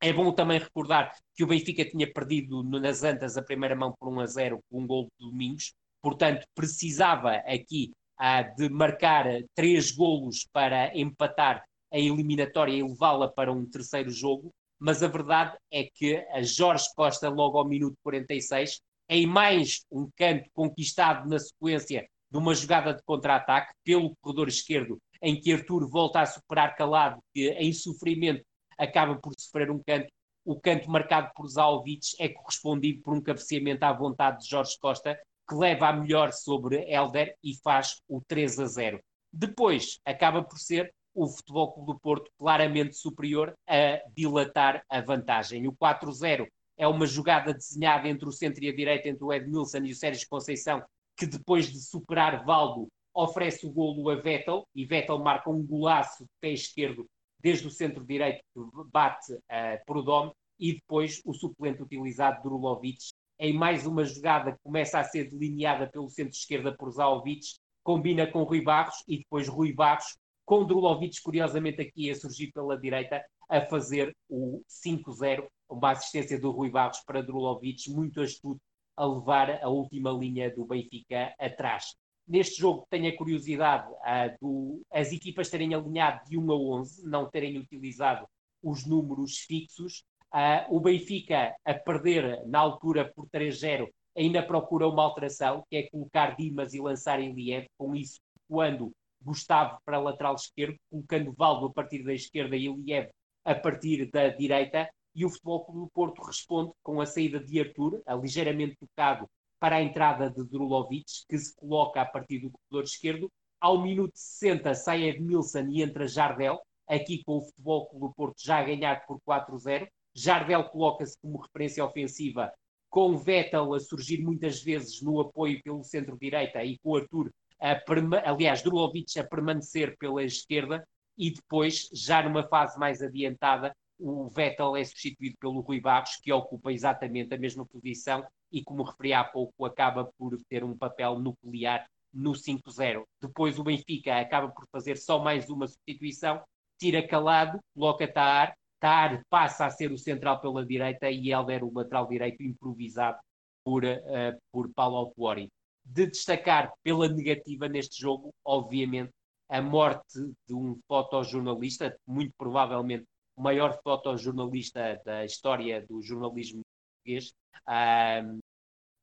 É bom também recordar que o Benfica tinha perdido nas Antas a primeira mão por 1 a 0 com um gol de Domingos, portanto precisava aqui ah, de marcar três golos para empatar a eliminatória e levá-la para um terceiro jogo, mas a verdade é que a Jorge Costa, logo ao minuto 46, em mais um canto conquistado na sequência de uma jogada de contra-ataque pelo corredor esquerdo, em que Arthur volta a superar Calado, que em sofrimento acaba por sofrer um canto. O canto marcado por Zalvic é correspondido por um cabeceamento à vontade de Jorge Costa, que leva a melhor sobre Helder e faz o 3 a 0. Depois acaba por ser o Futebol Clube do Porto claramente superior a dilatar a vantagem. O 4-0 é uma jogada desenhada entre o centro e a direita, entre o Edmilson e o Sérgio Conceição, que depois de superar Valdo oferece o golo a Vettel e Vettel marca um golaço de pé esquerdo desde o centro direito que bate uh, por Dom e depois o suplente utilizado Drulovic em mais uma jogada que começa a ser delineada pelo centro esquerda por Zalvic, combina com Rui Barros e depois Rui Barros com Drulovic, curiosamente, aqui a surgir pela direita, a fazer o 5-0, uma assistência do Rui Barros para Drulovic, muito astuto a levar a última linha do Benfica atrás. Neste jogo tenho a curiosidade uh, do, as equipas terem alinhado de 1 a 11, não terem utilizado os números fixos. Uh, o Benfica a perder na altura por 3-0 ainda procura uma alteração, que é colocar Dimas e lançar Eliev, com isso quando Gustavo para lateral esquerdo, colocando Valdo a partir da esquerda e Eliev a partir da direita, e o Futebol Clube do Porto responde com a saída de Arthur, a ligeiramente tocado para a entrada de Drulovic, que se coloca a partir do corredor esquerdo. Ao minuto 60 sai Edmilson e entra Jardel, aqui com o Futebol Clube do Porto já a ganhar por 4-0. Jardel coloca-se como referência ofensiva, com Vettel a surgir muitas vezes no apoio pelo centro-direita e com Arthur, a aliás, Drulovic a permanecer pela esquerda e depois, já numa fase mais adiantada, o Vettel é substituído pelo Rui Barros, que ocupa exatamente a mesma posição e, como referi há pouco, acaba por ter um papel nuclear no 5-0. Depois o Benfica acaba por fazer só mais uma substituição, tira calado, coloca Taar, Taar passa a ser o central pela direita e Helder o lateral direito improvisado por, uh, por Paulo Altuori. De destacar pela negativa neste jogo, obviamente, a morte de um fotojornalista, muito provavelmente o maior fotojornalista da história do jornalismo português, uh,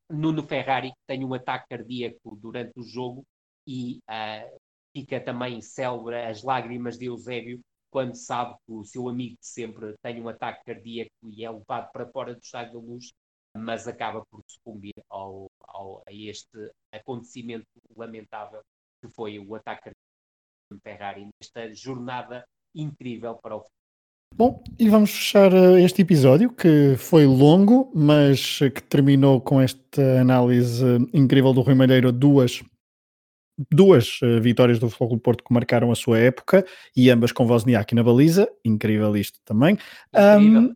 Nuno Ferrari, que tem um ataque cardíaco durante o jogo e uh, fica também célebre as lágrimas de Eusébio quando sabe que o seu amigo de sempre tem um ataque cardíaco e é levado para fora do estádio da luz, mas acaba por sucumbir ao, ao, a este acontecimento lamentável que foi o ataque cardíaco de Ferrari nesta jornada incrível para o Bom, e vamos fechar eh, este episódio que foi longo, mas que terminou com esta análise incrível do Rui Malheiro, duas duas uh, vitórias do Futebol Porto que marcaram a sua época e ambas com Wozniak na baliza, incrível isto também. Incrível. Um,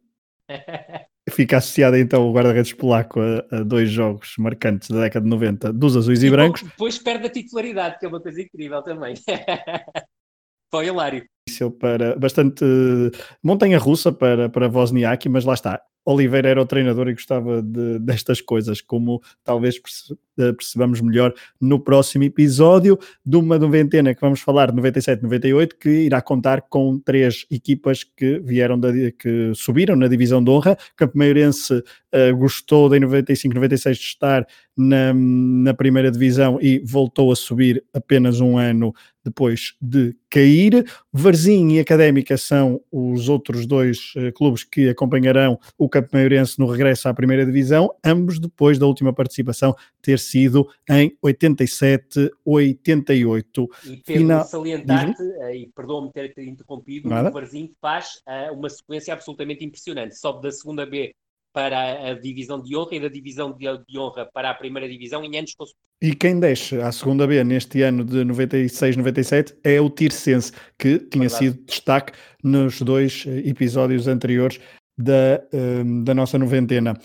fica associada então o guarda-redes polaco a, a, dois jogos marcantes da década de 90 dos azuis e, e brancos. Depois perde a titularidade, que é uma coisa incrível também. Foi hilário. Para bastante montanha russa para, para Wozniak, mas lá está. Oliveira era o treinador e gostava de, destas coisas, como talvez eh, percebamos melhor no próximo episódio de uma noventena que vamos falar, 97-98, que irá contar com três equipas que vieram da, que subiram na divisão de honra. Campo Meirense uh, gostou de 95-96 de estar na, na primeira divisão e voltou a subir apenas um ano depois de cair. Varzim e Académica são os outros dois uh, clubes que acompanharão o Campo Maiorense no regresso à primeira divisão, ambos depois da última participação ter sido em 87-88. E Final... salientar-te, e perdoa-me ter interrompido, Nada. o Varzim faz uh, uma sequência absolutamente impressionante. Sobe da segunda B para a divisão de honra e da divisão de, honra para a primeira divisão em anos consecutivos. E quem desce à segunda B neste ano de 96-97 é o Tirsense, que tinha Verdade. sido destaque nos dois eh, episódios anteriores da, um, da nossa noventena.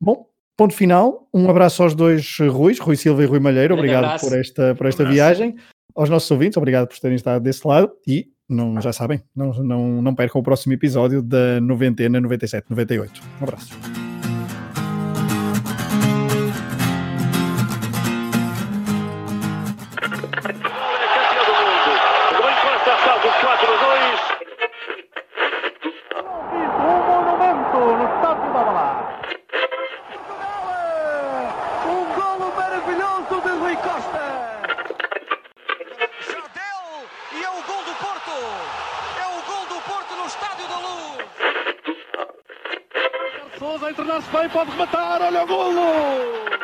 Bom, ponto final. Um abraço aos dois Ruiz, Rui Silva e Rui Malheiro. Obrigado por esta, por esta um viagem. Aos nossos ouvintes, obrigado por terem estado desse lado e não, já sabem, não, não, não percam o próximo episódio da noventena 97, 98. Um abraço. Bem, pode rematar, olha o golo!